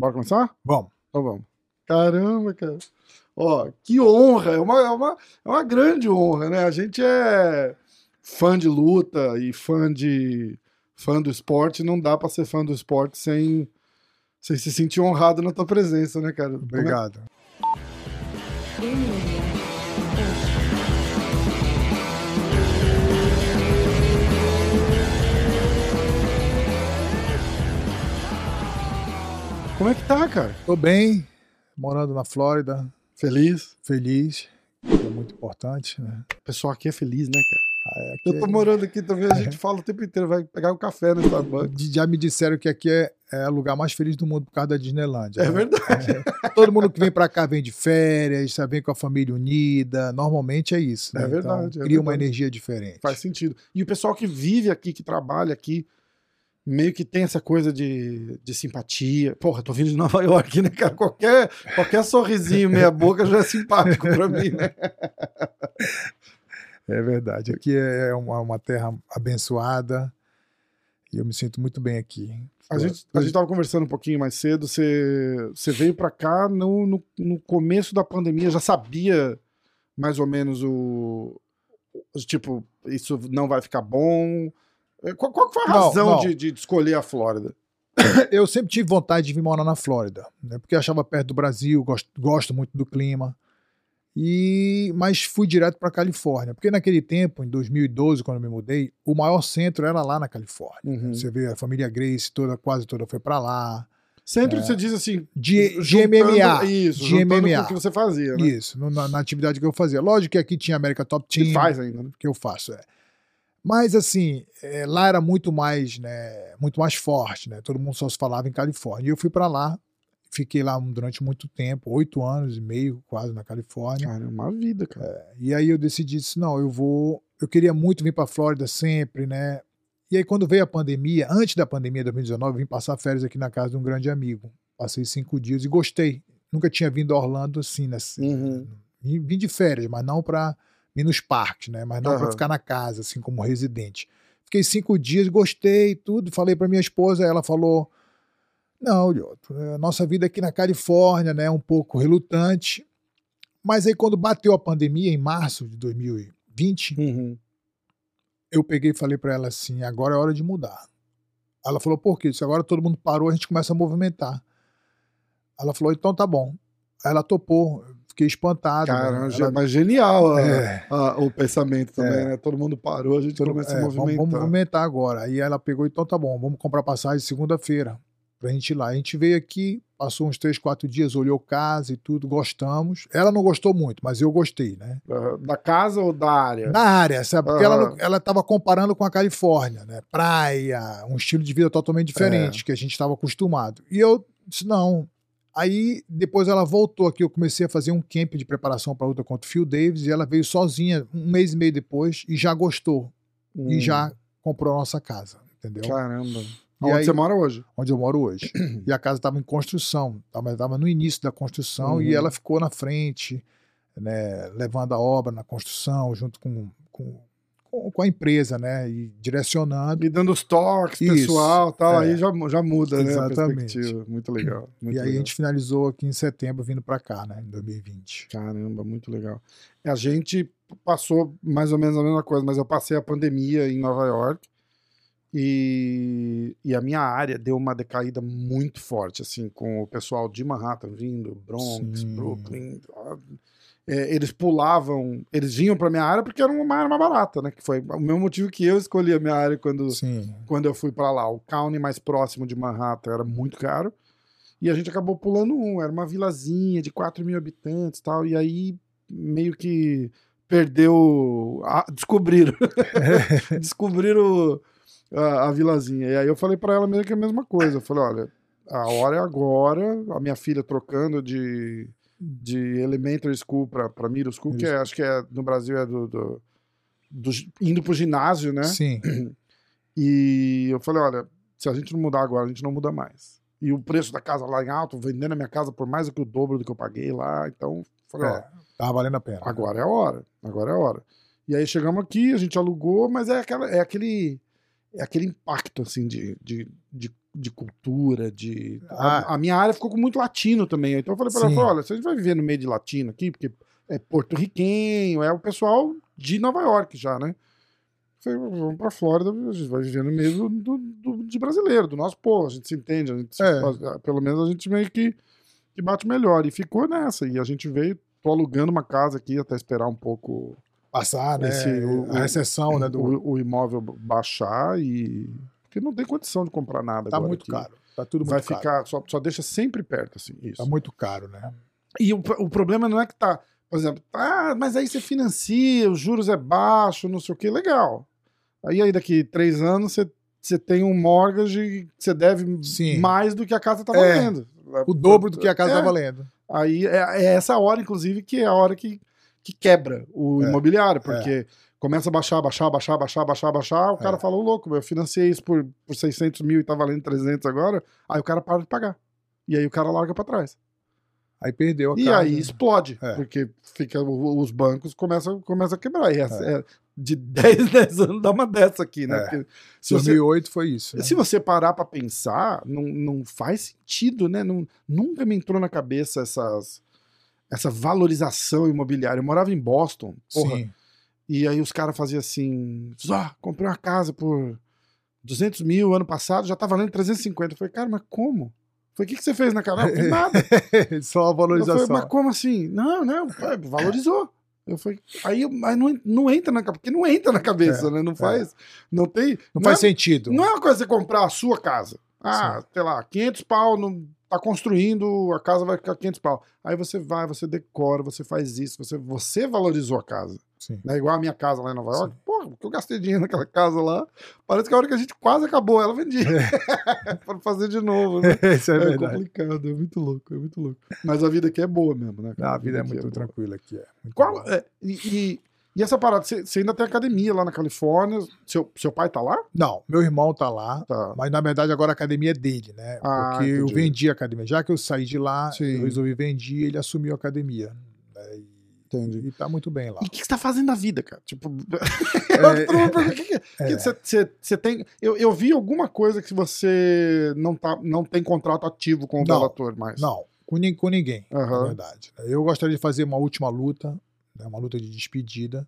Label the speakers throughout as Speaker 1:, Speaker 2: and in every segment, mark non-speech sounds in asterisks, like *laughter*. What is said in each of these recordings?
Speaker 1: Bora começar?
Speaker 2: Vamos.
Speaker 1: Então vamos. Caramba, cara. Ó, que honra, é uma, é, uma, é uma grande honra, né? A gente é fã de luta e fã de fã do esporte, não dá pra ser fã do esporte sem, sem se sentir honrado na tua presença, né, cara? É-
Speaker 2: Obrigado.
Speaker 1: Como é que tá, cara?
Speaker 2: Tô bem, morando na Flórida,
Speaker 1: Feliz?
Speaker 2: feliz. É muito importante, né?
Speaker 1: O pessoal aqui é feliz, né, cara?
Speaker 2: Ah, é aqui
Speaker 1: Eu tô morando aqui também, a gente *laughs* fala o tempo inteiro, vai pegar um café no Starbucks.
Speaker 2: Já me disseram que aqui é, é o lugar mais feliz do mundo por causa da Disneylandia.
Speaker 1: É
Speaker 2: né?
Speaker 1: verdade.
Speaker 2: É. Todo mundo que vem pra cá vem de férias, sabe, vem com a família unida. Normalmente é isso.
Speaker 1: É
Speaker 2: né?
Speaker 1: verdade,
Speaker 2: Então,
Speaker 1: é
Speaker 2: cria uma
Speaker 1: verdade.
Speaker 2: energia diferente.
Speaker 1: Faz sentido. E o pessoal que vive aqui, que trabalha aqui, meio que tem essa coisa de, de simpatia. Porra, tô vindo de Nova York, né, cara? Qualquer, qualquer sorrisinho, meia boca já é simpático pra mim, né? *laughs*
Speaker 2: É verdade. Aqui é uma, uma terra abençoada e eu me sinto muito bem aqui.
Speaker 1: A gente, a gente tava conversando um pouquinho mais cedo. Você, você veio pra cá no, no, no começo da pandemia, já sabia mais ou menos o- Tipo, isso não vai ficar bom. Eh, Qual, qual que foi a
Speaker 2: Não,
Speaker 1: razão
Speaker 2: não.
Speaker 1: De, de escolher a Flórida? *coughs*
Speaker 2: Eu sempre tive vontade de vir morar na Flórida, né? Porque eu achava perto do Brasil, gosto, gosto muito do clima. E mas fui direto para Califórnia, porque naquele tempo, em 2012, quando eu me mudei, o maior centro era lá na Califórnia.
Speaker 1: Uhum.
Speaker 2: Você vê a família Grace toda, quase toda foi para lá.
Speaker 1: Sempre você diz assim.
Speaker 2: De, de MMA.
Speaker 1: Isso,
Speaker 2: de MMA.
Speaker 1: que você fazia, né?
Speaker 2: Isso, na, na atividade que eu fazia. Lógico que aqui tinha América Top
Speaker 1: Que
Speaker 2: Team,
Speaker 1: faz ainda, né?
Speaker 2: que eu faço, é. Mas assim, é, lá era muito mais, né, muito mais forte, né? Todo mundo só se falava em Califórnia. E eu fui para lá, fiquei lá durante muito tempo, oito anos e meio quase na Califórnia.
Speaker 1: Cara, é uma vida, cara.
Speaker 2: E aí eu decidi, disse, não, eu vou, eu queria muito vir para Flórida sempre, né? E aí quando veio a pandemia, antes da pandemia de 2019, eu vim passar férias aqui na casa de um grande amigo. Passei cinco dias e gostei. Nunca tinha vindo a Orlando assim, né?
Speaker 1: Uhum.
Speaker 2: Vim vim de férias, mas não para ir nos parques, né? Mas não
Speaker 1: Aham.
Speaker 2: para ficar na casa, assim, como residente. Fiquei cinco dias, gostei, tudo. Falei para minha esposa, ela falou: Não, Lioto, a nossa vida aqui na Califórnia, né? é Um pouco relutante. Mas aí, quando bateu a pandemia, em março de 2020,
Speaker 1: Uhum.
Speaker 2: eu peguei e falei para ela assim: agora é hora de mudar. Ela falou: por quê? Se agora todo mundo parou, a gente começa a movimentar. Ela falou: então tá bom. Aí ela topou, fiquei espantado. né?
Speaker 1: Cara,
Speaker 2: Ela-
Speaker 1: mas genial a-
Speaker 2: É.
Speaker 1: a- o pensamento também,
Speaker 2: É.
Speaker 1: né? Todo mundo parou, a gente
Speaker 2: Todo-
Speaker 1: começa
Speaker 2: é,
Speaker 1: a
Speaker 2: vamos,
Speaker 1: movimentar.
Speaker 2: vamos movimentar agora. Aí ela pegou, então tá bom, vamos comprar passagem segunda-feira pra gente ir lá. A gente veio aqui, passou uns três, quatro dias, olhou casa e tudo, gostamos. Ela não gostou muito, mas eu gostei, né?
Speaker 1: Da casa ou da área?
Speaker 2: Na área, sabe? Porque ela,
Speaker 1: Aham.
Speaker 2: não- ela tava comparando com a Califórnia, né? Praia, um estilo de vida totalmente diferente, que a gente estava acostumado. E eu disse, não. Aí, depois ela voltou aqui, eu comecei a fazer um camp de preparação para luta contra o Phil Davis, e ela veio sozinha um mês e meio depois e já gostou. e
Speaker 1: Hum,
Speaker 2: já comprou a nossa casa, entendeu?
Speaker 1: Caramba.
Speaker 2: E
Speaker 1: Onde
Speaker 2: aí-
Speaker 1: você mora hoje?
Speaker 2: Onde eu moro hoje. *clears throat* e a casa estava em construção, estava no início da construção
Speaker 1: Uhum.
Speaker 2: e ela ficou na frente, né, levando a obra na construção, junto com, com, com, com a empresa, né, e direcionando.
Speaker 1: E dando os toques,
Speaker 2: Isso,
Speaker 1: pessoal tal,
Speaker 2: é.
Speaker 1: aí já, já muda, né? A
Speaker 2: Exatamente.
Speaker 1: perspectiva. Muito legal. Muito
Speaker 2: e aí a
Speaker 1: legal.
Speaker 2: gente finalizou aqui em setembro, vindo para cá, né, em 2020.
Speaker 1: Caramba, muito legal. A gente passou mais ou menos a mesma coisa, mas eu passei a pandemia em Nova York e, e a minha área deu uma decaída muito forte, assim, com o pessoal de Manhattan vindo, Bronx,
Speaker 2: Sim.
Speaker 1: Brooklyn. É, eles pulavam, eles vinham para minha área porque era uma área mais barata, né? Que foi o mesmo motivo que eu escolhi a minha área quando,
Speaker 2: Sim,
Speaker 1: quando eu fui para lá. O county mais próximo de Manhattan era muito caro. E a gente acabou pulando um. Era uma vilazinha de 4 mil habitantes e tal. E aí meio que perdeu. a- descobriram. *laughs* *laughs* descobriram a, a vilazinha. E aí eu falei para ela meio que a mesma coisa. Eu falei: olha, a hora é agora. A minha filha trocando de, de elementary school para middle school, que é, acho que é, no Brasil é do. do, do indo pro ginásio, né?
Speaker 2: sim,
Speaker 1: E eu falei, olha, se a gente não mudar agora, a gente não muda mais. E o preço da casa lá em alto, vendendo a minha casa por mais do que o dobro do que eu paguei lá. Então, falei, ó,
Speaker 2: é, tava valendo a pena.
Speaker 1: agora é a hora, agora é a hora. E aí chegamos aqui, a gente alugou, mas é, aquela, é aquele é aquele impacto, assim, de, de, de de cultura, de.
Speaker 2: Ah.
Speaker 1: A, a minha área ficou com muito latino também. Então eu falei pra ela, olha, você vai viver no meio de latino aqui, porque é porto-riquenho, é o pessoal de Nova York já, né? Falei, vamos pra Flórida, a gente vai viver no meio do, do- de brasileiro, do nosso povo, a gente se entende, a gente se-
Speaker 2: É.
Speaker 1: pelo menos a gente meio que, que bate melhor. E ficou nessa, e a gente veio, tô alugando uma casa aqui até esperar um pouco
Speaker 2: Passar, né?
Speaker 1: Esse, o-
Speaker 2: a recessão, né? Do,
Speaker 1: o, o imóvel baixar e. Porque não tem condição de comprar nada
Speaker 2: tá muito
Speaker 1: aqui.
Speaker 2: caro. Tá tudo muito
Speaker 1: Vai
Speaker 2: caro.
Speaker 1: ficar, só, só deixa sempre perto, assim. Isso.
Speaker 2: Tá muito caro, né?
Speaker 1: E o, o problema não é que tá, por exemplo, ah, mas aí você financia, os juros é baixo, não sei o que, legal. Aí, aí daqui três anos você, você tem um mortgage que você deve
Speaker 2: Sim.
Speaker 1: mais do que a casa tá
Speaker 2: É.
Speaker 1: valendo.
Speaker 2: O dobro do que a casa
Speaker 1: É.
Speaker 2: tá valendo.
Speaker 1: Aí é, é essa hora, inclusive, que é a hora que, que quebra o
Speaker 2: É,
Speaker 1: imobiliário, porque começa a baixar, baixar, baixar, baixar, baixar, baixar, o cara
Speaker 2: É.
Speaker 1: fala, "Ô, louco, eu financiei isso por, por 600 mil e tá valendo 300 agora, aí o cara para de pagar. E aí o cara larga pra trás.
Speaker 2: Aí perdeu a
Speaker 1: E
Speaker 2: casa.
Speaker 1: aí explode,
Speaker 2: É.
Speaker 1: porque fica, os bancos começam, começam a quebrar. E essa-
Speaker 2: É.
Speaker 1: é, de *laughs* 10, 10 anos dá uma dessa aqui, né?
Speaker 2: É.
Speaker 1: Se você
Speaker 2: 2008 foi isso. né?
Speaker 1: se você parar pra pensar, não, não faz sentido, né? Não, nunca me entrou na cabeça essas, essa valorização imobiliária. Eu morava em Boston, porra,
Speaker 2: Sim.
Speaker 1: E aí os caras faziam assim: ah, comprei uma casa por 200 mil ano passado, já tá valendo 350. Eu falei, cara, mas como? Eu Falei, o que, que você fez na cara? Não, nada.
Speaker 2: Só a
Speaker 1: Eu
Speaker 2: valorização.
Speaker 1: falei, mas como assim? Não, não, valorizou. Eu falei, aí eu- mas não, não entra na cabeça, porque não entra na cabeça,
Speaker 2: É,
Speaker 1: né? Não faz, não tem.
Speaker 2: Não
Speaker 1: é-
Speaker 2: faz sentido.
Speaker 1: não é uma coisa você comprar a sua casa. Ah, sei lá, 500 pau, não, tá construindo, a casa vai ficar 500 pau. Aí você vai, você decora, você faz isso, você, você valorizou a casa.
Speaker 2: Sim.
Speaker 1: Né? Igual a minha casa lá em Nova York. Porra, porque eu gastei dinheiro naquela casa lá. Parece que a hora que a gente quase acabou, ela vendia. *laughs* para fazer de novo, né? *laughs*
Speaker 2: Isso é,
Speaker 1: É,
Speaker 2: verdade.
Speaker 1: complicado, é muito louco, é muito louco. Mas a vida aqui é boa mesmo, né? cara?
Speaker 2: Não, a vida é
Speaker 1: aqui
Speaker 2: muito
Speaker 1: boa.
Speaker 2: tranquila aqui. É. Muito
Speaker 1: Qual, é, e, e- e essa parada, você ainda tem academia lá na Califórnia? Seu, seu pai tá lá?
Speaker 2: Não, meu irmão tá lá,
Speaker 1: Tá.
Speaker 2: mas na verdade agora a academia é dele, né?
Speaker 1: Ah,
Speaker 2: Porque eu
Speaker 1: entendi.
Speaker 2: vendi a academia. Já que eu saí de lá,
Speaker 1: Sim.
Speaker 2: eu resolvi vender ele assumiu a academia. né? E,
Speaker 1: Entendi.
Speaker 2: e tá muito bem lá.
Speaker 1: E o que você tá fazendo na vida, cara? Tipo, *laughs*
Speaker 2: É,
Speaker 1: que é?
Speaker 2: é.
Speaker 1: Você você- você tem. Eu, eu vi alguma coisa que você não, tá, não tem contrato ativo com o
Speaker 2: Não,
Speaker 1: Bellator mais.
Speaker 2: Não, com, com ninguém, na
Speaker 1: Aham.
Speaker 2: verdade. Eu gostaria de fazer uma última luta, né, uma luta de despedida,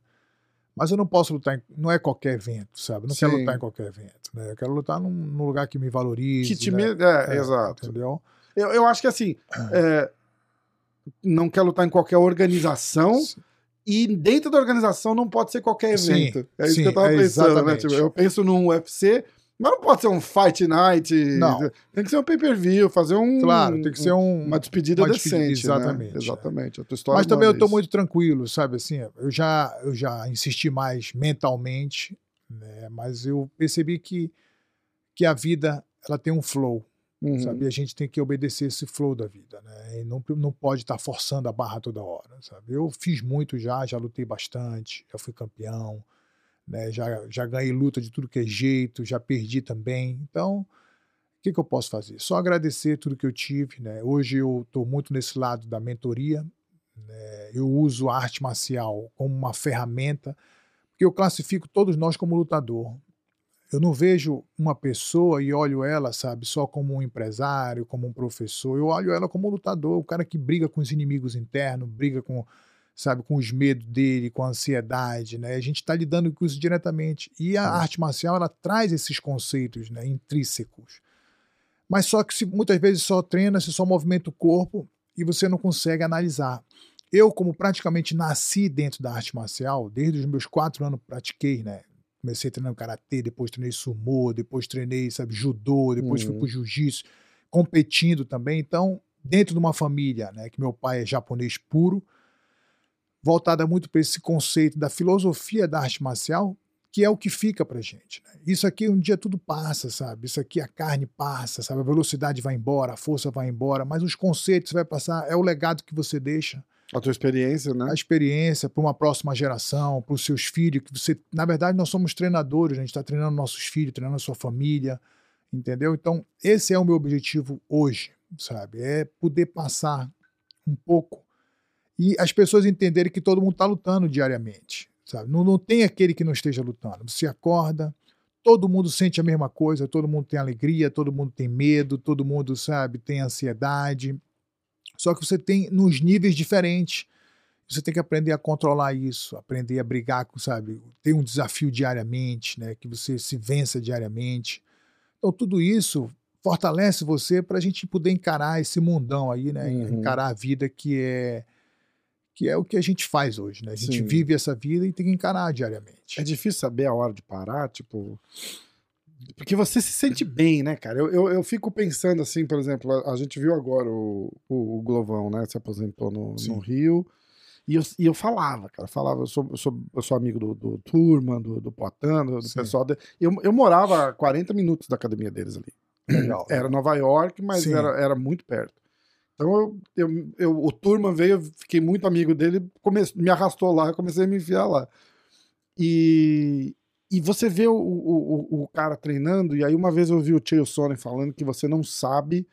Speaker 2: mas eu não posso lutar, em, não é qualquer evento, sabe? Eu não quero
Speaker 1: Sim.
Speaker 2: lutar em qualquer evento, né? Eu quero lutar num, num lugar que me valorize,
Speaker 1: Que te
Speaker 2: né?
Speaker 1: me- é, exato.
Speaker 2: Entendeu?
Speaker 1: Eu, eu acho que assim. é, não quer lutar em qualquer organização. E dentro da organização não pode ser qualquer
Speaker 2: Sim,
Speaker 1: evento. é isso
Speaker 2: sim,
Speaker 1: que eu tava
Speaker 2: é
Speaker 1: pensando, né?
Speaker 2: exatamente.
Speaker 1: Tipo, eu penso num UFC, mas não pode ser um Fight Night.
Speaker 2: Não.
Speaker 1: Tem que ser um pay-per-view, fazer um.
Speaker 2: Claro, tem que ser um.
Speaker 1: Uma despedida
Speaker 2: uma despedida,
Speaker 1: decente.
Speaker 2: exatamente,
Speaker 1: Né?
Speaker 2: é.
Speaker 1: Exatamente.
Speaker 2: Mas também eu
Speaker 1: vez.
Speaker 2: muito tranquilo, sabe? Assim, eu já, eu já insisti mais mentalmente, né? Mas eu percebi que, que a vida ela tem um flow,
Speaker 1: Uhum.
Speaker 2: sabe? E a gente tem que obedecer esse flow da vida, né? E não, não pode estar forçando a barra toda hora, sabe? Eu fiz muito já, já lutei bastante, já fui campeão, né? Já, já ganhei luta de tudo que é jeito, já perdi também. Então, o que, que eu posso fazer? Só agradecer tudo que eu tive, né? Hoje eu estou muito nesse lado da mentoria, né? Eu uso a arte marcial como uma ferramenta, porque eu classifico todos nós como lutador. Eu não vejo uma pessoa e olho ela, sabe, só como um empresário, como um professor. Eu olho ela como um lutador, o cara que briga com os inimigos internos, briga com, sabe, com os medos dele, com a ansiedade, né? A gente está lidando com isso diretamente. E a arte marcial, ela traz esses conceitos, né, intrínsecos. Mas só que se, muitas vezes só treina, você só movimenta o corpo e você não consegue analisar. Eu, como praticamente nasci dentro da arte marcial, desde os meus quatro anos pratiquei, né? Comecei treinando karatê, depois treinei sumô, depois treinei, sabe, judô, depois fui
Speaker 1: Uhum.
Speaker 2: pro jiu-jitsu, competindo também. Então, dentro de uma família, né, que meu pai é japonês puro, voltada muito para esse conceito da filosofia da arte marcial, que é o que fica pra gente. Né? Isso aqui um dia tudo passa, sabe? Isso aqui a carne passa, sabe? A velocidade vai embora, a força vai embora, mas os conceitos vai passar, é o legado que você deixa
Speaker 1: A tua experiência, né?
Speaker 2: a experiência para uma próxima geração, para os seus filhos, que você, na verdade, nós somos treinadores, a gente está treinando nossos filhos, treinando a sua família, entendeu? Então, esse é o meu objetivo hoje, sabe? É poder passar um pouco e as pessoas entenderem que todo mundo está lutando diariamente, sabe? Não, não tem aquele que não esteja lutando. Você acorda, todo mundo sente a mesma coisa, todo mundo tem alegria, todo mundo tem medo, todo mundo, sabe, tem ansiedade. Só que você tem nos níveis diferentes. Você tem que aprender a controlar isso, aprender a brigar com, sabe, ter um desafio diariamente, né, que você se vença diariamente. Então tudo isso fortalece você para a gente poder encarar esse mundão aí, né,
Speaker 1: Uhum.
Speaker 2: encarar a vida que é que é o que a gente faz hoje, né? A gente
Speaker 1: Sim.
Speaker 2: vive essa vida e tem que encarar diariamente.
Speaker 1: É difícil saber a hora de parar, tipo. Porque você se sente bem, né, cara? Eu, eu, eu fico pensando assim, por exemplo, a, gente viu agora o, o, o Glovão, né? Se aposentou no, no Rio. E eu, e eu falava, cara, falava, eu sou, eu sou, eu sou amigo do, do Turma, do, do do, pessoal. de- eu, eu morava a 40 minutos da academia deles ali.
Speaker 2: Legal.
Speaker 1: Era Nova York, mas
Speaker 2: Sim.
Speaker 1: era, era muito perto. Então eu, eu, eu- o Turma veio, eu fiquei muito amigo dele, come, me arrastou lá, eu comecei a me enfiar lá. E, e você vê o, o, o- cara treinando, e aí uma vez eu vi o Chael Sonnen falando que você não sabe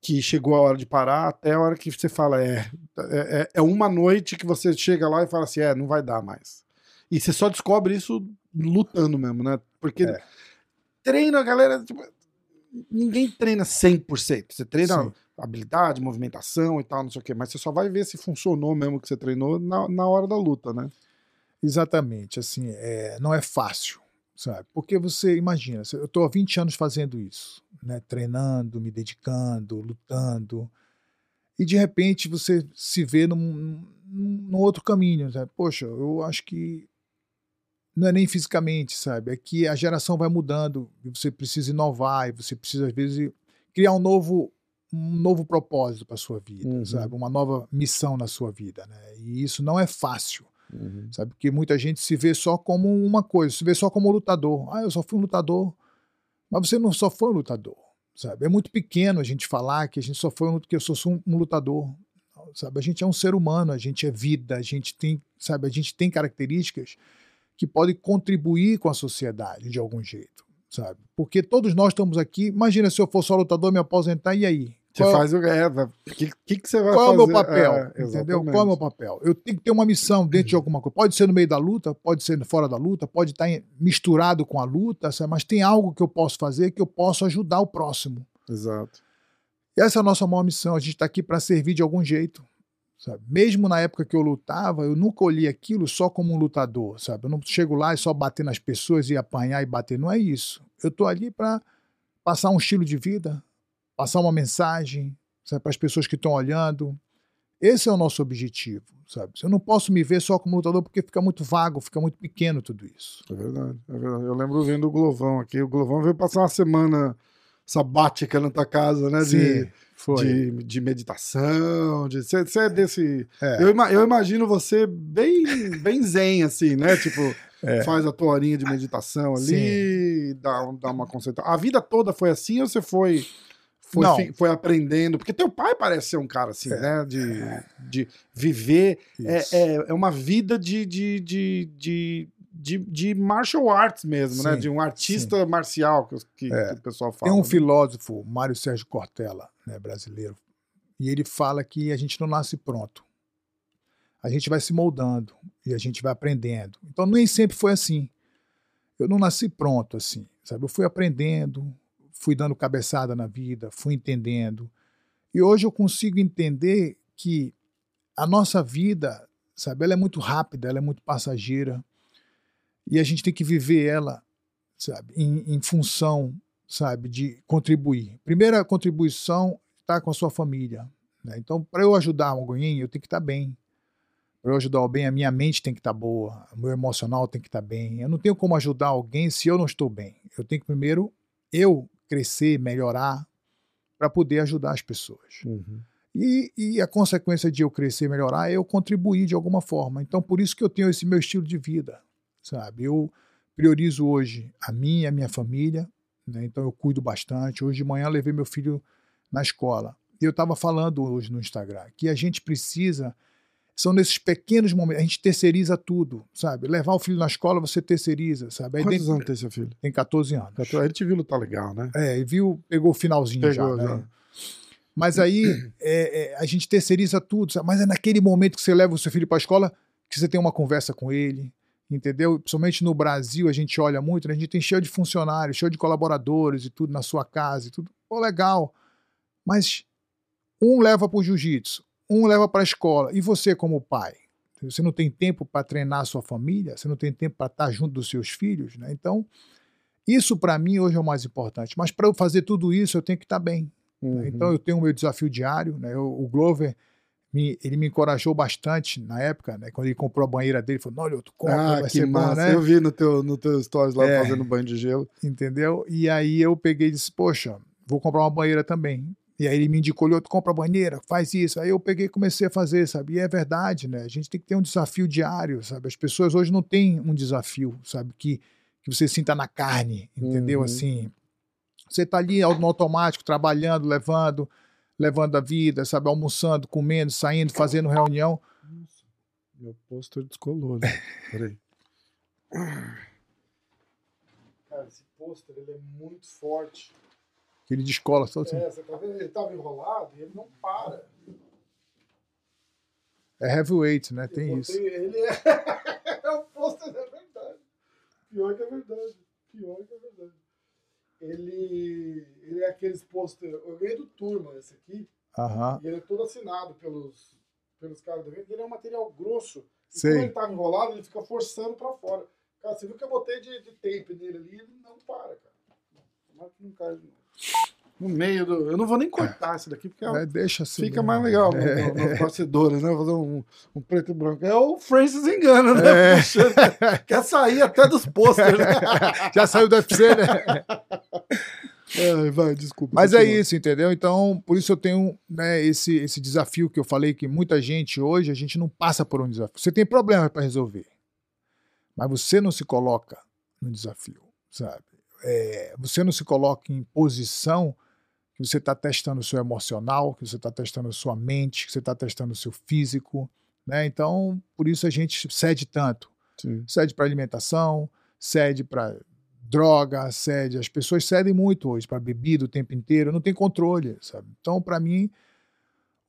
Speaker 1: que chegou a hora de parar até a hora que você fala, é, é, é uma noite que você chega lá e fala assim, é, não vai dar mais. E você só descobre isso lutando mesmo, né? Porque
Speaker 2: É.
Speaker 1: treino, a galera, tipo, ninguém treina 100%. Você treina
Speaker 2: Sim.
Speaker 1: habilidade, movimentação e tal, não sei o quê, mas você só vai ver se funcionou mesmo que você treinou na, na hora da luta, né?
Speaker 2: Exatamente, assim, é, não é fácil, sabe? Porque você imagina, eu estou há 20 anos fazendo isso, né? Treinando, me dedicando, lutando, e de repente você se vê num, num, outro caminho, sabe? Poxa, eu acho que não é nem fisicamente, sabe? É que a geração vai mudando e você precisa inovar e você precisa às vezes criar um novo um novo propósito para sua vida,
Speaker 1: Uhum.
Speaker 2: sabe? Uma nova missão na sua vida, né? E isso não é fácil sabe? Porque muita gente se vê só como uma coisa, se vê só como lutador. Ah, eu só fui um lutador. Mas você não só foi um lutador, sabe? É muito pequeno a gente falar que a gente só foi um, que eu sou um lutador, sabe? A gente é um ser humano, a gente é vida, a gente tem, sabe? A gente tem características que podem contribuir com a sociedade de algum jeito, sabe? Porque todos nós estamos aqui. Imagina se eu for só lutador, me aposentar e aí?
Speaker 1: Você
Speaker 2: Qual-
Speaker 1: faz o. É, o que, que, que você vai
Speaker 2: qual é
Speaker 1: fazer?
Speaker 2: o meu papel?
Speaker 1: É,
Speaker 2: entendeu?
Speaker 1: exatamente.
Speaker 2: Qual é o meu papel? Eu tenho que ter uma missão dentro de alguma coisa. Pode ser no meio da luta, pode ser fora da luta, pode estar misturado com a luta, sabe? mas tem algo que eu posso fazer que eu posso ajudar o próximo.
Speaker 1: Exato.
Speaker 2: E essa é a nossa maior missão. A gente está aqui para servir de algum jeito. Sabe? Mesmo na época que eu lutava, eu nunca olhei aquilo só como um lutador, sabe? Eu não chego lá e só bater nas pessoas e apanhar e bater. Não é isso. Eu estou ali para passar um estilo de vida, passar uma mensagem para as pessoas que estão olhando. Esse é o nosso objetivo, sabe? Eu não posso me ver só como lutador porque fica muito vago, fica muito pequeno tudo isso.
Speaker 1: É verdade, é verdade. Eu lembro vendo o Glovão aqui. O Glovão veio passar uma semana sabática na tua casa, né? De,
Speaker 2: foi.
Speaker 1: de, de meditação. De, você, é desse.
Speaker 2: É.
Speaker 1: Eu, eu imagino você bem, bem zen, assim, né? Tipo,
Speaker 2: É.
Speaker 1: faz a tua horinha de meditação ali, dá, um- dá uma concentração. A vida toda foi assim ou você foi. Foi, fi- foi aprendendo, porque teu pai parece ser um cara assim,
Speaker 2: É.
Speaker 1: né? De, de viver
Speaker 2: Isso.
Speaker 1: é, é, é uma vida de, de, de, de, de, de martial arts mesmo, né?
Speaker 2: Sim,
Speaker 1: De um artista marcial que, que,
Speaker 2: É.
Speaker 1: que o pessoal fala.
Speaker 2: Tem um
Speaker 1: né?
Speaker 2: filósofo, Mário Sérgio Cortella, né, brasileiro, e ele fala que a gente não nasce pronto. A gente vai se moldando e a gente vai aprendendo. Então nem sempre foi assim. Eu não nasci pronto assim, sabe? Eu fui aprendendo, fui dando cabeçada na vida, fui entendendo. E hoje eu consigo entender que a nossa vida, sabe, ela é muito rápida, ela é muito passageira. E a gente tem que viver ela, sabe, em, em função sabe, de contribuir. Primeira contribuição está com a sua família. Né? Então, para eu ajudar alguém, eu tenho que estar bem. Para eu ajudar alguém, a minha mente tem que estar boa, o meu emocional tem que estar bem. Eu não tenho como ajudar alguém se eu não estou bem. Eu tenho que primeiro eu crescer, melhorar, para poder ajudar as pessoas.
Speaker 1: Uhum.
Speaker 2: E, e a consequência de eu crescer, melhorar, é eu contribuir de alguma forma. Então, por isso que eu tenho esse meu estilo de vida, sabe? Eu priorizo hoje a mim e a minha família, né? então eu cuido bastante. Hoje de manhã levei meu filho na escola. E eu estava falando hoje no Instagram que a gente precisa, são nesses pequenos momentos, a gente terceiriza tudo, sabe? Levar o filho na escola, você terceiriza, sabe? Aí
Speaker 1: Quantos
Speaker 2: dentro-
Speaker 1: anos tem seu filho?
Speaker 2: tem 14 anos.
Speaker 1: Ele te viu lutar legal, né?
Speaker 2: É, e viu, pegou o finalzinho já,
Speaker 1: Pegou,
Speaker 2: né?
Speaker 1: já.
Speaker 2: Mas aí é, é, a gente terceiriza tudo, sabe? mas é naquele momento que você leva o seu filho para a escola que você tem uma conversa com ele entendeu? Principalmente no Brasil, a gente olha muito, né? a gente tem cheio de funcionários, cheio de colaboradores e tudo na sua casa e tudo. Pô, legal. Mas um leva para o jiu-jitsu, um leva para a escola. E você, como pai? Você não tem tempo para treinar a sua família, você não tem tempo para estar junto dos seus filhos, né? Então, isso para mim hoje é o mais importante. Mas para eu fazer tudo isso, eu tenho que estar bem. Né? Uhum. Então, eu tenho o meu desafio diário. Né? Eu, o Glover, me, ele me encorajou bastante na época, né? Quando ele comprou a banheira dele, falou: Olha, tu compra,
Speaker 1: ah, vai que ser massa. bom, né? Eu vi no teu, no teu stories lá é, fazendo banho de gelo.
Speaker 2: Entendeu? E aí eu peguei e disse: Poxa, vou comprar uma banheira também. E aí ele me indicou, tu compra banheira, faz isso. Aí eu peguei e comecei a fazer, sabe? E é verdade, né? A gente tem que ter um desafio diário, sabe? As pessoas hoje não têm um desafio, sabe? Que, que você sinta na carne, entendeu? Uhum. Assim, você tá ali no automático, trabalhando, levando, levando a vida, sabe? Almoçando, comendo, saindo, fazendo reunião. Nossa,
Speaker 1: meu pôster descolou, né? Peraí. Cara, esse pôster, ele é muito forte
Speaker 2: que ele descola só
Speaker 1: assim. É, você tá vendo? Ele estava enrolado e ele não para.
Speaker 2: É heavyweight, né? Tem botei, isso.
Speaker 1: Ele é. *laughs* é o pôster, é verdade. Pior que é verdade. Pior que é verdade. Ele, ele é aqueles pôster. Eu ganhei do Turma esse aqui.
Speaker 2: Aham.
Speaker 1: E ele é todo assinado pelos, pelos caras do evento. Ele é um material grosso. E
Speaker 2: Sei.
Speaker 1: quando ele tá enrolado, ele fica forçando pra fora. Cara, você viu que eu botei de, de tape nele ali? Ele não para, cara. Que não cai de novo. No meio do. Eu não vou nem cortar isso daqui, porque
Speaker 2: é, deixa assim,
Speaker 1: fica mais legal é. nos bastidores, né? Vou fazer um, um, preto e branco. É o Francis engana, né? É. *laughs* Quer sair até dos posters, né? *laughs*
Speaker 2: Já saiu do UFC, né? *laughs*
Speaker 1: É, vai, desculpa.
Speaker 2: Mas é isso, entendeu? Então, por isso eu tenho né, esse, esse desafio que eu falei que muita gente hoje, a gente não passa por um desafio. Você tem problema para resolver, mas você não se coloca no desafio, sabe? É, você não se coloca em posição que você está testando o seu emocional, que você está testando a sua mente, que você está testando o seu físico. Né? Então, por isso a gente cede tanto.
Speaker 1: Sim.
Speaker 2: Cede para alimentação, cede para droga, cede. As pessoas cedem muito hoje para bebida o tempo inteiro, não tem controle, sabe? Então, para mim,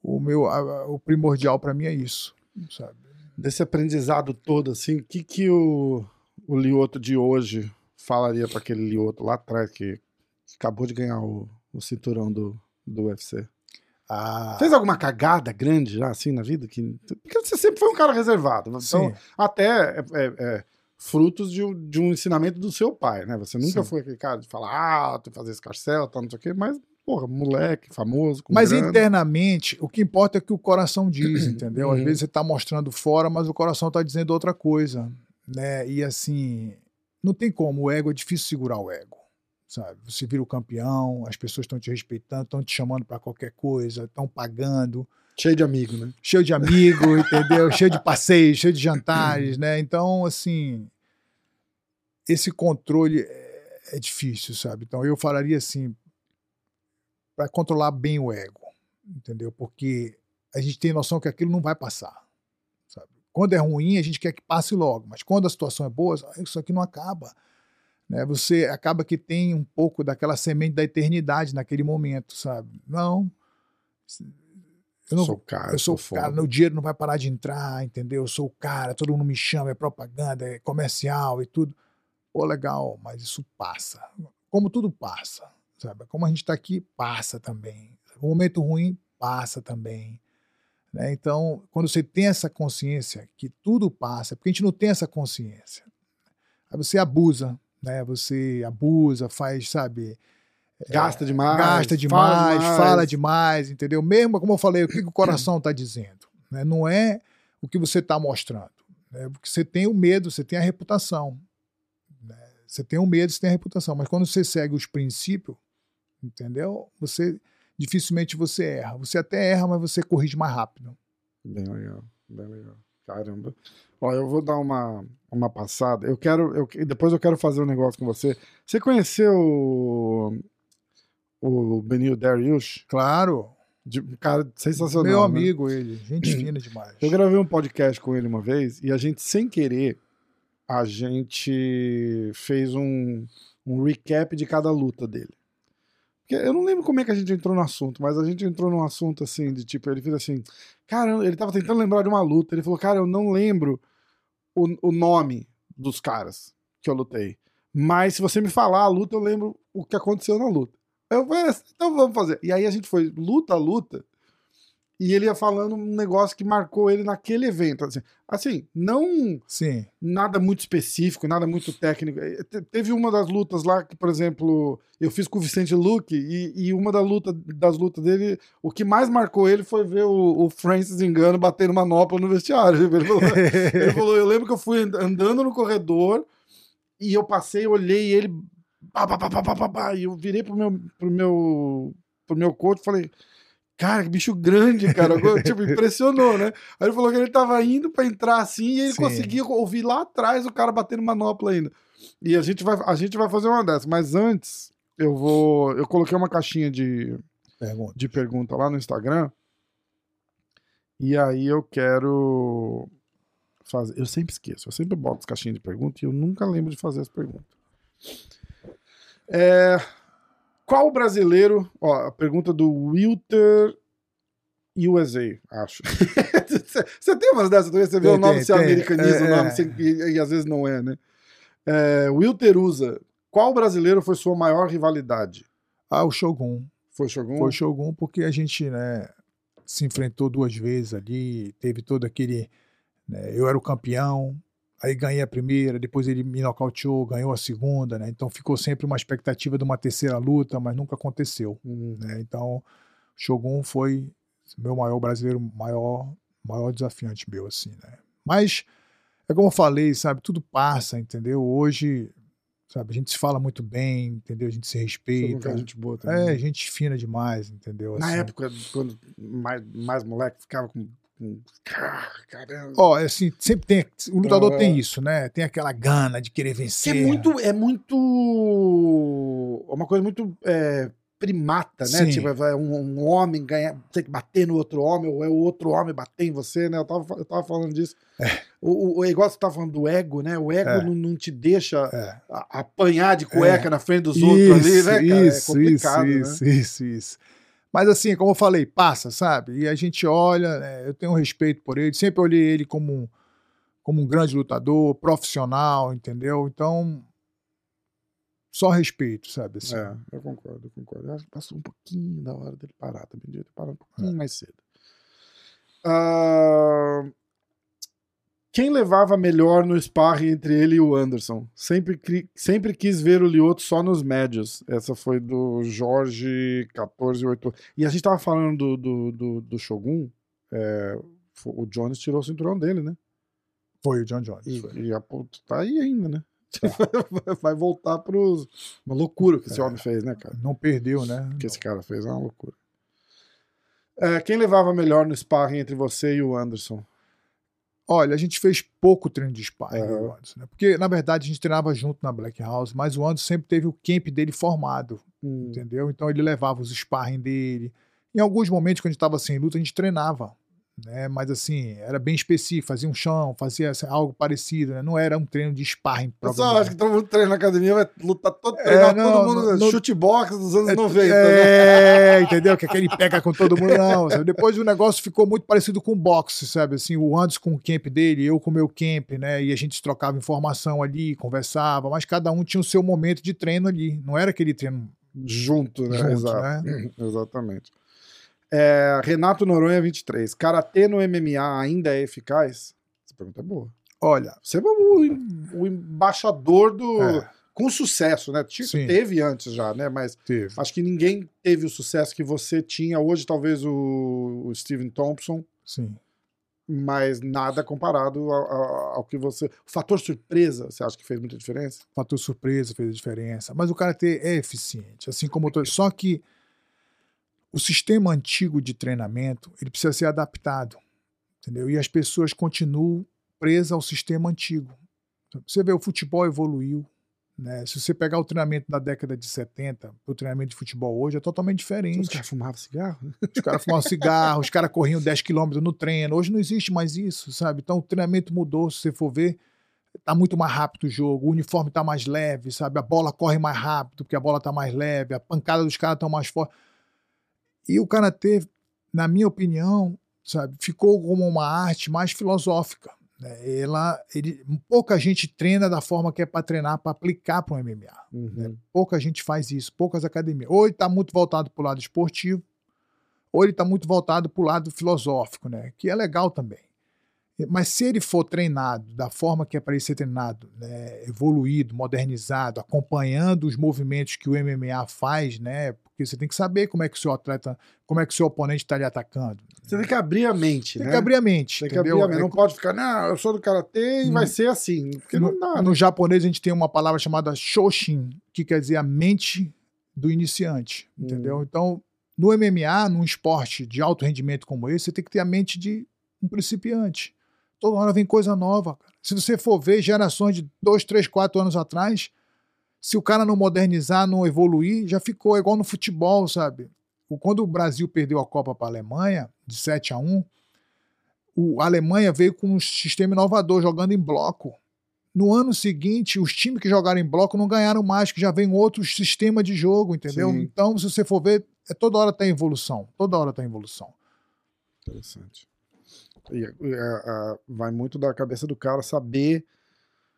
Speaker 2: o meu, a, o primordial para mim é isso, sabe?
Speaker 1: Desse aprendizado todo, assim, o que que o, o Lioto de hoje falaria para aquele Lioto lá atrás que acabou de ganhar o, o cinturão do, do UFC?
Speaker 2: Ah.
Speaker 1: Fez alguma cagada grande já, assim, na vida? Que... Porque você sempre foi um cara reservado. Né? Então, Sim. até é, é, é, frutos de, de, um ensinamento do seu pai, né? Você nunca Sim. foi aquele cara de falar, ah, tu fazer escarcel, tal, não sei o quê, mas, porra, moleque, famoso.
Speaker 2: mas grana. internamente, o que importa é o que o coração diz, *clears throat* entendeu? Às uhum. vezes você tá mostrando fora, mas o coração tá dizendo outra coisa, né? E assim, não tem como, o ego é difícil segurar o ego sabe? Você vira o campeão, as pessoas estão te respeitando, estão te chamando para qualquer coisa, estão pagando.
Speaker 1: Cheio de amigo, né?
Speaker 2: Cheio de amigo, *laughs* entendeu? Cheio de passeios, cheio de jantares, né? Então, assim, esse controle é, é difícil, sabe? Então, eu falaria assim, para controlar bem o ego, entendeu? Porque a gente tem noção que aquilo não vai passar? Quando é ruim, a gente quer que passe logo, mas quando a situação é boa, isso aqui não acaba né, você acaba que tem um pouco daquela semente da eternidade naquele momento, sabe? Não.
Speaker 1: Eu não sou o cara,
Speaker 2: eu sou o cara, meu dinheiro não vai parar de entrar, entendeu? Eu sou o cara, todo mundo me chama, é propaganda, é comercial e tudo. Pô, legal, mas isso passa. Como tudo passa, sabe? Como a gente está aqui, passa também. O momento ruim passa também. Né? Então, quando você tem essa consciência que tudo passa, porque a gente não tem essa consciência, aí você abusa, né? Você abusa, faz, sabe?
Speaker 1: Gasta demais.
Speaker 2: Gasta demais, fala demais, fala demais entendeu? Mesmo, como eu falei, o que, que o *clears throat* coração está dizendo? Né? Não é o que você está mostrando. Né? Porque você tem o medo, você tem a reputação. Né? Você tem o medo, você tem a reputação. Mas quando você segue os princípios, entendeu? Você dificilmente você erra. Você até erra, mas você corrige mais rápido.
Speaker 1: Bem legal, bem legal. Caramba. Ó, eu vou dar uma, uma passada. Eu quero. Eu, depois eu quero fazer um negócio com você. Você conheceu o, o Benil Darius?
Speaker 2: Claro.
Speaker 1: De, cara sensacional.
Speaker 2: Meu
Speaker 1: né?
Speaker 2: amigo, né? ele. Gente fina *clears throat* demais.
Speaker 1: Eu gravei um podcast com ele uma vez e a gente, sem querer, a gente fez um, um recap de cada luta dele. Eu não lembro como é que a gente entrou no assunto, mas a gente entrou num assunto assim, de tipo, ele fez assim, cara, ele tava tentando lembrar de uma luta, ele falou, cara, eu não lembro o, o nome dos caras que eu lutei. Mas se você me falar a luta, eu lembro o que aconteceu na luta. Eu falei, "Ah, então vamos fazer. E aí a gente foi luta a luta. E ele ia falando um negócio que marcou ele naquele evento. Assim, assim não
Speaker 2: Sim.
Speaker 1: nada muito específico, nada muito técnico. Eh, te- Teve uma das lutas lá que, por exemplo, eu fiz com o Vicente Luque e, e uma da luta, das lutas dele, o que mais marcou ele foi ver o, o Francis Engano batendo manopla no vestiário. *laughs* Ele falou, ele falou, eu lembro que eu fui and- andando no corredor e eu passei, olhei ele, pá, pá, pá, pá, pá, pá, pá, e eu virei pro meu, pro meu, pro meu coach e falei, cara, que bicho grande, cara. *laughs* tipo, impressionou, né? Aí ele falou que ele tava indo pra entrar assim e ele
Speaker 2: Sim.
Speaker 1: conseguia ouvir lá atrás o cara batendo manopla ainda. E a gente vai, a gente vai fazer uma dessas, mas antes eu vou, eu coloquei uma caixinha de,
Speaker 2: Pergunta.
Speaker 1: de pergunta lá no Instagram. E aí eu quero fazer. Eu sempre esqueço, eu sempre boto as caixinhas de pergunta e eu nunca lembro de fazer as perguntas. É, qual brasileiro. Ó, a pergunta do Wilter USA, acho. *laughs* Você tem umas dessas também? Você vê
Speaker 2: Tem,
Speaker 1: o nome
Speaker 2: tem,
Speaker 1: se
Speaker 2: tem.
Speaker 1: americaniza o
Speaker 2: É,
Speaker 1: nome
Speaker 2: é.
Speaker 1: e, e às vezes não é, né? É, Wilter usa. Qual brasileiro foi sua maior rivalidade?
Speaker 2: Ah, o Shogun.
Speaker 1: Foi Shogun?
Speaker 2: Foi o Shogun porque a gente, né, se enfrentou duas vezes ali, teve todo aquele. né, eu era o campeão, aí ganhei a primeira, depois ele me nocauteou, ganhou a segunda, né? Então ficou sempre uma expectativa de uma terceira luta, mas nunca aconteceu.
Speaker 1: Hum.
Speaker 2: né? Então, Shogun foi meu maior brasileiro, maior, maior desafiante meu, assim, né? Mas, é como eu falei, sabe, tudo passa, entendeu? Hoje, sabe, a gente se fala muito bem, entendeu? A gente se respeita.
Speaker 1: é gente boa também.
Speaker 2: É, gente fina demais, entendeu?
Speaker 1: Na
Speaker 2: Assim.
Speaker 1: época, quando mais, mais moleque, ficava com. Caramba.
Speaker 2: Ó, é assim, sempre tem. O lutador
Speaker 1: É.
Speaker 2: tem isso, né? Tem aquela gana de querer
Speaker 1: Que
Speaker 2: vencer.
Speaker 1: é muito. É muito. Uma coisa muito é, primata, né?
Speaker 2: Sim.
Speaker 1: Tipo, é um, um homem ganhar, ter que bater no outro homem, ou é o outro homem bater em você, né? Eu tava, eu tava falando disso. O, o, o igual você tava falando do ego, né? O ego
Speaker 2: É.
Speaker 1: não, não te deixa
Speaker 2: É.
Speaker 1: apanhar de cueca na frente dos outros ali, né, cara? é complicado,
Speaker 2: isso,
Speaker 1: né?
Speaker 2: isso, isso. Mas assim, como eu falei, passa, sabe? E a gente olha, né, eu tenho um respeito por ele, sempre olhei ele como um, como um grande lutador, profissional, entendeu? Então, só respeito, sabe? Assim.
Speaker 1: É, eu concordo, eu concordo. Eu acho que passou um pouquinho da hora dele parar também. Devia ter parado um pouquinho mais cedo. Ah, quem levava melhor no sparring entre ele e o Anderson? Sempre, sempre quis ver o Lioto só nos médios. Essa foi do Jorge 148. E a gente tava falando do, do, do, do Shogun. é, o Jones tirou o cinturão dele, né?
Speaker 2: Foi o John Jones.
Speaker 1: E, e a, tá aí ainda, né? *laughs* Vai voltar pros. Uma loucura que esse
Speaker 2: É.
Speaker 1: homem fez, né, cara?
Speaker 2: Não perdeu, né?
Speaker 1: que esse cara fez é uma loucura. É, quem levava melhor no sparring entre você e o Anderson?
Speaker 2: Olha, a gente fez pouco treino de sparring, o Anderson, né? Porque, na verdade, a gente treinava junto na Black House, mas o Anderson sempre teve o camp dele formado, entendeu? Então ele levava os sparring dele. Em alguns momentos, quando a gente estava sem luta, a gente treinava, né? Mas assim, era bem específico, fazia um chão, fazia assim, algo parecido, né? Não era um treino de sparring.
Speaker 1: Pessoal, acho que todo mundo treina na academia, vai lutar todo,
Speaker 2: É, não,
Speaker 1: todo mundo.
Speaker 2: no-
Speaker 1: chute box dos anos
Speaker 2: É,
Speaker 1: 90. né?
Speaker 2: É, *laughs* entendeu? Que aquele pega com todo mundo, não. sabe? Depois o negócio ficou muito parecido com o boxe, sabe? Assim, o Anderson com o camp dele, eu com o meu camp, né? E a gente trocava informação ali, conversava, mas cada um tinha o seu momento de treino ali. Não era aquele treino
Speaker 1: Junto, né?
Speaker 2: junto,
Speaker 1: Exato.
Speaker 2: né? *clears throat*
Speaker 1: Exatamente. É, Renato Noronha, 23. Karatê no MMA ainda é eficaz? Essa pergunta é boa.
Speaker 2: Olha,
Speaker 1: Você é o, o embaixador do.
Speaker 2: é,
Speaker 1: Com sucesso, né? Tipo,
Speaker 2: Sim.
Speaker 1: Teve antes já, né? Mas
Speaker 2: teve.
Speaker 1: Acho que ninguém teve o sucesso que você tinha. Hoje, talvez o, o Steven Thompson,
Speaker 2: Sim.
Speaker 1: mas nada comparado ao, ao- ao que você. O fator surpresa, você acha que fez muita diferença?
Speaker 2: fator surpresa fez a diferença. Mas o karatê é eficiente, assim como todo. Só que o sistema antigo de treinamento ele precisa ser adaptado, entendeu? E as pessoas continuam presas ao sistema antigo. Você vê o futebol evoluiu, né? Se você pegar o treinamento da década de 70, o treinamento de futebol hoje é totalmente
Speaker 1: Os
Speaker 2: diferente.
Speaker 1: caras fumavam cigarro?
Speaker 2: Os caras fumavam cigarro, os caras corriam 10 km no treino. Hoje não existe mais isso, sabe? Então o treinamento mudou, se você for ver, tá muito mais rápido o jogo, o uniforme tá mais leve, sabe? A bola corre mais rápido, porque a bola tá mais leve, a pancada dos caras estão mais forte. E o karatê, na minha opinião, sabe, ficou como uma arte mais filosófica, né, ela, ele, pouca gente treina da forma que é para treinar, para aplicar para o MMA.
Speaker 1: Uhum.
Speaker 2: Né? Pouca gente faz isso, poucas academias. Ou ele está muito voltado para o lado esportivo, ou ele está muito voltado para o lado filosófico, né? que é legal também. Mas se ele for treinado da forma que é para ele ser treinado, né, evoluído, modernizado, acompanhando os movimentos que o MMA faz, né, porque você tem que saber como é que o seu atleta, como é que o seu oponente está lhe atacando.
Speaker 1: Você tem que abrir a mente,
Speaker 2: tem
Speaker 1: né?
Speaker 2: que abrir a mente,
Speaker 1: tem que
Speaker 2: entendeu?
Speaker 1: abrir a mente.
Speaker 2: É
Speaker 1: Não pode ficar, não, eu sou do karatê e
Speaker 2: Não.
Speaker 1: vai ser assim. Porque
Speaker 2: no,
Speaker 1: não dá. né?
Speaker 2: no japonês a gente tem uma palavra chamada shoshin, que quer dizer a mente do iniciante,
Speaker 1: Hum.
Speaker 2: entendeu? Então, no MMA, num esporte de alto rendimento como esse, você tem que ter a mente de um principiante. Toda hora vem coisa nova. Cara. Se você for ver gerações de dois, três, quatro anos atrás, se o cara não modernizar, não evoluir, já ficou igual no futebol, sabe? Quando o Brasil perdeu a Copa para a Alemanha, de 7 a 1, o, a Alemanha veio com um sistema inovador, jogando em bloco. No ano seguinte, os times que jogaram em bloco não ganharam mais, que já vem outro sistema de jogo, entendeu?
Speaker 1: Sim.
Speaker 2: Então, se você for ver, é toda hora tem evolução. Toda hora tem evolução.
Speaker 1: Interessante. E, a- a- vai muito da cabeça do cara saber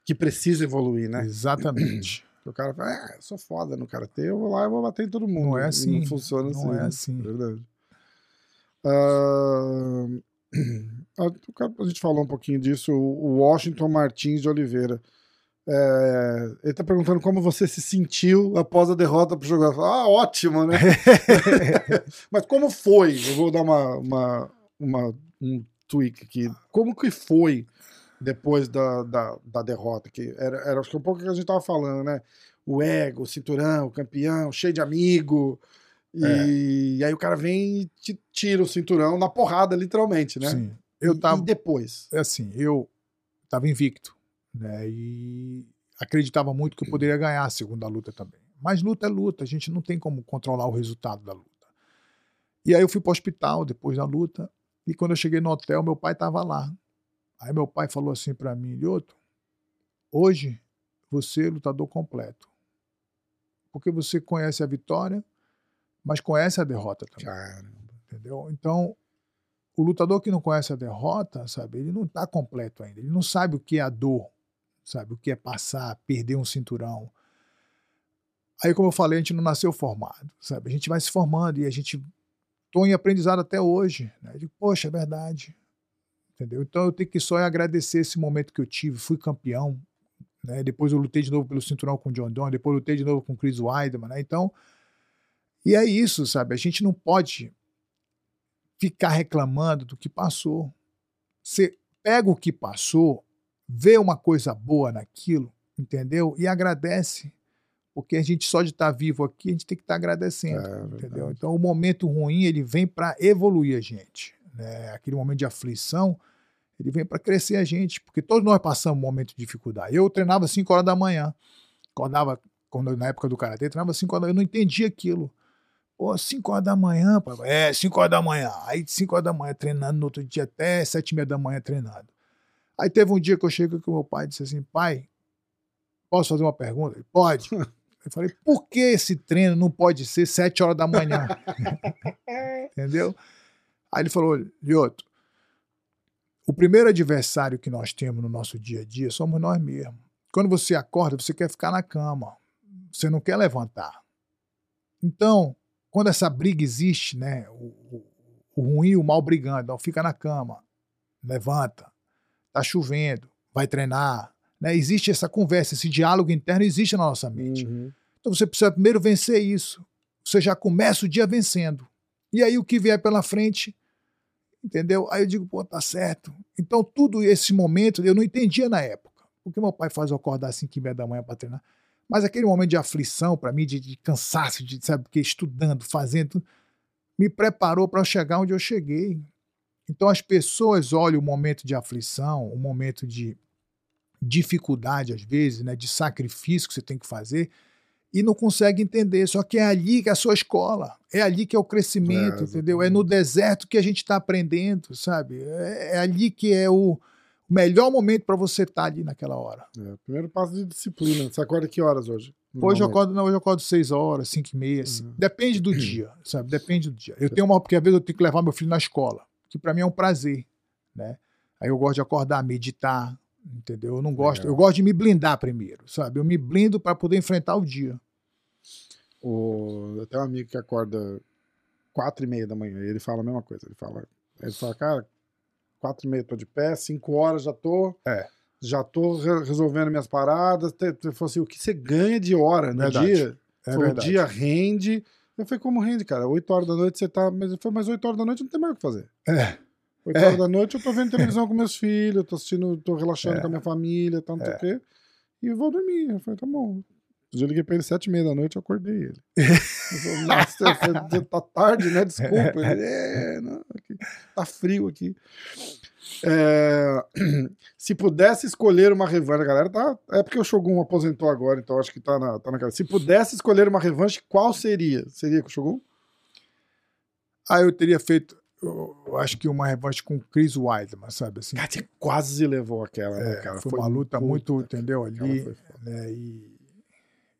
Speaker 1: que precisa evoluir, né?
Speaker 2: Exatamente. *clears throat*
Speaker 1: O cara fala, ah, eu sou foda no karatê, eu vou lá e vou bater em todo mundo.
Speaker 2: Não é assim.
Speaker 1: Não funciona assim.
Speaker 2: Não é
Speaker 1: né?
Speaker 2: assim.
Speaker 1: Verdade. Ah, *clears throat* a gente falou um pouquinho disso, o Washington Martins de Oliveira. É, ele tá perguntando como você se sentiu após a derrota pro jogador. Ah, ótimo, né? *laughs* *laughs* Mas como foi? Eu vou dar uma, uma, uma- um tweak aqui. Como que foi depois da, da, da derrota? Que era, era acho que um pouco o que a gente tava falando, né? O ego, o cinturão, o campeão, cheio de amigo. E, e aí o cara vem e te tira o cinturão na porrada, literalmente, né?
Speaker 2: Sim. Eu
Speaker 1: E-
Speaker 2: tava.
Speaker 1: E depois?
Speaker 2: é assim, eu estava invicto, né? E acreditava muito que eu poderia ganhar a segunda luta também. Mas luta é luta, a gente não tem como controlar o resultado da luta. E aí eu fui para o hospital depois da luta, e quando eu cheguei no hotel, meu pai estava lá. Aí meu pai falou assim para mim, Lioto, hoje você é lutador completo. Porque você conhece a vitória, mas conhece a derrota também entendeu? Então, o lutador que não conhece a derrota, sabe, ele não está completo ainda. Ele não sabe o que é a dor, sabe, o que é passar, perder um cinturão. Aí, como eu falei, a gente não nasceu formado, sabe? A gente vai se formando e a gente estou em aprendizado até hoje. Né? Eu digo, poxa, é verdade, entendeu? Então, eu tenho que só agradecer esse momento que eu tive. Fui campeão, né? Depois eu lutei de novo pelo cinturão com o John Don, depois eu lutei de novo com o Chris Weidman, né? Então, e é isso, sabe? A gente não pode ficar reclamando do que passou. Você pega o que passou, vê uma coisa boa naquilo, entendeu? E agradece. Porque a gente só de estar vivo aqui, a gente tem que estar agradecendo,
Speaker 1: É,
Speaker 2: entendeu?
Speaker 1: verdade.
Speaker 2: Então o momento ruim, ele vem para evoluir a gente, né? Aquele momento de aflição, ele vem para crescer a gente, porque todos nós passamos um momento de dificuldade. Eu treinava 5 horas da manhã, acordava, quando, na época do Karatê, treinava 5 horas da manhã, eu não entendia aquilo. Pô, 5 horas da manhã, pai. É, 5 horas da manhã. Aí 5 horas da manhã treinando, no outro dia até 7 e meia da manhã treinando. Aí teve um dia que eu cheguei com meu pai e disse assim, pai, posso fazer uma pergunta? Ele, pode. *laughs* Eu falei, por que esse treino não pode ser 7 horas da manhã? *laughs* Entendeu? Aí ele falou, Lioto, o primeiro adversário que nós temos no nosso dia a dia somos nós mesmos. Quando você acorda, você quer ficar na cama. Você não quer levantar. Então, quando essa briga existe, né? O, o, ruim e o mal brigando, então fica na cama, levanta, tá chovendo, vai treinar. Né? Existe essa conversa, esse diálogo interno existe na nossa mente.
Speaker 1: Uhum.
Speaker 2: Então você precisa primeiro vencer isso. Você já começa o dia vencendo. E aí o que vier pela frente, entendeu? Aí eu digo, pô, tá certo. Então tudo esse momento eu não entendia na época. Porque meu pai faz eu acordar às 5 e meia da manhã para treinar. Mas aquele momento de aflição para mim, de, de cansaço, de sabe, porque estudando, fazendo, me preparou para chegar onde eu cheguei. Então as pessoas olham o momento de aflição, o momento de dificuldade às vezes, né, de sacrifício que você tem que fazer, e não consegue entender. Só que é ali que é a sua escola, é ali que é o crescimento,
Speaker 1: É,
Speaker 2: entendeu? É no deserto que a gente está aprendendo, sabe? É, é ali que é o melhor momento para você estar ali naquela hora.
Speaker 1: É, primeiro passo de disciplina. Você acorda que horas hoje?
Speaker 2: Hoje eu acordo, não, hoje eu acordo 6 horas, 5 e meia. assim.
Speaker 1: Uhum.
Speaker 2: Depende do *clears throat* dia, sabe? Depende do dia. Eu tenho uma, porque às vezes eu tenho que levar meu filho na escola, que para mim é um prazer, né? Aí eu gosto de acordar, meditar, entendeu? Eu não gosto, Legal. eu gosto de me blindar primeiro, sabe? Eu me blindo para poder enfrentar o dia.
Speaker 1: O, eu tenho um amigo que acorda quatro e meia da manhã e ele fala a mesma coisa. Ele fala, ele fala, cara, quatro e meia tô de pé, cinco horas já tô,
Speaker 2: é.
Speaker 1: já tô resolvendo minhas paradas. Ele falou assim, o que você ganha de hora no verdade. dia? É o dia rende. Eu falei, como rende, cara? Oito horas da noite você tá. Mas, falei, mas oito horas da noite não tem mais o que fazer.
Speaker 2: É.
Speaker 1: Oito é. horas da noite eu tô vendo televisão *laughs* com meus filhos, tô assistindo, tô relaxando é. com a minha família, tal, não sei o é. quê. E vou dormir. Eu falei, tá bom. Eu liguei pra ele sete e meia da noite, eu acordei ele. Eu falei, *laughs* Nossa, tá tarde, né? Desculpa. Ele, é, não, aqui, tá frio aqui. É, *clears throat* se pudesse escolher uma revanche, galera tá. É porque o Shogun aposentou agora, então acho que tá na, tá na cara. Se pudesse escolher uma revanche, qual seria? Seria com o Shogun?
Speaker 2: Ah, eu teria feito. Eu acho que uma revanche com Chris Weidman, sabe? Assim,
Speaker 1: cara, você quase levou aquela, né,
Speaker 2: é, né, cara? Foi, foi uma luta muito, entendeu? Ali. Né, e,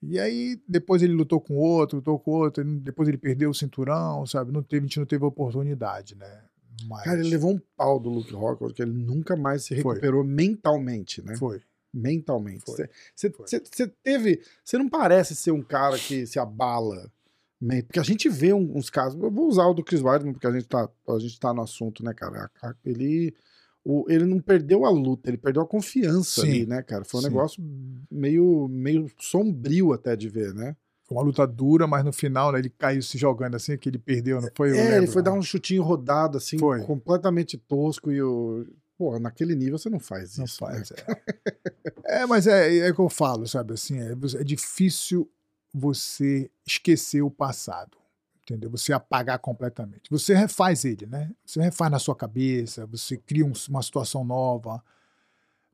Speaker 2: e aí, depois ele lutou com outro, lutou com outro, depois ele perdeu o cinturão, sabe? Não teve, a gente não teve oportunidade, né?
Speaker 1: Mas... Cara, ele levou um pau do Luke Rockford, que ele nunca mais se recuperou Foi. mentalmente, né?
Speaker 2: Foi.
Speaker 1: Mentalmente. Você teve. Você não parece ser um cara que se abala. Porque a gente vê uns casos. Eu vou usar o do Chris Weidman, porque a gente tá, a gente tá no assunto, né, cara? Ele. O, ele não perdeu a luta, ele perdeu a confiança Sim. ali, né, cara? Foi um Sim. negócio meio, meio sombrio até de ver, né?
Speaker 2: Foi uma luta dura, mas no final né, ele caiu se jogando assim, que ele perdeu, não foi?
Speaker 1: É, ele foi dar um chutinho rodado, assim, foi. completamente tosco e o. Pô, naquele nível você não faz
Speaker 2: não
Speaker 1: isso.
Speaker 2: Não faz, né? é. é. mas é, é o que eu falo, sabe? Assim, é, é difícil você esquecer o passado entendeu? Você apagar completamente. Você refaz ele, né? Você refaz na sua cabeça, você cria um, uma situação nova,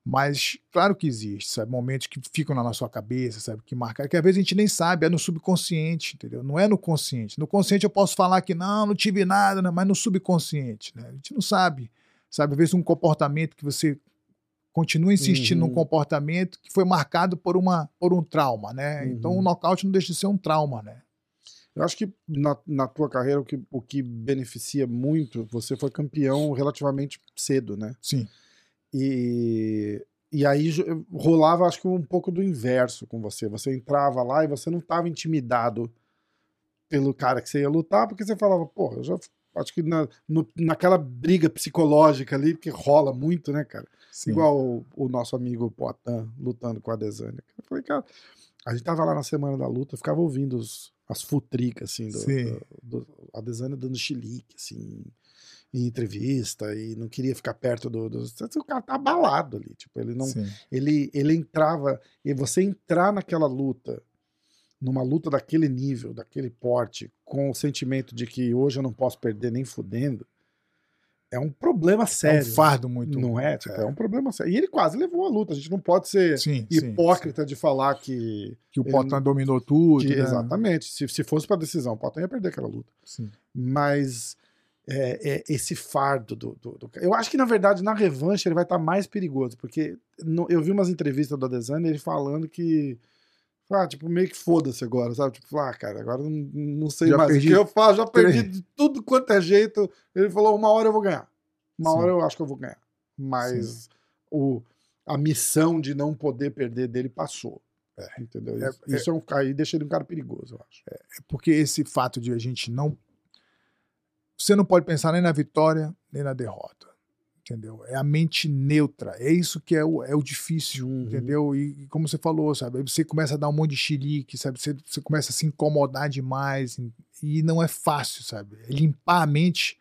Speaker 2: mas claro que existe, sabe? Momentos que ficam na nossa cabeça, sabe? Que marcar, que às vezes a gente nem sabe, é no subconsciente, entendeu? Não é no consciente. No consciente eu posso falar que não, não tive nada, né? mas no subconsciente, né? A gente não sabe, sabe? Às vezes um comportamento que você continua insistindo uhum. num comportamento que foi marcado por, uma, por um trauma, né? Uhum. Então o nocaute não deixa de ser um trauma, né?
Speaker 1: Eu acho que na, na tua carreira o que, o que beneficia muito, você foi campeão relativamente cedo, né?
Speaker 2: Sim.
Speaker 1: E, e aí rolava, acho que um pouco do inverso com você. Você entrava lá e você não estava intimidado pelo cara que você ia lutar, porque você falava, pô, eu já acho que na, no, naquela briga psicológica ali, que rola muito, né, cara? Sim. Igual o, o, nosso amigo Poitin lutando com a Desânia. Eu falei, cara, a gente tava lá na semana da luta, ficava ouvindo os, as futricas, assim, do, do, do, a Desânia dando chilique, assim, em entrevista e não queria ficar perto do, do, o cara tá abalado ali tipo ele não ele ele entrava e você entrar naquela luta numa luta daquele nível daquele porte com o sentimento de que hoje eu não posso perder nem fudendo é um problema sério. É
Speaker 2: um fardo muito.
Speaker 1: Não é? Tipo, é. é. um problema sério. E ele quase levou a luta. A gente não pode ser sim, hipócrita sim, sim. de falar que.
Speaker 2: Que o Potan dominou tudo. Que,
Speaker 1: né? Exatamente. Se, se fosse para decisão, o Potan ia perder aquela luta.
Speaker 2: Sim.
Speaker 1: Mas é, é, esse fardo do, do, do, Eu acho que, na verdade, na revanche ele vai estar tá mais perigoso, porque no, eu vi umas entrevistas do Adesanya ele falando que. Ah, tipo, meio que foda-se agora, sabe? Tipo, ah, cara, agora não, não sei já mais perdi. o que eu faço, já perdi de tudo quanto é jeito. Ele falou, uma hora eu vou ganhar. Uma Sim. hora eu acho que eu vou ganhar. Mas o, a missão de não poder perder dele passou. É, entendeu? É, isso, é, é um, aí deixa ele um cara perigoso, eu acho.
Speaker 2: É, é porque esse fato de a gente não você não pode pensar nem na vitória, nem na derrota. Entendeu? É a mente neutra. É isso que é o, é o difícil, uhum. entendeu? E, e, como você falou, sabe? Você começa a dar um monte de xilique, sabe? Você, você começa a se incomodar demais. E não é fácil, sabe? Limpar a mente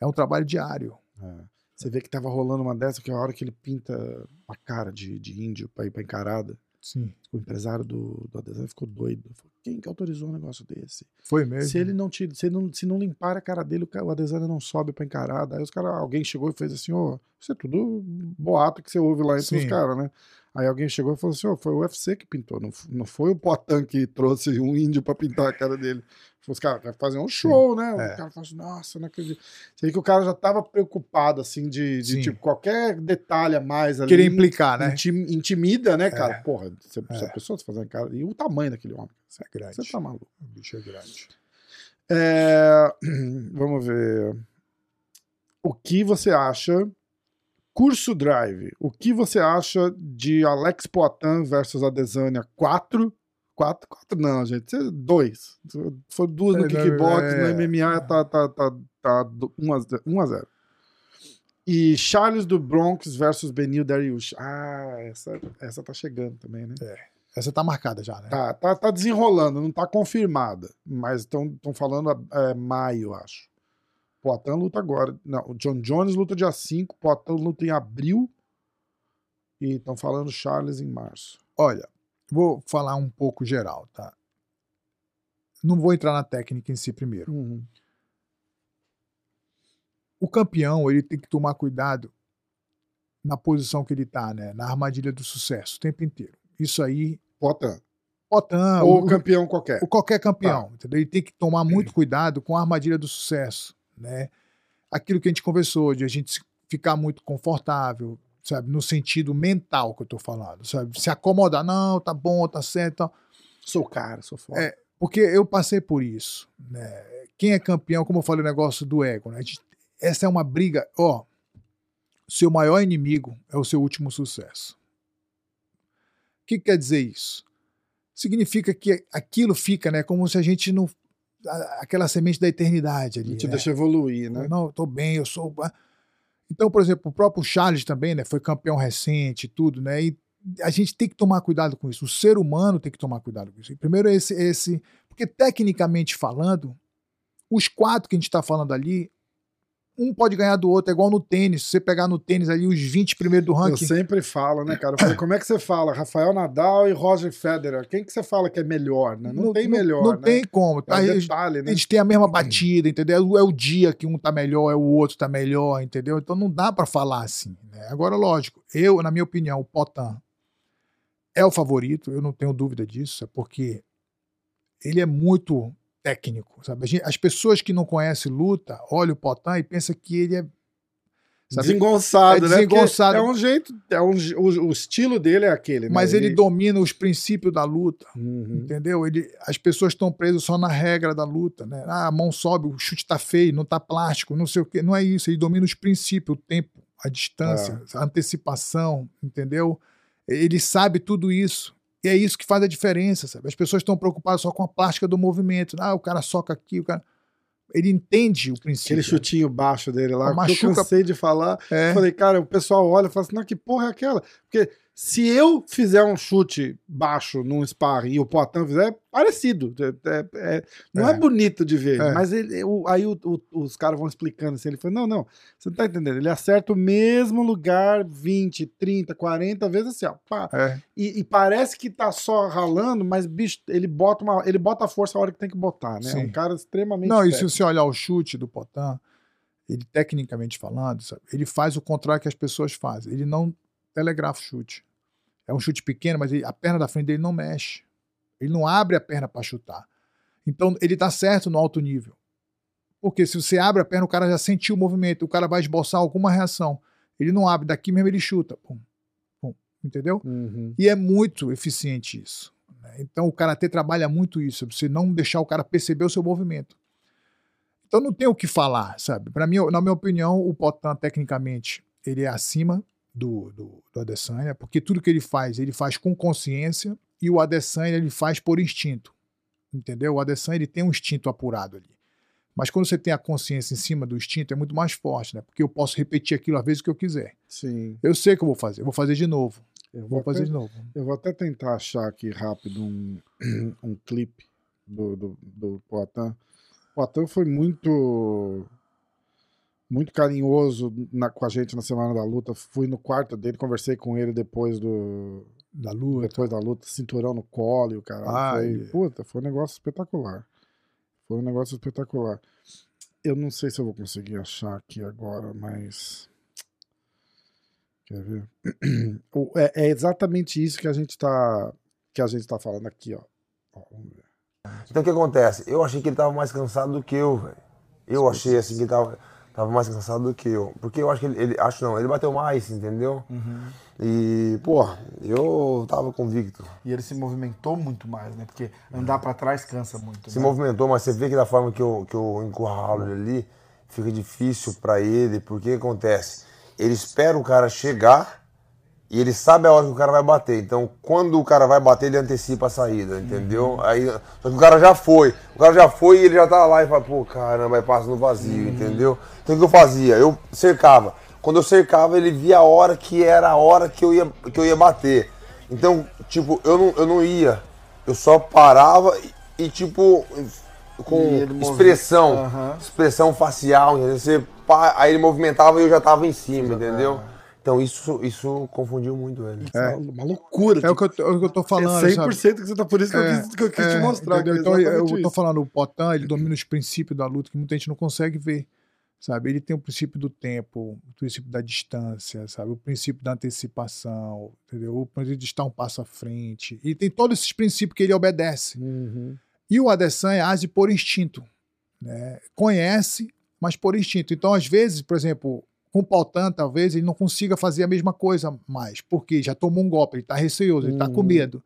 Speaker 2: é um trabalho diário. É.
Speaker 1: Você vê que tava rolando uma dessa que é a hora que ele pinta a cara de, de índio pra ir pra encarada.
Speaker 2: Sim.
Speaker 1: O empresário do, do Adesanya ficou doido. Falou, Quem que autorizou um negócio desse?
Speaker 2: Foi mesmo.
Speaker 1: Se ele não tira, se, não, se não limpar a cara dele, o Adesanya não sobe pra encarada. Aí os caras, alguém chegou e fez assim, ó, oh, isso é tudo boato que você ouve lá entre Sim. os caras, né? Aí alguém chegou e falou assim: oh, foi o UFC que pintou, não, não foi o Potan que trouxe um índio para pintar a cara dele. Os caras querem fazer um show, né? É. O cara fala assim, nossa, não acredito. Você vê que o cara já tava preocupado, assim, de, de tipo, qualquer detalhe a mais ali.
Speaker 2: Querer implicar, né?
Speaker 1: Intimida, né, cara? É. Porra, você, é. a pessoa tá fazendo cara. E o tamanho daquele homem.
Speaker 2: Isso é grande.
Speaker 1: Você tá maluco.
Speaker 2: O bicho é grande.
Speaker 1: É... *clears throat* Vamos ver. O que você acha Discurso Drive. O que você acha de Alex Poitin versus Adesanya 4? 4? 4 não, gente. 2. Foram duas no
Speaker 2: É,
Speaker 1: kickbox,
Speaker 2: é.
Speaker 1: no MMA tá, tá, tá, tá 1 a 0. E Charles do Bronx versus Benil Dariush. Ah, essa, essa tá chegando também, né?
Speaker 2: Essa tá marcada já, né?
Speaker 1: Tá, tá, tá desenrolando, não tá confirmada. Mas estão falando é, maio, acho. Poitin luta agora. Não, o John Jones luta dia 5, Poitin luta em abril. E estão falando Charles em março.
Speaker 2: Olha, vou falar um pouco geral, tá? Não vou entrar na técnica em si primeiro.
Speaker 1: Uhum.
Speaker 2: O campeão, ele tem que tomar cuidado na posição que ele tá, né? Na armadilha do sucesso, o tempo inteiro. Isso aí,
Speaker 1: Poitin.
Speaker 2: Potan,
Speaker 1: Ou
Speaker 2: o,
Speaker 1: campeão qualquer.
Speaker 2: o qualquer campeão, entendeu? Ele tem que tomar muito cuidado com a armadilha do sucesso, né? Aquilo que a gente conversou, de a gente ficar muito confortável, sabe? No sentido mental que eu tô falando, sabe? Se acomodar, não, tá bom, tá certo.
Speaker 1: Sou cara, sou foda.
Speaker 2: É, porque eu passei por isso. Né? Quem é campeão, como eu falei, o negócio do ego. Né? Essa é uma briga. Ó, seu maior inimigo é o seu último sucesso. O que quer dizer isso? Significa que aquilo fica, né, como se a gente não. Aquela semente da eternidade
Speaker 1: A
Speaker 2: ali.
Speaker 1: gente
Speaker 2: né?
Speaker 1: deixa evoluir, né?
Speaker 2: Não, eu tô bem, eu sou. Então, por exemplo, o próprio Charles também, né? Foi campeão recente tudo, né? E a gente tem que tomar cuidado com isso. O ser humano tem que tomar cuidado com isso. E primeiro, esse, esse. Porque, tecnicamente falando, os quatro que a gente está falando ali, um pode ganhar do outro. É igual no tênis. Se você pegar no tênis ali os 20 primeiros do
Speaker 1: Eu
Speaker 2: ranking.
Speaker 1: sempre falo, né, cara? Eu falei, como é que você fala? Rafael Nadal e Roger Federer. Quem que você fala que é melhor, né? Não, tem melhor,
Speaker 2: Não
Speaker 1: né?
Speaker 2: tem como.
Speaker 1: É um
Speaker 2: Aí,
Speaker 1: detalhe, né?
Speaker 2: Eles têm a mesma batida, entendeu? É o dia que um tá melhor, é o outro tá melhor, entendeu? Então não dá pra falar assim. Né? Agora, lógico, eu, na minha opinião, o Potan é o favorito, eu não tenho dúvida disso, é porque ele é muito técnico, sabe? As pessoas que não conhecem luta olham o Potan e pensam que ele é. sabe?
Speaker 1: Desengonçado,
Speaker 2: É
Speaker 1: né? Porque
Speaker 2: desengonçado.
Speaker 1: É um jeito, é um, o, o estilo dele é aquele, né?
Speaker 2: Mas ele domina os princípios da luta.
Speaker 1: Uhum.
Speaker 2: Entendeu? Ele, as pessoas estão presas só na regra da luta, né? Ah, a mão sobe, o chute tá feio, não tá plástico, não sei o quê. Não é isso, ele domina os princípios, o tempo, a distância,
Speaker 1: É.
Speaker 2: a antecipação, entendeu? Ele sabe tudo isso. E é isso que faz a diferença, sabe? As pessoas estão preocupadas só com a plástica do movimento. Ah, o cara soca aqui, o cara. Ele entende o princípio.
Speaker 1: Aquele chutinho baixo dele lá, que eu
Speaker 2: Machuca-
Speaker 1: cansei de falar.
Speaker 2: É.
Speaker 1: Eu falei, cara, o pessoal olha e fala assim, não, que porra é aquela? Porque se eu fizer um chute baixo num sparring e o Poitin fizer, é parecido. É- é- é- não é.
Speaker 2: É.
Speaker 1: bonito de ver.
Speaker 2: É.
Speaker 1: Mas ele, o- aí o- o- os caras vão explicando assim. Ele falou, não, não, você não tá entendendo. Ele acerta o mesmo lugar 20, 30, 40 vezes assim, ó. pá. E, e parece que tá só ralando, mas, bicho, ele bota, uma, ele bota a força a hora que tem que botar, né? É um
Speaker 2: Sim.
Speaker 1: cara extremamente.
Speaker 2: Não, e se
Speaker 1: técnico.
Speaker 2: você olhar o chute do Potan, ele tecnicamente falando, sabe, ele faz o contrário que as pessoas fazem. Ele não telegrafa o chute. É um chute pequeno, mas ele- a perna da frente dele não mexe. Ele não abre a perna para chutar. Então ele tá certo no alto nível. Porque se você abre a perna, o cara já sentiu o movimento, o cara vai esboçar alguma reação. Ele não abre, daqui mesmo ele chuta. Pum, pum, entendeu?
Speaker 1: Uhum.
Speaker 2: E é muito eficiente isso. né? Então o karatê trabalha muito isso, você não deixar o cara perceber o seu movimento. Então não tem o que falar, sabe? Para mim, na minha opinião, o Potan tecnicamente ele é acima do, do, do Adesanya, porque tudo que ele faz, ele faz com consciência e o Adesanya ele faz por instinto. Entendeu? O Adesanya ele tem um instinto apurado ali. Mas quando você tem a consciência em cima do instinto, é muito mais forte, né? Porque eu posso repetir aquilo às vezes que eu quiser.
Speaker 1: Sim.
Speaker 2: Eu sei que eu vou fazer, eu vou fazer de novo.
Speaker 1: Eu
Speaker 2: Vou fazer
Speaker 1: até-
Speaker 2: de novo.
Speaker 1: Eu vou até tentar achar aqui rápido um, *clears throat* um clipe do, do, do Poitin. O Poitin foi muito muito carinhoso na- com a gente na semana da luta. Fui no quarto dele, conversei com ele depois do
Speaker 2: Da luta.
Speaker 1: depois da luta, cinturão no colo e o cara.
Speaker 2: Ah,
Speaker 1: foi, puta, foi um negócio espetacular. Foi um negócio espetacular. Eu não sei se eu vou conseguir achar aqui agora, mas quer ver? *clears throat* É, é exatamente isso que a gente tá que a gente tá falando aqui, ó. Ó, vamos ver.
Speaker 3: Então o que acontece? Eu achei que ele tava mais cansado do que eu, velho. Eu achei assim que ele tava, tava mais cansado do que eu. Porque eu acho que ele, ele- acho não, ele bateu mais, entendeu? E, pô, eu tava convicto.
Speaker 4: E ele se movimentou muito mais, né? Porque andar pra trás cansa muito.
Speaker 3: Se
Speaker 4: né?
Speaker 3: movimentou, mas você vê que da forma que eu, que eu encurralo ele ali, fica difícil pra ele, porque acontece? ele espera o cara chegar e ele sabe a hora que o cara vai bater. Então, quando o cara vai bater, ele antecipa a saída, entendeu?
Speaker 1: Uhum.
Speaker 3: Aí, só que o cara já foi. O cara já foi e ele já tá lá e fala, pô, caramba, aí passa no vazio,
Speaker 1: Uhum.
Speaker 3: entendeu? Então, o que eu fazia? Eu cercava. Quando eu cercava, ele via a hora que era a hora que eu ia, que eu ia bater. Então, tipo, eu não, eu não ia. Eu só parava e, e, tipo, com expressão,
Speaker 1: Aham.
Speaker 3: expressão facial, entendeu? Você, pá, aí ele movimentava e eu já tava em cima, entendeu? Então isso, isso confundiu muito ele.
Speaker 1: É uma loucura.
Speaker 2: É o que eu, é o que eu tô falando,
Speaker 1: é
Speaker 2: sabe?
Speaker 1: 100% que você tá. Por isso que eu
Speaker 2: É,
Speaker 1: quis, que eu quis te
Speaker 2: É,
Speaker 1: mostrar.
Speaker 2: entendeu?
Speaker 1: que é
Speaker 2: Então eu, eu tô
Speaker 1: isso.
Speaker 2: falando, o Potan, ele domina os princípios da luta que muita gente não consegue ver, sabe? Ele tem o princípio do tempo, o princípio da distância, sabe? O princípio da antecipação, entendeu? O princípio de estar um passo à frente. E tem todos esses princípios que ele obedece.
Speaker 1: Uhum.
Speaker 2: E o Adesanya age por instinto, né? Conhece, mas por instinto. Então, às vezes, por exemplo, com o Potan, talvez ele não consiga fazer a mesma coisa mais, porque já tomou um golpe, ele está receoso, ele está com
Speaker 1: Uhum.
Speaker 2: medo.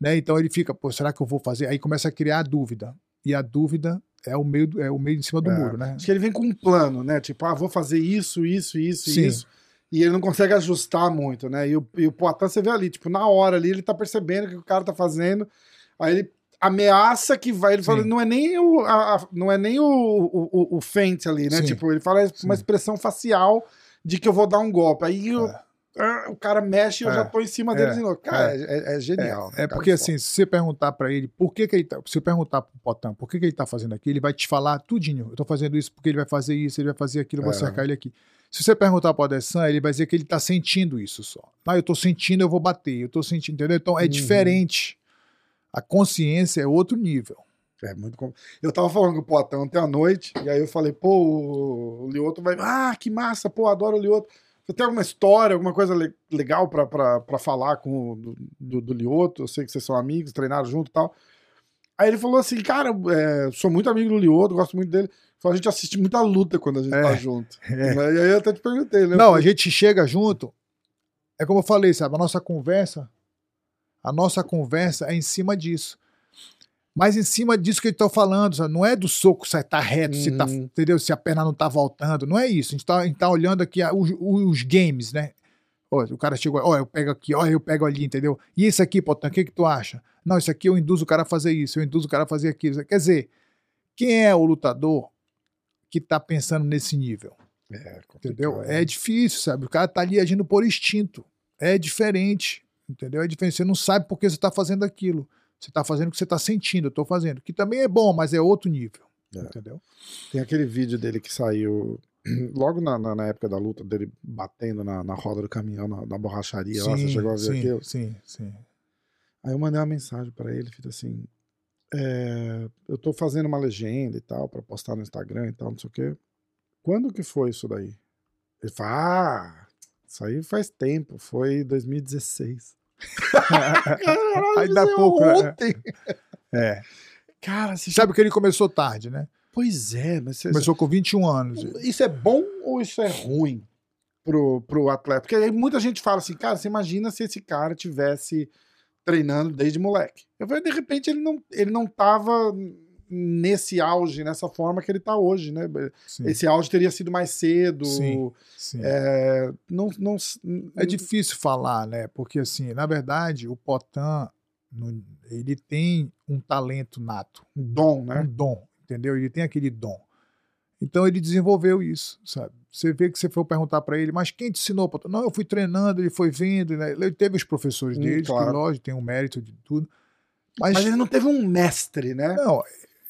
Speaker 2: Né? Então ele fica, pô, será que eu vou fazer? Aí começa a criar a dúvida. E a dúvida é o meio, é o meio em cima do
Speaker 1: É.
Speaker 2: muro, né?
Speaker 1: Acho que ele vem com um plano, né? Tipo, ah, vou fazer isso, isso, isso
Speaker 2: Sim.
Speaker 1: e isso. E ele não consegue ajustar muito, né? E o, e o Poitin, você vê ali, tipo, na hora ali, ele tá percebendo o que o cara tá fazendo. Aí ele ameaça que vai. Ele fala,
Speaker 2: Sim.
Speaker 1: não é nem o, a- não é nem o, o, o, o feint ali, né?
Speaker 2: Sim.
Speaker 1: Tipo, ele fala uma expressão facial de que eu vou dar um golpe. Aí o- ah, o cara mexe e eu
Speaker 2: É.
Speaker 1: já tô em cima dele
Speaker 2: É.
Speaker 1: de novo. Cara, é, é- é genial. né?
Speaker 2: É, é
Speaker 1: Cara,
Speaker 2: porque assim, se você perguntar pra ele por que, que ele tá. Se você perguntar pro Potan por que, que ele tá fazendo aquilo, ele vai te falar tudinho. Eu tô fazendo isso porque ele vai fazer isso, ele vai fazer aquilo, eu vou
Speaker 1: É.
Speaker 2: cercar ele aqui. Se você perguntar pro Adesanya, ele vai dizer que ele tá sentindo isso só. Ah, eu tô sentindo, eu vou bater. Eu tô sentindo, entendeu? Então é
Speaker 1: Uhum.
Speaker 2: diferente. A consciência é outro nível.
Speaker 1: É muito. Eu tava falando com o Poitin ontem à noite, e aí eu falei, pô, o Lioto vai. Ah, que massa, pô, adoro o Lioto. Você tem alguma história, alguma coisa le- legal pra falar com o do, do, do Lioto? Eu sei que vocês são amigos, treinaram junto e tal. Aí ele falou assim, cara, é, sou muito amigo do Lioto, gosto muito dele. Falou, a gente assiste muita luta quando a gente
Speaker 2: É.
Speaker 1: tá junto. *laughs*
Speaker 2: É.
Speaker 1: E aí eu até te perguntei, né?
Speaker 2: Não, a gente chega junto. É como eu falei, sabe? A nossa conversa, a nossa conversa é em cima disso. Mas em cima disso que eu tô falando, sabe? não é do soco se tá reto, se tá,
Speaker 1: Uhum.
Speaker 2: entendeu? Se a perna não tá voltando, não é isso. A gente tá, a gente tá olhando aqui a- os, os games, né? Ó, o cara chegou, ó, eu pego aqui, ó, eu pego ali, entendeu? E isso aqui, Potan, o que que tu acha? Não, isso aqui eu induzo o cara a fazer isso, eu induzo o cara a fazer aquilo. Quer dizer, quem é o lutador que tá pensando nesse nível?
Speaker 1: É,
Speaker 2: Entendeu?
Speaker 1: complicado.
Speaker 2: É difícil, sabe? O cara tá ali agindo por instinto. É diferente. Entendeu? É diferente. Você não sabe por que você tá fazendo aquilo. Você tá fazendo o que você tá sentindo, eu tô fazendo. Que também é bom, mas é outro nível.
Speaker 1: É.
Speaker 2: Entendeu?
Speaker 1: Tem aquele vídeo dele que saiu *clears throat* logo na, na, na época da luta, dele batendo na, na roda do caminhão, na, na borracharia lá. Você chegou a ver
Speaker 2: sim,
Speaker 1: aquilo?
Speaker 2: sim, sim.
Speaker 1: Aí eu mandei uma mensagem pra ele, fiz assim: é, eu tô fazendo uma legenda e tal, pra postar no Instagram e tal, não sei o quê. Quando que foi isso daí? Ele fala: ah, isso aí faz tempo, foi 2016. *laughs* Caralho,
Speaker 2: Aí dá
Speaker 1: é
Speaker 2: pouco, né?
Speaker 1: ontem.
Speaker 2: É.
Speaker 1: Cara, você
Speaker 2: Sabe que ele começou tarde, né?
Speaker 1: Pois é, mas você,
Speaker 2: Começou com 21 anos.
Speaker 1: isso é bom ou isso é ruim pro, pro atleta? Porque aí muita gente fala assim, cara, você imagina se esse cara tivesse treinando desde moleque. Eu falei, de repente ele não, ele não tava nesse auge, nessa forma que ele tá hoje, né?
Speaker 2: Sim,
Speaker 1: Esse auge teria sido mais cedo.
Speaker 2: Sim. sim.
Speaker 1: É, não, não,
Speaker 2: É difícil falar, né? Porque, assim, na verdade, o Potan, ele tem um talento nato.
Speaker 1: dom,
Speaker 2: um
Speaker 1: né?
Speaker 2: dom, entendeu? Ele tem aquele dom. Então ele desenvolveu isso, sabe? Você vê que você foi perguntar para ele, mas quem te ensinou? Potan? Não, eu fui treinando, ele foi vendo, né? ele teve os professores
Speaker 1: Hum,
Speaker 2: dele,
Speaker 1: claro.
Speaker 2: que lógico, tem um mérito de tudo. Mas,
Speaker 1: Mas ele não teve um mestre, né?
Speaker 2: não,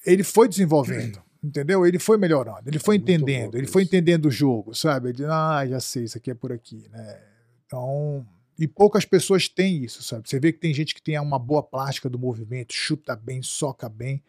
Speaker 2: ele foi desenvolvendo, entendeu? Ele foi melhorando, ele foi
Speaker 1: É
Speaker 2: entendendo, ele foi entendendo o jogo, sabe? Ele, ah, já sei, isso aqui é por aqui, né? Então, e poucas pessoas têm isso, sabe? Você vê que tem gente que tem uma boa plástica do movimento, chuta bem, soca bem,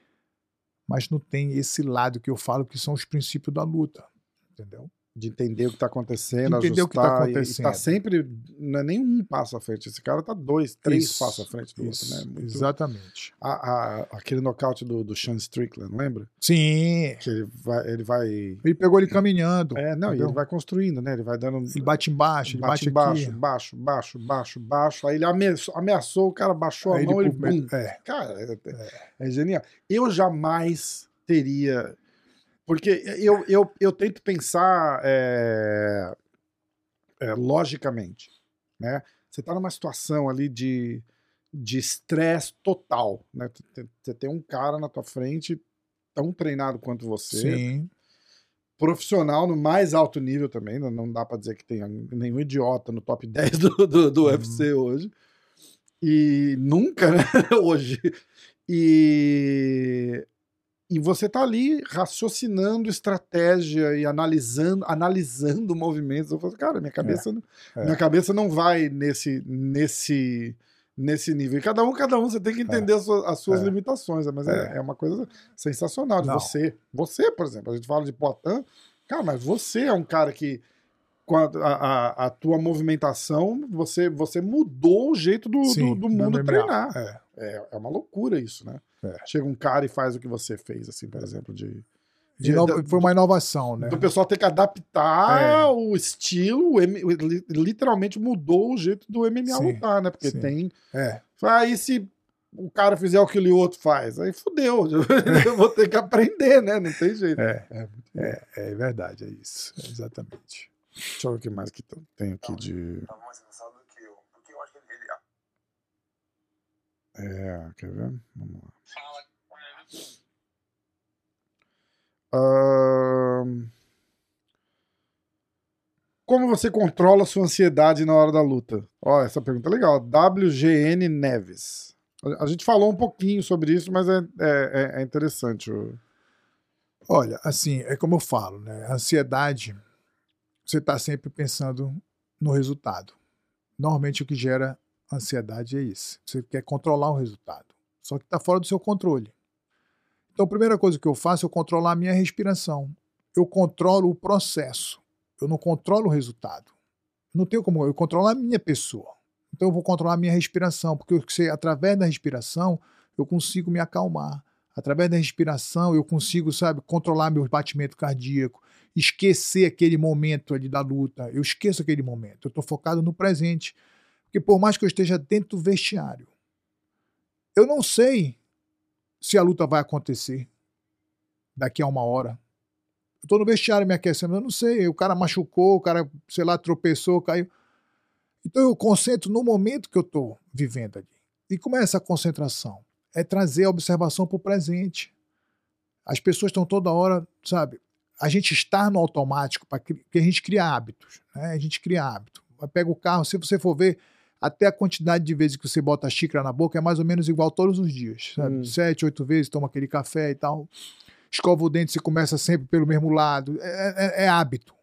Speaker 2: mas não tem esse lado que eu falo que são os princípios da luta, entendeu?
Speaker 1: De entender o que tá acontecendo,
Speaker 2: De entender o que tá
Speaker 1: ajustar, e- E,
Speaker 2: acontecendo.
Speaker 1: tá sempre, não é nem um passo à frente. Esse cara tá dois, três
Speaker 2: Isso,
Speaker 1: passos à frente do
Speaker 2: Isso,
Speaker 1: outro, né? Muito-
Speaker 2: exatamente.
Speaker 1: A- a- aquele nocaute do, do Sean Strickland, lembra?
Speaker 2: Sim,
Speaker 1: Que ele vai. Ele, vai,
Speaker 2: ele pegou ele caminhando,
Speaker 1: é, não, e ele vai construindo, né? Ele vai dando.
Speaker 2: ele bate embaixo, ele bate,
Speaker 1: baixo,
Speaker 2: aqui.
Speaker 1: baixo, baixo, baixo, baixo. Aí ele ameaçou, ameaçou o cara baixou
Speaker 2: Aí
Speaker 1: a mão, ele,
Speaker 2: ele- é,
Speaker 1: Cara, é, é genial. Eu jamais teria. Porque eu, eu, eu tento pensar. é, é, logicamente, né? Você tá numa situação ali de de estresse total, né? Você- tem um cara na tua frente tão treinado quanto você,
Speaker 2: Sim.
Speaker 1: profissional no mais alto nível também, não- não dá pra dizer que tem nenhum idiota no top *laughs* 10 do, do, do
Speaker 2: Uhum.
Speaker 1: UFC hoje. E nunca, né? *laughs* hoje. E, e você tá ali raciocinando estratégia e analisando, analisando *laughs* movimentos. Eu falo, cara, minha cabeça, não-
Speaker 2: é.
Speaker 1: minha cabeça não vai nesse, nesse, nesse nível. E cada um, cada um, você tem que entender as suas, as suas
Speaker 2: É.
Speaker 1: limitações, mas é. é uma coisa sensacional
Speaker 2: Não.
Speaker 1: você. Você, por exemplo, a gente fala de Poitin, cara, mas você é um cara que com a, a, a- tua movimentação, você, você mudou o jeito do,
Speaker 2: Sim,
Speaker 1: do, do mundo
Speaker 2: MMA.
Speaker 1: treinar.
Speaker 2: É.
Speaker 1: É, é uma loucura isso, né?
Speaker 2: É.
Speaker 1: Chega um cara e faz o que você fez, assim, por exemplo, de.
Speaker 2: De
Speaker 1: de-
Speaker 2: novo,
Speaker 1: da-
Speaker 2: foi uma inovação, né?
Speaker 1: do pessoal ter que adaptar
Speaker 2: É.
Speaker 1: o estilo, o literalmente mudou o jeito do MMA
Speaker 2: Sim,
Speaker 1: lutar, né? Porque
Speaker 2: sim.
Speaker 1: tem.
Speaker 2: É.
Speaker 1: Aí se o cara fizer o que o outro faz, aí fudeu. *laughs* Eu vou ter que aprender, né? Não tem jeito.
Speaker 2: É.
Speaker 1: É,
Speaker 2: É, é verdade, é isso. É exatamente.
Speaker 1: Deixa eu ver o que mais que tem- tem aqui de.
Speaker 3: Tava mais cansado do que eu. Porque eu acho que ele. ele-
Speaker 1: É, quer ver? Vamos lá. Como você controla sua ansiedade na hora da luta? Ó, essa pergunta é legal. WGN Neves. A gente falou um pouquinho sobre isso, mas é, é, é- é interessante.
Speaker 2: Olha, assim, é como eu falo, né? A ansiedade, você está sempre pensando no resultado. Normalmente o que gera ansiedade é isso. Você quer controlar o resultado. Só que está fora do seu controle. Então, a primeira coisa que eu faço é controlar a minha respiração. Eu controlo o processo. Eu não controlo o resultado. Não tenho como eu controlar a minha pessoa. Então eu vou controlar a minha respiração, porque eu sei, através da respiração eu consigo me acalmar. Através da respiração eu consigo, sabe, controlar meu batimento cardíaco, esquecer aquele momento ali da luta. Eu esqueço aquele momento. Eu estou focado no presente. Porque por mais que eu esteja dentro do vestiário, eu não sei se a luta vai acontecer daqui a uma hora. Eu tô no vestiário me aquecendo, eu não sei. O cara machucou, o cara, sei lá, tropeçou, caiu. Então eu concentro no momento que eu tô vivendo ali. E como é essa concentração? É trazer a observação para o presente. As pessoas estão toda hora, sabe? A gente está no automático, porque a gente cria hábitos. Né? A gente cria hábito. Pega o carro, se você for ver, até a quantidade de vezes que você bota a xícara na boca é mais ou menos igual todos os dias. Sabe?
Speaker 1: Hum.
Speaker 2: Sete, oito vezes, toma aquele café e tal. Escova o dente, você começa sempre pelo mesmo lado. É, é- é hábito.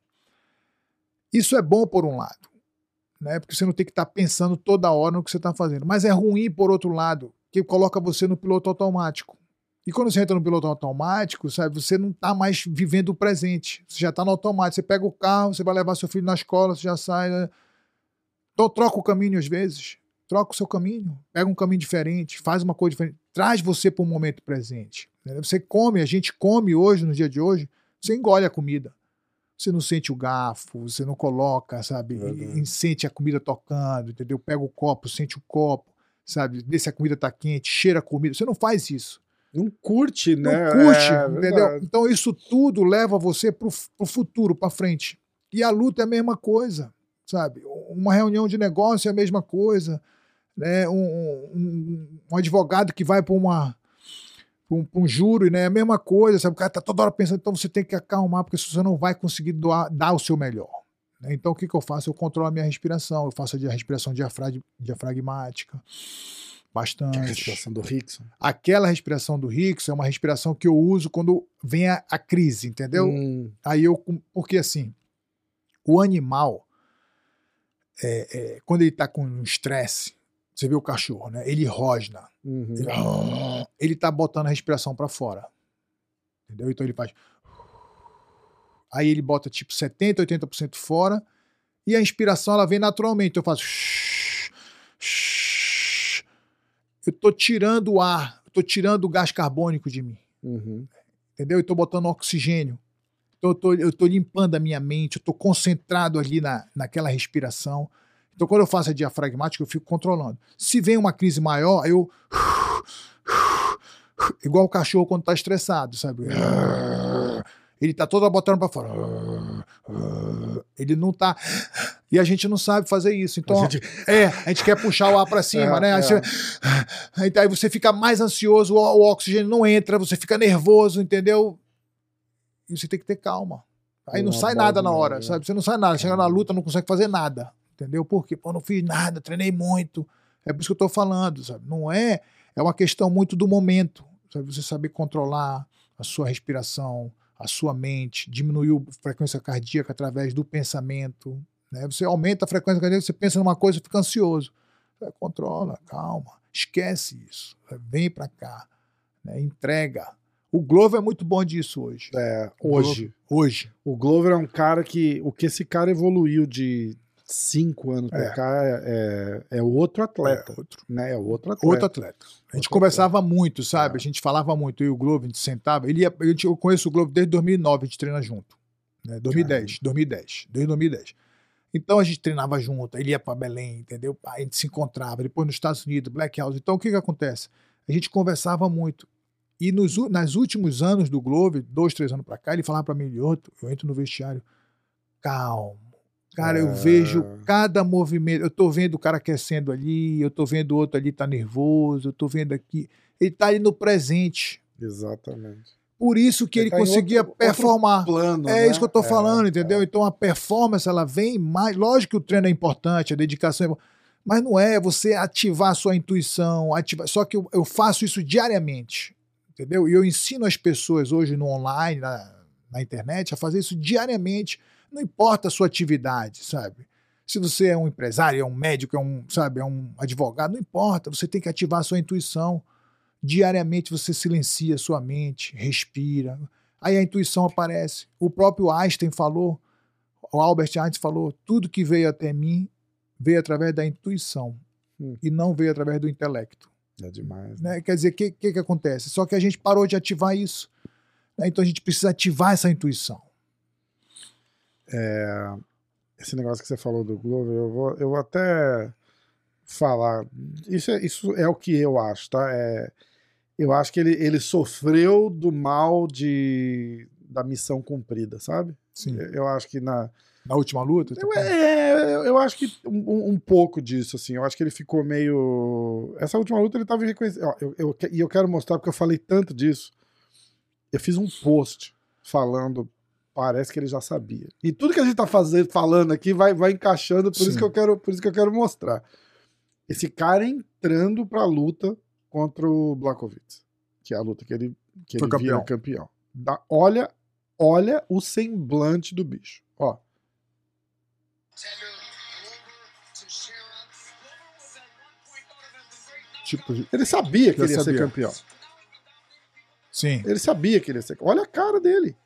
Speaker 2: Isso é bom por um lado, né? porque você não tem que estar pensando toda hora no que você está fazendo. Mas é ruim por outro lado, que coloca você no piloto automático. E quando você entra no piloto automático, sabe, você não está mais vivendo o presente. Você já está no automático. Você pega o carro, você vai levar seu filho na escola, você já sai. Então troca o caminho às vezes. Troca o seu caminho. Pega um caminho diferente, faz uma coisa diferente. Traz você para o momento presente. Você come, a gente come hoje, no dia de hoje, você engole a comida. Você não sente o garfo, você não coloca, sabe?
Speaker 1: Verdade.
Speaker 2: E, e sente a comida tocando, entendeu? Pega o copo, sente o copo, sabe? Vê se a comida tá quente, cheira a comida. Você não faz isso.
Speaker 1: Não curte,
Speaker 2: Não
Speaker 1: né?
Speaker 2: curte,
Speaker 1: É,
Speaker 2: entendeu?
Speaker 1: verdade.
Speaker 2: Então isso tudo leva você pro, pro futuro, para frente. E a luta é a mesma coisa, sabe? Uma reunião de negócio é a mesma coisa. Né? Um, um- um advogado que vai para uma pra um, pra um júri, né? É a mesma coisa, sabe? O cara tá toda hora pensando, então você tem que acalmar, porque você não vai conseguir doar- dar o seu melhor. né? Então o que, que eu faço? Eu controlo a minha respiração, eu faço a respiração diafrag- diafragmática, bastante.
Speaker 1: A respiração do Rickson.
Speaker 2: Aquela respiração do Rickson é uma respiração que eu uso quando vem a, a crise, entendeu?
Speaker 1: Hum,
Speaker 2: Aí eu. Porque assim, o animal, é, é, quando ele tá com um estresse, você vê o cachorro, né? Ele rosna.
Speaker 1: uhum.
Speaker 2: Ele, *gasps* ele tá botando a respiração para fora. Entendeu? Então ele faz. *sighs* Aí ele bota tipo 70%, 80% fora. E a inspiração ela vem naturalmente. Então eu faço. *sighs* Eu tô tirando o ar, eu tô tirando o gás carbônico de mim
Speaker 1: Uhum.
Speaker 2: entendeu? Eu tô botando oxigênio. Então eu tô, eu tô limpando a minha mente, eu tô concentrado ali na, naquela respiração. Então quando eu faço a diafragmática, eu fico controlando. Se vem uma crise maior, eu. Igual o cachorro quando tá estressado, sabe? Ele tá todo botando pra fora. Ele não tá E a gente não sabe fazer isso. Então,
Speaker 1: A gente-
Speaker 2: é, a gente quer puxar o ar pra cima,
Speaker 1: É,
Speaker 2: né? Aí,
Speaker 1: é.
Speaker 2: você, aí aí você fica mais ansioso, o oxigênio não entra, você fica nervoso, entendeu? E você tem que ter calma. Aí não
Speaker 1: Uma
Speaker 2: sai nada na hora, sabe? Você não sai nada. Chega na luta, não consegue fazer nada. Entendeu? Por quê? Pô, não fiz nada, treinei muito. É por isso que eu tô falando, sabe? Não é. É uma questão muito do momento. Sabe? Você saber controlar a sua respiração, a sua mente, diminuir a frequência cardíaca através do pensamento. Né? Você aumenta a frequência cardíaca, você pensa numa coisa e fica ansioso. Você controla, calma, esquece isso. Vem pra cá, né? entrega. O Glover é muito bom disso hoje.
Speaker 1: É, hoje.
Speaker 2: Hoje.
Speaker 1: O Glover é um cara que. O que esse cara evoluiu de cinco anos pra
Speaker 2: É.
Speaker 1: cá é, é, é outro atleta.
Speaker 2: É, outro.
Speaker 1: Né? É outro atleta.
Speaker 2: Outro atleta. A gente
Speaker 1: Outro
Speaker 2: conversava muito, sabe?
Speaker 1: É.
Speaker 2: A gente falava muito. Eu e o Globo, a gente sentava. Ele ia, eu, conheço o Globo desde 2009, a gente treina junto. Né? 2010, 2010, desde 2010. Então a gente treinava junto, ele ia para Belém, entendeu? A gente se encontrava, depois nos Estados Unidos, Black House. Então o que que acontece? A gente conversava muito. E nos, nas últimos anos do Globo, dois, três anos para cá, ele falava para mim, Lioto, eu entro no vestiário, calmo. Cara, eu
Speaker 1: É.
Speaker 2: vejo cada movimento, eu tô vendo o cara aquecendo ali, eu tô vendo o outro ali tá nervoso, eu tô vendo aqui. Ele tá ali no presente.
Speaker 1: Exatamente.
Speaker 2: Por isso que
Speaker 1: Ele
Speaker 2: ele,
Speaker 1: tá
Speaker 2: conseguia
Speaker 1: outro- outro
Speaker 2: performar.
Speaker 1: Plano,
Speaker 2: É
Speaker 1: né?
Speaker 2: isso que eu tô
Speaker 1: É,
Speaker 2: falando, entendeu?
Speaker 1: é.
Speaker 2: Então a performance ela vem mais. Lógico que o treino é importante, a dedicação é. importante, Mas não é você ativar a sua intuição, ativar. Só que eu, eu faço isso diariamente, entendeu? E eu ensino as pessoas hoje no online, na, na internet, a fazer isso diariamente. Não importa a sua atividade, sabe? Se você é um empresário, é um médico, é um, sabe, é um advogado, não importa. Você tem que ativar a sua intuição. Diariamente você silencia a sua mente, respira. Aí a intuição aparece. O próprio Einstein falou, o Albert Einstein falou, tudo que veio até mim veio através da intuição
Speaker 1: Hum.
Speaker 2: e não veio através do intelecto.
Speaker 1: É demais. Né?
Speaker 2: Né? Quer dizer, o que, que, que acontece? Só que a gente parou de ativar isso. né? Então a gente precisa ativar essa intuição.
Speaker 1: Esse negócio que você falou do Glover, eu vou, eu vou até falar. Isso é, isso é o que eu acho, tá? É, eu acho que ele, ele sofreu do mal de, da missão cumprida, sabe?
Speaker 2: Sim.
Speaker 1: Eu acho que na,
Speaker 2: Na última luta?
Speaker 1: Eu, é, eu- eu acho que um, um pouco disso, assim. Eu acho que ele ficou meio. Essa última luta ele tava reconhecendo. Ó, eu, eu, e eu quero mostrar, porque eu falei tanto disso. Eu fiz um post falando. Parece que ele já sabia. E tudo que a gente tá fazendo, falando aqui vai, vai encaixando, por isso, que eu quero, por isso que eu quero mostrar. Esse cara entrando pra luta contra o Blakovic. Que é a luta que ele, que
Speaker 2: Foi
Speaker 1: ele vira campeão. Da- olha, olha o semblante do bicho.
Speaker 2: Tipo,
Speaker 1: Ele sabia que ele ia ser
Speaker 2: sabia.
Speaker 1: campeão.
Speaker 2: sim,
Speaker 1: Ele sabia que ele ia ser. Olha a cara dele.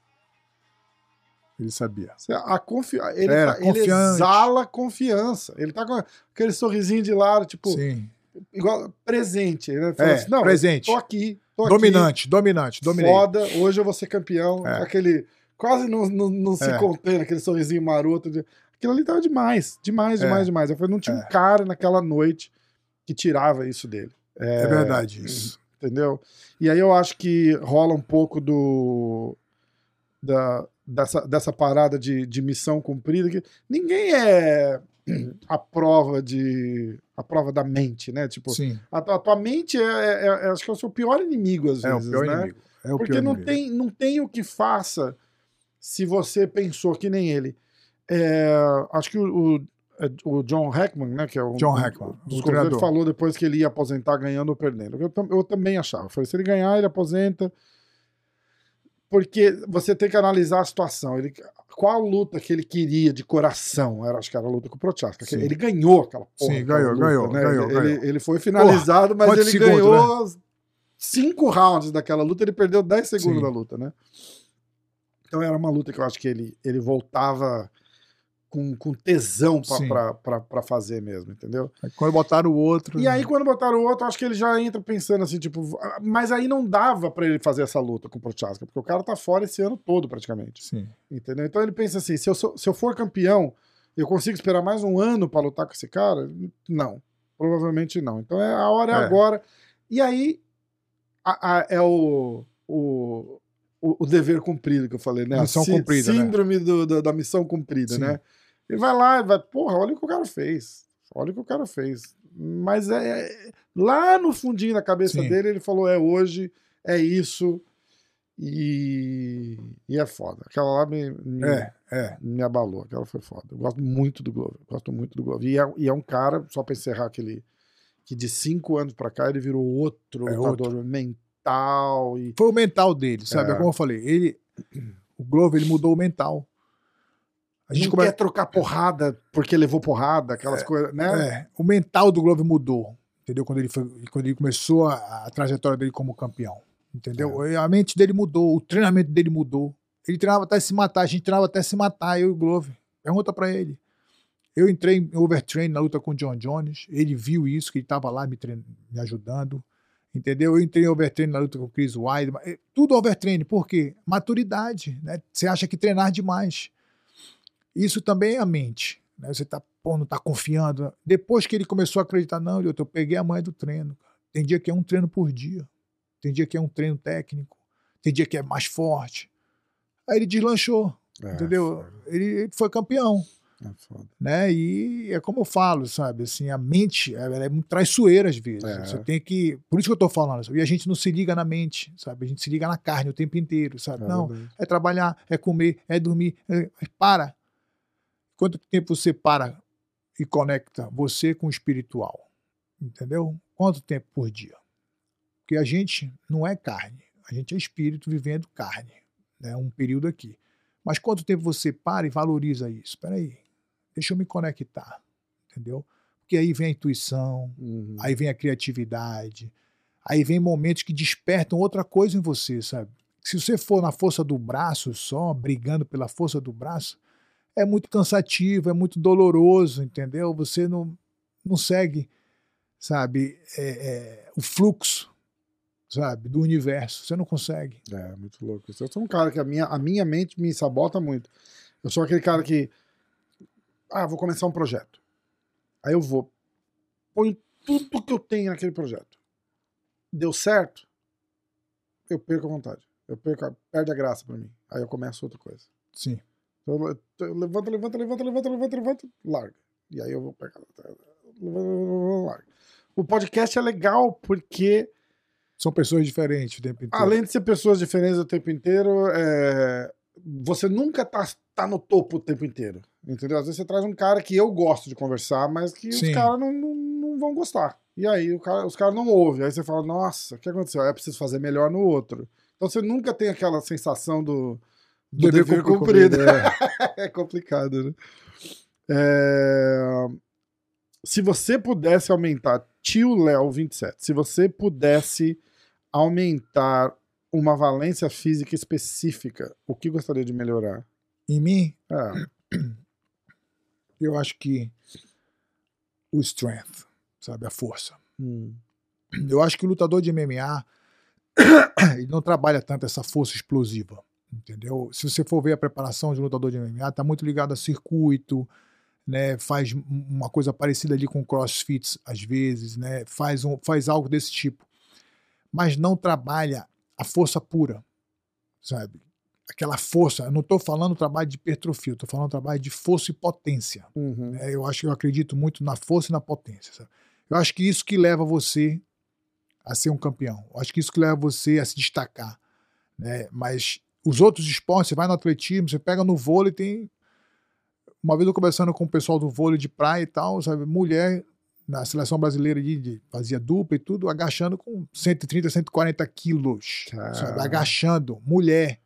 Speaker 2: ele sabia.
Speaker 1: A confi... ele,
Speaker 2: Era
Speaker 1: tá- ele exala confiança. Ele tá com aquele sorrisinho de lado, tipo,
Speaker 2: Sim.
Speaker 1: igual presente. Ele fala
Speaker 2: É,
Speaker 1: assim, não,
Speaker 2: presente.
Speaker 1: tô aqui. Tô
Speaker 2: Dominante, dominante,
Speaker 1: aqui,
Speaker 2: dominei.
Speaker 1: foda, hoje eu vou ser campeão.
Speaker 2: É.
Speaker 1: Aquele. Quase não, não, não se
Speaker 2: É.
Speaker 1: contém, aquele sorrisinho maroto. de- Aquilo ali tava demais. Demais,
Speaker 2: É.
Speaker 1: demais, demais. Eu falei, não tinha um
Speaker 2: É.
Speaker 1: cara naquela noite que tirava isso dele.
Speaker 2: É verdade isso.
Speaker 1: entendeu? E aí eu acho que rola um pouco do da, dessa, dessa parada de, de missão cumprida que ninguém é a prova de a prova da mente, né? Tipo,
Speaker 2: Sim,
Speaker 1: a, tua- a tua mente é, é- é- acho que é o seu pior inimigo às
Speaker 2: é o
Speaker 1: vezes,
Speaker 2: pior
Speaker 1: né?
Speaker 2: inimigo. É o
Speaker 1: Porque
Speaker 2: pior
Speaker 1: não
Speaker 2: inimigo.
Speaker 1: tem, não tem o que faça se você pensou que nem ele. É, acho que o, o- é, o John Hackman, né, que é o
Speaker 2: John Hackman,
Speaker 1: dos
Speaker 2: o treinador.
Speaker 1: falou depois que ele ia aposentar ganhando ou perdendo. Eu, eu também achava. Eu falei, se ele ganhar, ele aposenta. Porque você tem que analisar a situação. Ele, qual a luta que ele queria de coração? Era, acho que era a luta com o Prochaska.
Speaker 2: Sim.
Speaker 1: Ele ganhou aquela porra.
Speaker 2: Sim, ganhou,
Speaker 1: luta,
Speaker 2: ganhou,
Speaker 1: né?
Speaker 2: ganhou,
Speaker 1: ele,
Speaker 2: ganhou.
Speaker 1: Ele, ele foi finalizado, mas
Speaker 2: quantos
Speaker 1: ele
Speaker 2: segundos,
Speaker 1: ganhou cinco rounds daquela luta. Ele perdeu 10 segundos
Speaker 2: Sim.
Speaker 1: da luta, né? Então era uma luta que eu acho que ele, ele voltava com, com tesão pra fazer mesmo, entendeu?
Speaker 2: Aí Quando botaram o outro.
Speaker 1: E aí, quando botaram o outro, acho que ele já entra pensando assim, tipo, mas aí não dava pra ele fazer essa luta com o Prochaska, porque o cara tá fora esse ano todo, praticamente.
Speaker 2: Sim.
Speaker 1: Entendeu? Então ele pensa assim: se eu, sou- se eu for campeão, eu consigo esperar mais um ano pra lutar com esse cara? Não. Provavelmente não. Então é a hora é,
Speaker 2: É.
Speaker 1: agora. E aí a- a- é o, o, o, o dever cumprido que eu falei, né? A
Speaker 2: Missão
Speaker 1: sí-
Speaker 2: cumprida, né?
Speaker 1: Síndrome do- do- da missão cumprida,
Speaker 2: Sim.
Speaker 1: né? Ele vai lá e vai, porra, olha o que o cara fez. Olha o que o cara fez. Mas é, é- lá no fundinho da cabeça
Speaker 2: Sim.
Speaker 1: dele, ele falou: é hoje, é isso. E, e é foda. Aquela lá me, me,
Speaker 2: É, é.
Speaker 1: me abalou. Aquela foi foda. Eu gosto muito do Glover. Gosto muito do Glover. E é, e é um cara, só pra encerrar aquele. Que de cinco anos pra cá ele virou outro
Speaker 2: É
Speaker 1: lutador mental. E,
Speaker 2: Foi o mental dele, sabe?
Speaker 1: É.
Speaker 2: É como eu falei, ele, o Glover, ele mudou o mental. A gente
Speaker 1: não
Speaker 2: come...
Speaker 1: quer trocar porrada porque levou porrada, aquelas coisas, né?
Speaker 2: é, o mental do Glover mudou, entendeu? Quando ele, foi, quando ele começou a, a trajetória dele como campeão, entendeu?
Speaker 1: É.
Speaker 2: A mente dele mudou, o treinamento dele mudou. Ele treinava até se matar, a gente treinava até se matar, eu e o Glover. Pergunta pra ele. Eu entrei em overtrain na luta com o John Jones, ele viu isso, que ele tava lá me, trein- me ajudando, entendeu? Eu entrei em overtrain na luta com o Chris Weidman, eh, tudo overtrain, por quê? Maturidade, né? Você acha que treinar demais. Isso também é a mente, né? Você tá, pô, não tá confiando. Depois que ele começou a acreditar, não, eu peguei a manha do treino. Tem dia que é um treino por dia, tem dia que é um treino técnico, tem dia que é mais forte. Aí ele deslanchou,
Speaker 1: É,
Speaker 2: entendeu? Ele, ele foi campeão
Speaker 1: É
Speaker 2: né? E é como eu falo, sabe? Assim, a mente ela é muito traiçoeira às vezes.
Speaker 1: É.
Speaker 2: Você tem que. Por isso que eu tô falando, sabe? E a gente não se liga na mente, sabe? A gente se liga na carne o tempo inteiro, sabe?
Speaker 1: É
Speaker 2: não, é trabalhar, é comer, é dormir. é- para. Quanto tempo você para e conecta você com o espiritual? Entendeu? Quanto tempo por dia? Porque a gente não é carne, a gente é espírito vivendo carne, né? Um período aqui. Mas quanto tempo você para e valoriza isso? Espera aí, deixa eu me conectar, entendeu? Porque aí vem a intuição,
Speaker 1: Uhum.
Speaker 2: aí vem a criatividade, aí vem momentos que despertam outra coisa em você, sabe? Se você for na força do braço só, brigando pela força do braço, é muito cansativo, é muito doloroso, entendeu? Você não, não segue, sabe, é, é, o fluxo, sabe, do universo. Você não consegue.
Speaker 1: É, muito louco. Eu sou um cara que a minha, a minha mente me sabota muito. Eu sou aquele cara que. Ah, vou começar um projeto. Aí eu vou. Ponho tudo que eu tenho naquele projeto. Deu certo? Eu perco a vontade. Eu perco, a- perde a graça pra mim. Aí eu começo outra coisa.
Speaker 2: Sim.
Speaker 1: Então, levanto, levanto, levanto, levanto, levanto, levanto, larga. E aí eu vou pegar. Levanto, larga. O podcast é legal porque
Speaker 2: São pessoas diferentes o tempo inteiro.
Speaker 1: Além de ser pessoas diferentes o tempo inteiro, é, você nunca tá, tá no topo o tempo inteiro. Entendeu? Às vezes você traz um cara que eu gosto de conversar, mas que
Speaker 2: Sim.
Speaker 1: os caras não, não, não vão gostar. E aí cara- os caras não ouvem. Aí você fala, nossa, o que aconteceu? Aí eu preciso fazer melhor no outro. Então você nunca tem aquela sensação do, do dever, cumprido.
Speaker 2: é. *laughs*
Speaker 1: é complicado, né? É, Se você pudesse aumentar, tio Léo 27, se você pudesse aumentar uma valência física específica, o que gostaria de melhorar?
Speaker 2: Em mim,
Speaker 1: É,
Speaker 2: eu acho que o strength, sabe, a força.
Speaker 1: hum,
Speaker 2: Eu acho que o lutador de MMA *coughs* ele não trabalha tanto essa força explosiva, entendeu? Se você for ver a preparação de um lutador de MMA, tá muito ligado a circuito, né? Faz um- uma coisa parecida ali com CrossFit às vezes, né? Faz um, faz algo desse tipo, mas não trabalha a força pura, sabe? Aquela força. Eu não estou falando trabalho de hipertrofia, estou falando trabalho de força e potência.
Speaker 1: uhum,
Speaker 2: né? Eu acho que eu acredito muito na força e na potência. sabe? Eu acho que isso que leva você a ser um campeão. Eu acho que isso que leva você a se destacar. Né? Mas os outros esportes, você vai no atletismo, você pega no vôlei, tem. Uma vez eu conversando com o pessoal do vôlei de praia e tal, sabe? Mulher na seleção brasileira de, de- fazia dupla e tudo, agachando com 130, 140 quilos. Sabe? Agachando. Mulher.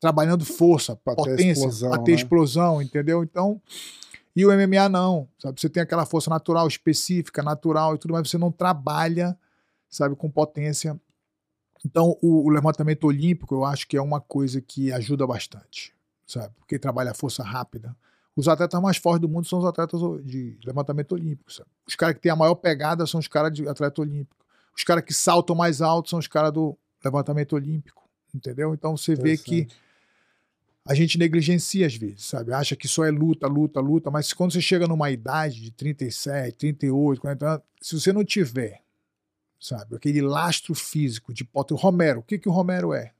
Speaker 2: Trabalhando força,
Speaker 1: Pra ter
Speaker 2: potência,
Speaker 1: explosão,
Speaker 2: pra ter
Speaker 1: né?
Speaker 2: explosão, entendeu? Então, e o MMA não, sabe? Você tem aquela força natural, específica, natural e tudo, mas você não trabalha, sabe, com potência. Então, o, o levantamento olímpico, eu acho que é uma coisa que ajuda bastante, sabe? Porque trabalha a força rápida. Os atletas mais fortes do mundo são os atletas de levantamento olímpico, sabe? Os caras que têm a maior pegada são os caras de atleta olímpico. Os caras que saltam mais alto são os caras do levantamento olímpico, entendeu? Então, você vê que a gente negligencia às vezes, sabe? Acha que só é luta, luta, luta, mas quando você chega numa idade de 37, 38, 40 anos, se você não tiver, sabe, aquele lastro físico de potência. O Romero, o que, que o Romero é?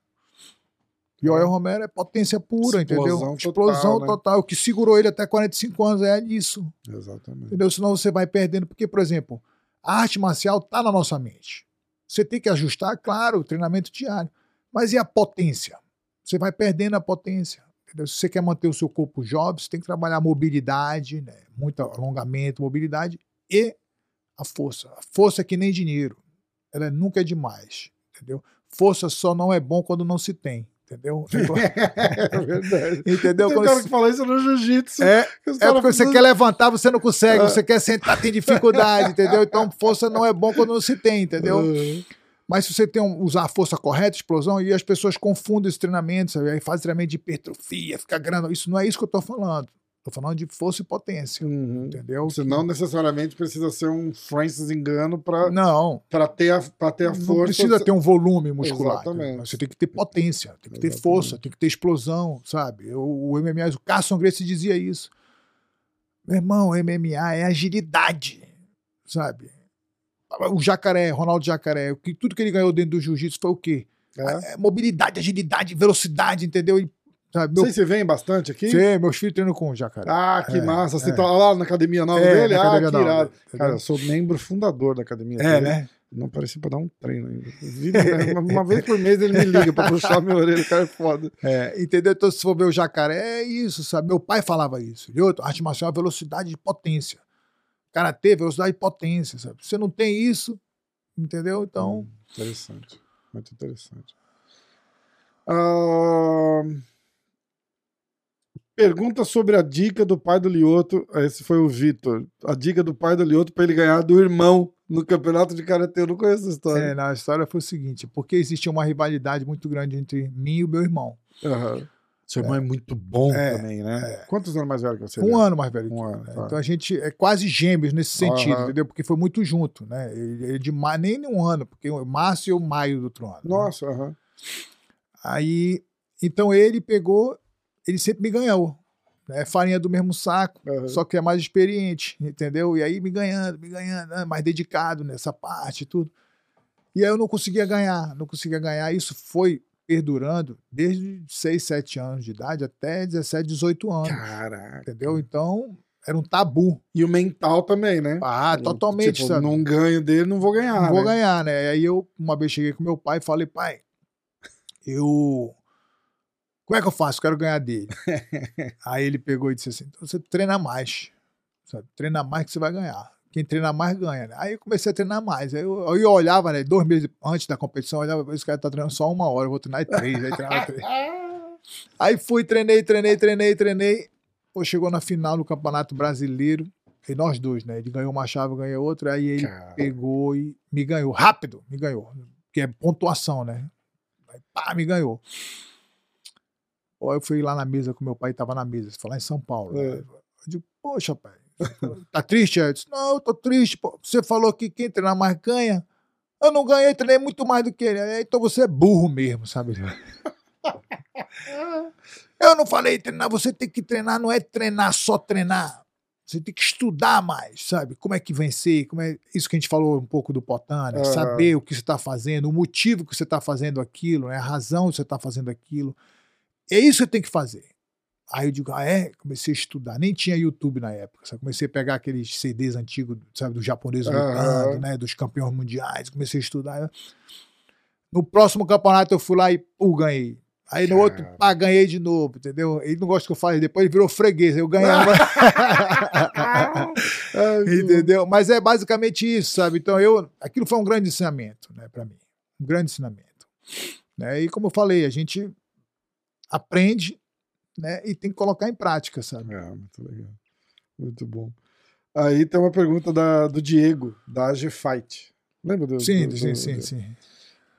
Speaker 2: E o Joel Romero é potência pura, entendeu?
Speaker 1: Explosão
Speaker 2: Explosão
Speaker 1: total,
Speaker 2: total.
Speaker 1: né?
Speaker 2: O que segurou ele até 45 anos é isso.
Speaker 1: Exatamente.
Speaker 2: Entendeu? Senão você vai perdendo. Porque, por exemplo, a arte marcial tá na nossa mente. Você tem que ajustar, claro, o treinamento diário. Mas e a potência? Você vai perdendo a potência. entendeu? Se você quer manter o seu corpo jovem, você tem que trabalhar a mobilidade, né? muito alongamento, mobilidade e a força. A força é que nem dinheiro. Ela nunca é demais. Entendeu? Força só não é bom quando não se tem. Entendeu? *laughs*
Speaker 1: É verdade.
Speaker 2: entendeu?
Speaker 1: Tem cara que fala isso no jiu-jitsu.
Speaker 2: é, é porque você quer levantar, você não consegue. Você quer sentar, tem dificuldade, entendeu? Então, força não é bom quando não se tem, entendeu?
Speaker 1: Uhum.
Speaker 2: Mas se você tem um- usar a força correta, explosão, e as pessoas confundem esse treinamento, sabe? Aí faz treinamento de hipertrofia, fica grande. Isso não é isso que eu tô falando. Tô falando de força e potência,
Speaker 1: Uhum.
Speaker 2: entendeu?
Speaker 1: Você não necessariamente precisa ser um Francis Engano para
Speaker 2: Não,
Speaker 1: ter, a, pra ter a
Speaker 2: não
Speaker 1: força.
Speaker 2: precisa ter um volume muscular.
Speaker 1: Exatamente.
Speaker 2: Você tem que ter potência, tem que ter
Speaker 1: Exatamente.
Speaker 2: força, tem que ter explosão, sabe? O, o MMA, o Carson Gracie dizia isso. Meu irmão, o MMA é agilidade, sabe? O jacaré, Ronaldo Jacaré, que, tudo que ele ganhou dentro do jiu-jitsu foi o quê?
Speaker 1: É.
Speaker 2: É mobilidade, agilidade, velocidade, entendeu? E, sabe, meu,
Speaker 1: Vocês se veem bastante aqui?
Speaker 2: Sim, meus filhos treinam com o jacaré.
Speaker 1: Ah, que
Speaker 2: É,
Speaker 1: massa. Você
Speaker 2: é.
Speaker 1: tá lá na academia nova
Speaker 2: É,
Speaker 1: dele? Ah, que irado. Cara, eu sou membro fundador da academia
Speaker 2: É,
Speaker 1: dele.
Speaker 2: né?
Speaker 1: Não parecia pra dar um treino ainda. Vira- *laughs* uma, vez por mês ele me liga pra puxar minha orelha, o cara é foda.
Speaker 2: É, entendeu? Então, se for ver o jacaré, é isso, sabe? Meu pai falava isso. E outro, arte marcial é velocidade e potência. Karatê, velocidade e potência, sabe? Você não tem isso, entendeu? Então,
Speaker 1: Hum, interessante. Muito interessante. Ah, pergunta sobre a dica do pai do Lioto. Esse foi o Vitor. A dica do pai do Lioto pra ele ganhar do irmão no campeonato de karatê. Eu não conheço essa história.
Speaker 2: é, na história foi o seguinte: porque existia uma rivalidade muito grande entre mim e o meu irmão.
Speaker 1: Aham. Seu irmão é, muito bom
Speaker 2: É,
Speaker 1: também, né? Quantos anos mais velho que você?
Speaker 2: Um
Speaker 1: né?
Speaker 2: ano mais velho que
Speaker 1: Um
Speaker 2: eu,
Speaker 1: ano,
Speaker 2: né?
Speaker 1: tá.
Speaker 2: Então a gente é quase gêmeos nesse sentido,
Speaker 1: Aham.
Speaker 2: entendeu? Porque foi muito junto, né? Ele, ele de ma- nem um ano, porque o março e o maio do outro ano. né?
Speaker 1: Nossa, aham.
Speaker 2: Aí, então ele pegou, ele sempre me ganhou. Né? Farinha do mesmo saco,
Speaker 1: Aham.
Speaker 2: só que é mais experiente, entendeu? E aí me ganhando, me ganhando, né? mais dedicado nessa parte e tudo. E aí eu não conseguia ganhar, não conseguia ganhar. Isso foi perdurando desde 6, 7 anos de idade até 17, 18 anos,
Speaker 1: Caraca.
Speaker 2: entendeu? Então era um tabu.
Speaker 1: E o mental também, né?
Speaker 2: Ah, totalmente,
Speaker 1: tipo,
Speaker 2: sabe?
Speaker 1: Não ganho dele, não vou ganhar.
Speaker 2: Não vou
Speaker 1: né?
Speaker 2: ganhar, né? Aí eu, uma vez, cheguei com meu pai e falei, pai, eu. Como é que eu faço? Quero ganhar dele. *laughs* Aí ele pegou e disse assim: então você treina mais. Sabe? Treina mais que você vai ganhar. Quem treina mais ganha, né? Aí eu comecei a treinar mais. Aí eu, eu olhava, né? Dois meses antes da competição, eu olhava, esse cara tá treinando só uma hora, eu vou treinar três. Aí treinava três. *laughs* Aí fui, treinei, treinei, treinei, treinei. Pô, chegou na final do Campeonato Brasileiro. E nós dois, né? Ele ganhou uma chave, eu ganhei outra. Aí ele
Speaker 1: Cara.
Speaker 2: pegou e me ganhou. Rápido, me ganhou. Que é pontuação, né? Aí, pá, me ganhou. Aí eu fui lá na mesa com meu pai, tava na mesa, foi lá em São Paulo. né?
Speaker 1: É.
Speaker 2: Eu digo, poxa, pai, *laughs* tá triste? Eu disse, não, eu tô triste, pô. Você falou que quem treinar mais ganha. Eu não ganhei, treinei muito mais do que ele. Aí, Então você é burro mesmo, sabe? *laughs* Eu não falei treinar, você tem que treinar, não é treinar só treinar. Você tem que estudar mais, sabe? Como é que vencer, como é isso que a gente falou um pouco do Potan, né?
Speaker 1: Aham.
Speaker 2: saber o que você está fazendo, o motivo que você está fazendo aquilo, né? a razão que você está fazendo aquilo. É isso que você tem que fazer. Aí eu digo, ah, é? Comecei a estudar. Nem tinha YouTube na época. Sabe? Comecei a pegar aqueles CDs antigos, sabe, do japonês
Speaker 1: Aham.
Speaker 2: lutando, né? Dos campeões mundiais. Comecei a estudar. No próximo campeonato eu fui lá e pô, ganhei. Aí no outro,
Speaker 1: Cara.
Speaker 2: pá, ganhei de novo, entendeu? Ele não gosta que eu fale, depois ele virou freguês, eu ganhava. *laughs* Entendeu? Mas é basicamente isso, sabe? Então eu, aquilo foi um grande ensinamento, né, para mim. Um grande ensinamento. Né? E como eu falei, a gente aprende, né, e tem que colocar em prática, sabe?
Speaker 1: É, muito legal. Muito bom. Aí tem uma pergunta da, do Diego, da AG Fight. Lembra do.
Speaker 2: Sim,
Speaker 1: do-
Speaker 2: sim,
Speaker 1: do-
Speaker 2: sim,
Speaker 1: do-
Speaker 2: sim.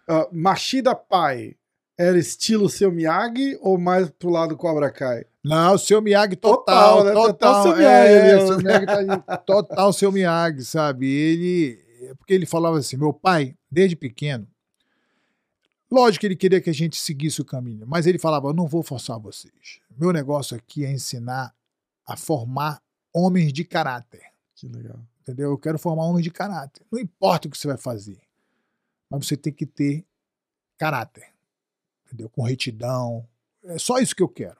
Speaker 1: Ah, Machida Pai era estilo seu Miyagi ou mais pro lado Cobra Kai?
Speaker 2: Não, o seu Miyagi
Speaker 1: Total,
Speaker 2: total,
Speaker 1: né?
Speaker 2: total.
Speaker 1: Total seu
Speaker 2: é,
Speaker 1: Miyagi
Speaker 2: seu tá ali, total seu Miyagi, sabe? Ele, é porque ele falava assim, meu pai, desde pequeno, lógico que ele queria que a gente seguisse o caminho, mas ele falava, eu não vou forçar vocês. Meu negócio aqui é ensinar a formar homens de caráter,
Speaker 1: Que legal.
Speaker 2: entendeu? Eu quero formar homens de caráter. Não importa o que você vai fazer, mas você tem que ter caráter. entendeu? Com retidão. É só isso que eu quero.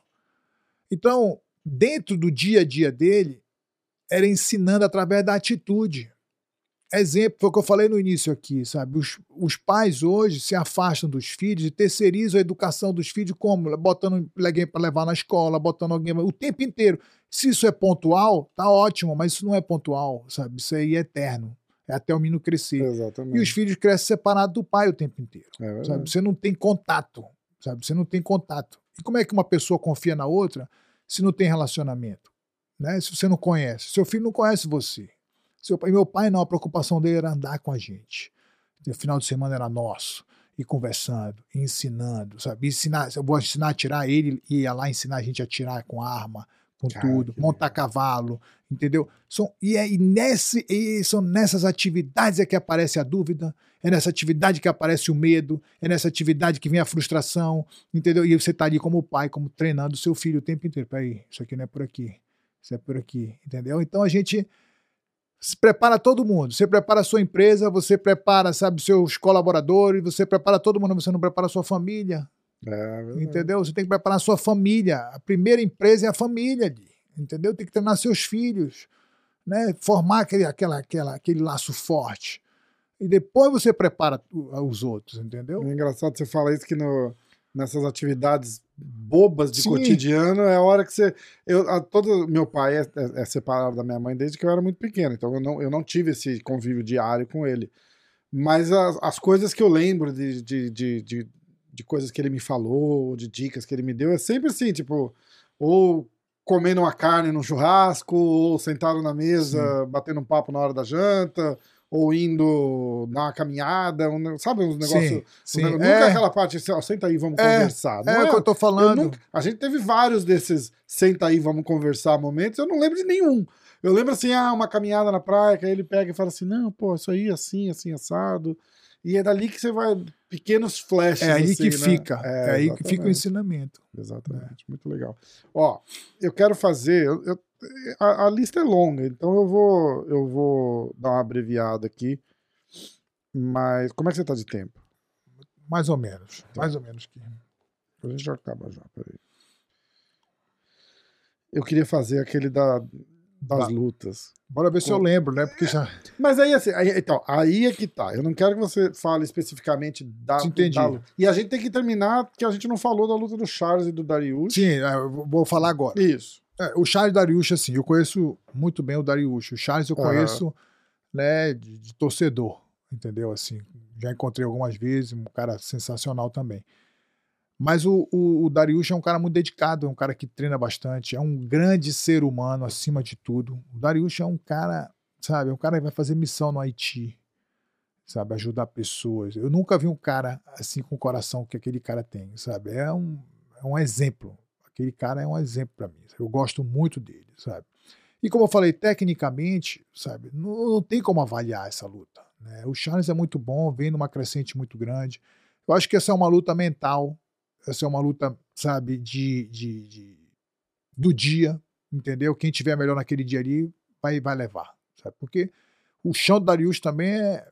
Speaker 2: Então, dentro do dia a dia dele, era ensinando através da atitude. Exemplo, foi o que eu falei no início aqui, sabe? Os, os pais hoje se afastam dos filhos e terceirizam a educação dos filhos como? Botando alguém para levar na escola, botando alguém o tempo inteiro. Se isso é pontual, tá ótimo, mas isso não é pontual, sabe? Isso aí é eterno. É até o menino crescer.
Speaker 1: Exatamente.
Speaker 2: E os filhos crescem separados do pai o tempo inteiro.
Speaker 1: É.
Speaker 2: Sabe? Você não tem contato, sabe? Você não tem contato. E como é que uma pessoa confia na outra se não tem relacionamento? Né? Se você não conhece. Seu filho não conhece você. Seu pai, meu pai não, a preocupação dele era andar com a gente. O final de semana era nosso. E conversando, e ensinando, sabe? Ensinar, eu vou ensinar a tirar ele, ia lá ensinar a gente a tirar com arma, com
Speaker 1: Cara,
Speaker 2: tudo, montar cavalo, entendeu? São, e, é, e, nesse, e são nessas atividades é que aparece a dúvida, é nessa atividade que aparece o medo, é nessa atividade que vem a frustração, entendeu? E você tá ali como pai, como treinando o seu filho o tempo inteiro. Peraí, isso aqui não é por aqui, isso é por aqui, entendeu? Então a gente se prepara todo mundo. Você prepara a sua empresa, você prepara, sabe, seus colaboradores, você prepara todo mundo, você não prepara a sua família,
Speaker 1: É
Speaker 2: entendeu? Você tem que preparar a sua família. A primeira empresa é a família, entendeu? Tem que treinar seus filhos, né? Formar aquele, aquela, aquela, aquele laço forte. E depois você prepara os outros, entendeu?
Speaker 1: É engraçado você falar isso que no, nessas atividades bobas de
Speaker 2: Sim.
Speaker 1: cotidiano é a hora que você. Eu, a, todo, meu pai é, é- é separado da minha mãe desde que eu era muito pequeno, então eu não, eu não tive esse convívio diário com ele. Mas as, as coisas que eu lembro de, de, de, de, de coisas que ele me falou, de dicas que ele me deu, é sempre assim, tipo, ou comendo uma carne num churrasco, ou sentado na mesa, batendo um papo na hora da janta, ou indo dar uma caminhada, um sabe uns negócios.
Speaker 2: sim,
Speaker 1: um
Speaker 2: É,
Speaker 1: Nunca aquela parte assim, ó, senta aí, vamos
Speaker 2: É,
Speaker 1: conversar. Não
Speaker 2: é o que eu tô
Speaker 1: eu
Speaker 2: falando.
Speaker 1: nunca- a gente teve vários desses senta aí, vamos conversar momentos, eu não lembro de nenhum. Eu lembro assim, ah, uma caminhada na praia, que aí ele pega e fala assim, não, pô, isso aí assim, assim, assado. E é dali que você vai, pequenos flashes.
Speaker 2: É aí
Speaker 1: assim,
Speaker 2: que
Speaker 1: né?
Speaker 2: fica. É, aí que fica o ensinamento.
Speaker 1: Exatamente, muito legal. Ó, eu quero fazer. eu- eu- a, a lista é longa, então eu vou, eu vou dar uma abreviada aqui. Mas como é que você tá de tempo?
Speaker 2: Mais ou menos.
Speaker 1: Tá.
Speaker 2: Mais ou menos. que
Speaker 1: A gente já acaba já, peraí. Eu queria fazer aquele da, das
Speaker 2: Tá.
Speaker 1: lutas.
Speaker 2: Bora ver se eu
Speaker 1: Com-
Speaker 2: lembro, né? Porque já.
Speaker 1: Mas aí, assim, aí, então, aí é que tá. Eu não quero que você fale especificamente da,
Speaker 2: Entendi.
Speaker 1: da luta. E a gente tem que terminar, porque a gente não falou da luta do Charles e do Darius.
Speaker 2: Sim, é, eu vou falar agora.
Speaker 1: Isso.
Speaker 2: É, o Charles Dariush, assim, eu conheço muito bem o Dariush. O Charles eu conheço, né, de, de torcedor, entendeu? Assim, já encontrei algumas vezes, um cara sensacional também. Mas o, o, o Dariush é um cara muito dedicado, é um cara que treina bastante, é um grande ser humano acima de tudo. O Dariush é um cara, sabe, é um cara que vai fazer missão no Haiti, sabe, ajudar pessoas. Eu nunca vi um cara assim com o coração que aquele cara tem, sabe? É um, é um exemplo. Aquele cara é um exemplo para mim. Eu gosto muito dele, sabe? E como eu falei, tecnicamente, sabe, não, não tem como avaliar essa luta. Né? O Charles é muito bom, vem numa crescente muito grande. Eu acho que essa é uma luta mental, essa é uma luta, sabe, de, de, de- do dia, entendeu? Quem tiver melhor naquele dia ali vai, vai levar, sabe? Porque o chão do Darius também é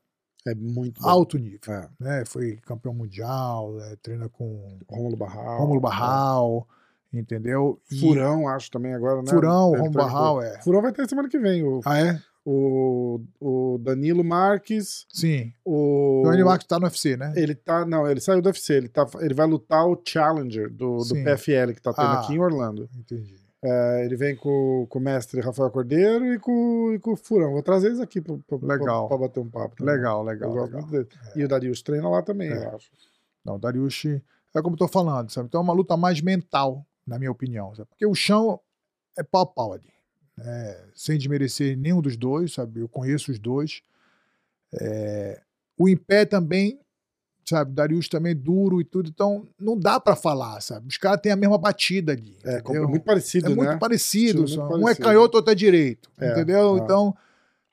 Speaker 1: É muito bom.
Speaker 2: alto nível,
Speaker 1: É.
Speaker 2: né? Foi campeão mundial, é, treina com
Speaker 1: Rômulo Barral.
Speaker 2: Rômulo Barral, entendeu? E-
Speaker 1: Furão, acho também agora, né?
Speaker 2: Furão, Rômulo Barral, é.
Speaker 1: Furão vai ter semana que vem. O,
Speaker 2: Ah, é?
Speaker 1: O, o Danilo Marques.
Speaker 2: Sim.
Speaker 1: O,
Speaker 2: O Johnny Marcos tá no UFC, né?
Speaker 1: Ele tá. Não, ele saiu do UFC. Ele, tá, ele vai lutar o Challenger do, do
Speaker 2: Sim.
Speaker 1: PFL que tá tendo
Speaker 2: Ah.
Speaker 1: aqui em Orlando.
Speaker 2: Entendi.
Speaker 1: É, ele vem com, com o mestre Rafael Cordeiro e com, e com o Furão. Vou trazer eles aqui pra bater um papo. também.
Speaker 2: Legal,
Speaker 1: Eu
Speaker 2: legal,
Speaker 1: gosto
Speaker 2: legal.
Speaker 1: muito dele. E o Darius treina lá também,
Speaker 2: É.
Speaker 1: eu acho.
Speaker 2: Não, o Dariush é como eu tô falando, sabe? Então é uma luta mais mental, na minha opinião, sabe? Porque o chão é pau a pau ali. Né? Sem desmerecer nenhum dos dois, sabe? Eu conheço os dois. É, O em pé também, sabe? Darius também é duro e tudo, então não dá pra falar, sabe? Os caras têm a mesma batida ali.
Speaker 1: É,
Speaker 2: entendeu?
Speaker 1: muito parecido,
Speaker 2: É muito
Speaker 1: né?
Speaker 2: parecido. Só.
Speaker 1: muito
Speaker 2: Um é
Speaker 1: parecido.
Speaker 2: canhoto, outro é direito.
Speaker 1: É,
Speaker 2: entendeu?
Speaker 1: ah.
Speaker 2: Então,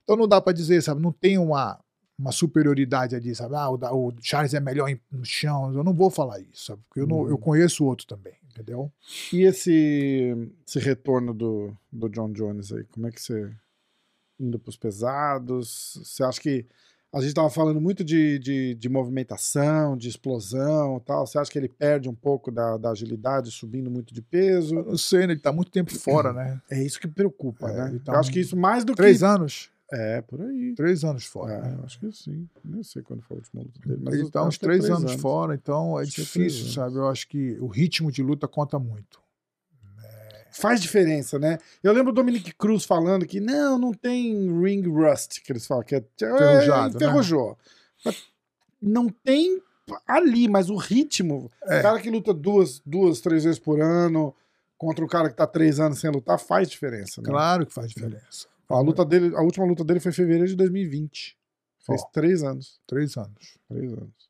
Speaker 2: então não dá pra dizer, sabe? Não tem uma, uma superioridade ali, sabe? Ah, o, o Charles é melhor no chão. Eu não vou falar isso, sabe? Porque eu, não,
Speaker 1: Uhum.
Speaker 2: eu conheço o outro também, entendeu?
Speaker 1: E esse, esse retorno do, do John Jones aí, como é que você indo pros pesados? Você acha que A gente tava falando muito de, de, de movimentação, de explosão e tal. Você acha que ele perde um pouco da, da agilidade subindo muito de peso?
Speaker 2: Eu não sei, né? Ele tá muito tempo fora, né?
Speaker 1: É isso que preocupa,
Speaker 2: É,
Speaker 1: né?
Speaker 2: tá
Speaker 1: eu acho
Speaker 2: um-
Speaker 1: que isso mais do
Speaker 2: Três
Speaker 1: que.
Speaker 2: anos.
Speaker 1: É, por aí.
Speaker 2: Três anos fora.
Speaker 1: É,
Speaker 2: né?
Speaker 1: eu acho que sim. Nem sei quando foi a última luta dele. Mas
Speaker 2: Ele tá
Speaker 1: acho
Speaker 2: uns
Speaker 1: é
Speaker 2: três, anos, fora, então é
Speaker 1: Acho é
Speaker 2: difícil,
Speaker 1: anos.
Speaker 2: sabe? Eu acho que o ritmo de luta conta muito.
Speaker 1: Faz diferença, né? Eu lembro o Dominic Cruz falando que não, não tem ring rust, que eles falam, que é,
Speaker 2: Enferrujado, né?
Speaker 1: enferrujou. Mas Não tem ali, mas o ritmo.
Speaker 2: É.
Speaker 1: O cara que luta duas, duas, três vezes por ano contra um cara que tá três anos sem lutar faz diferença, né?
Speaker 2: Claro que faz diferença.
Speaker 1: A luta dele, a última luta dele foi em fevereiro de 2020. Fez
Speaker 2: Ó.
Speaker 1: três anos.
Speaker 2: Três anos.
Speaker 1: Três anos.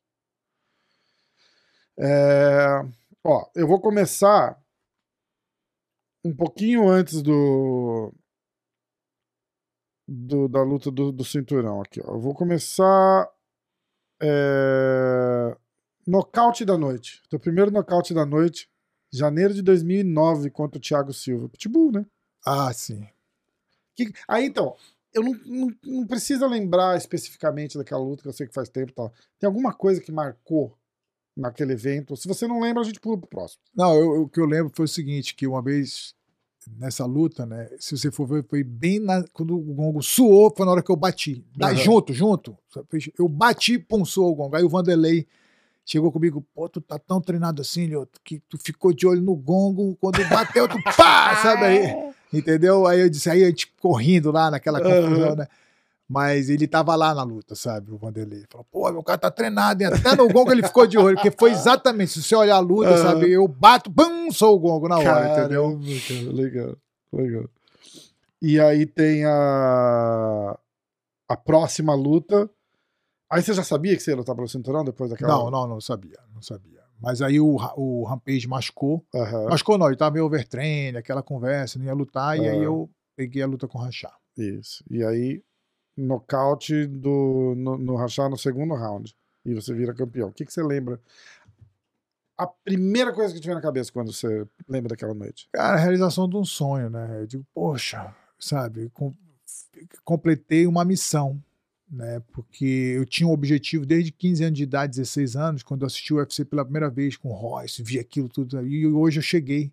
Speaker 1: É, ó, eu vou começar um pouquinho antes do, do- da luta do, do cinturão aqui. Ó. Eu vou começar é, nocaute da noite. Teu primeiro nocaute da noite, janeiro de 2009 contra o Thiago Silva. Pitbull, né?
Speaker 2: Ah, sim.
Speaker 1: Que- aí então, eu não, não, não precisa lembrar especificamente daquela luta que eu sei que faz tempo e tal. Tem alguma coisa que marcou naquele evento? Se você não lembra, a gente pula pro próximo.
Speaker 2: Não, eu- o que eu lembro foi o seguinte, que uma vez nessa luta, né, se você for ver, foi bem na, quando o gongo suou, foi na hora que eu bati. Daí,
Speaker 1: Aham.
Speaker 2: junto, junto. Eu bati, pum, suou o gongo. Aí o Vanderlei chegou comigo, pô, tu tá tão treinado assim, que tu ficou de olho no gongo, quando bateu, tu pá, *laughs* sabe aí? Entendeu? Aí eu disse, aí a gente correndo lá naquela confusão,
Speaker 1: Aham.
Speaker 2: né? Mas ele tava lá na luta, sabe? O Vanderlei. Falou, pô, meu cara tá treinado, hein? Até no gongo ele ficou de olho, porque foi exatamente, se você olhar a luta,
Speaker 1: Aham.
Speaker 2: sabe? Eu bato, bum, sou o gongo na hora, entendeu?
Speaker 1: Cara, legal, legal. E aí tem a a próxima luta. Aí você já sabia que você ia lutar pelo cinturão depois daquela?
Speaker 2: Não, não, não sabia, não sabia. Mas aí o, o Rampage machucou. Machucou não, ele tava meio overtrain, aquela conversa, não ia lutar, e aí eu peguei a luta com o Rachá.
Speaker 1: Isso. E aí, nocaute do, no, no rachar no segundo round. E você vira campeão. O que, que você lembra? A primeira coisa que te vem na cabeça quando você lembra daquela noite.
Speaker 2: Cara, a realização de um sonho, né? Eu digo, poxa, sabe, com- completei uma missão, né? Porque eu tinha um objetivo desde 15 anos de idade, 16 anos, quando eu assisti o UFC pela primeira vez com o Royce, vi aquilo tudo, e hoje eu cheguei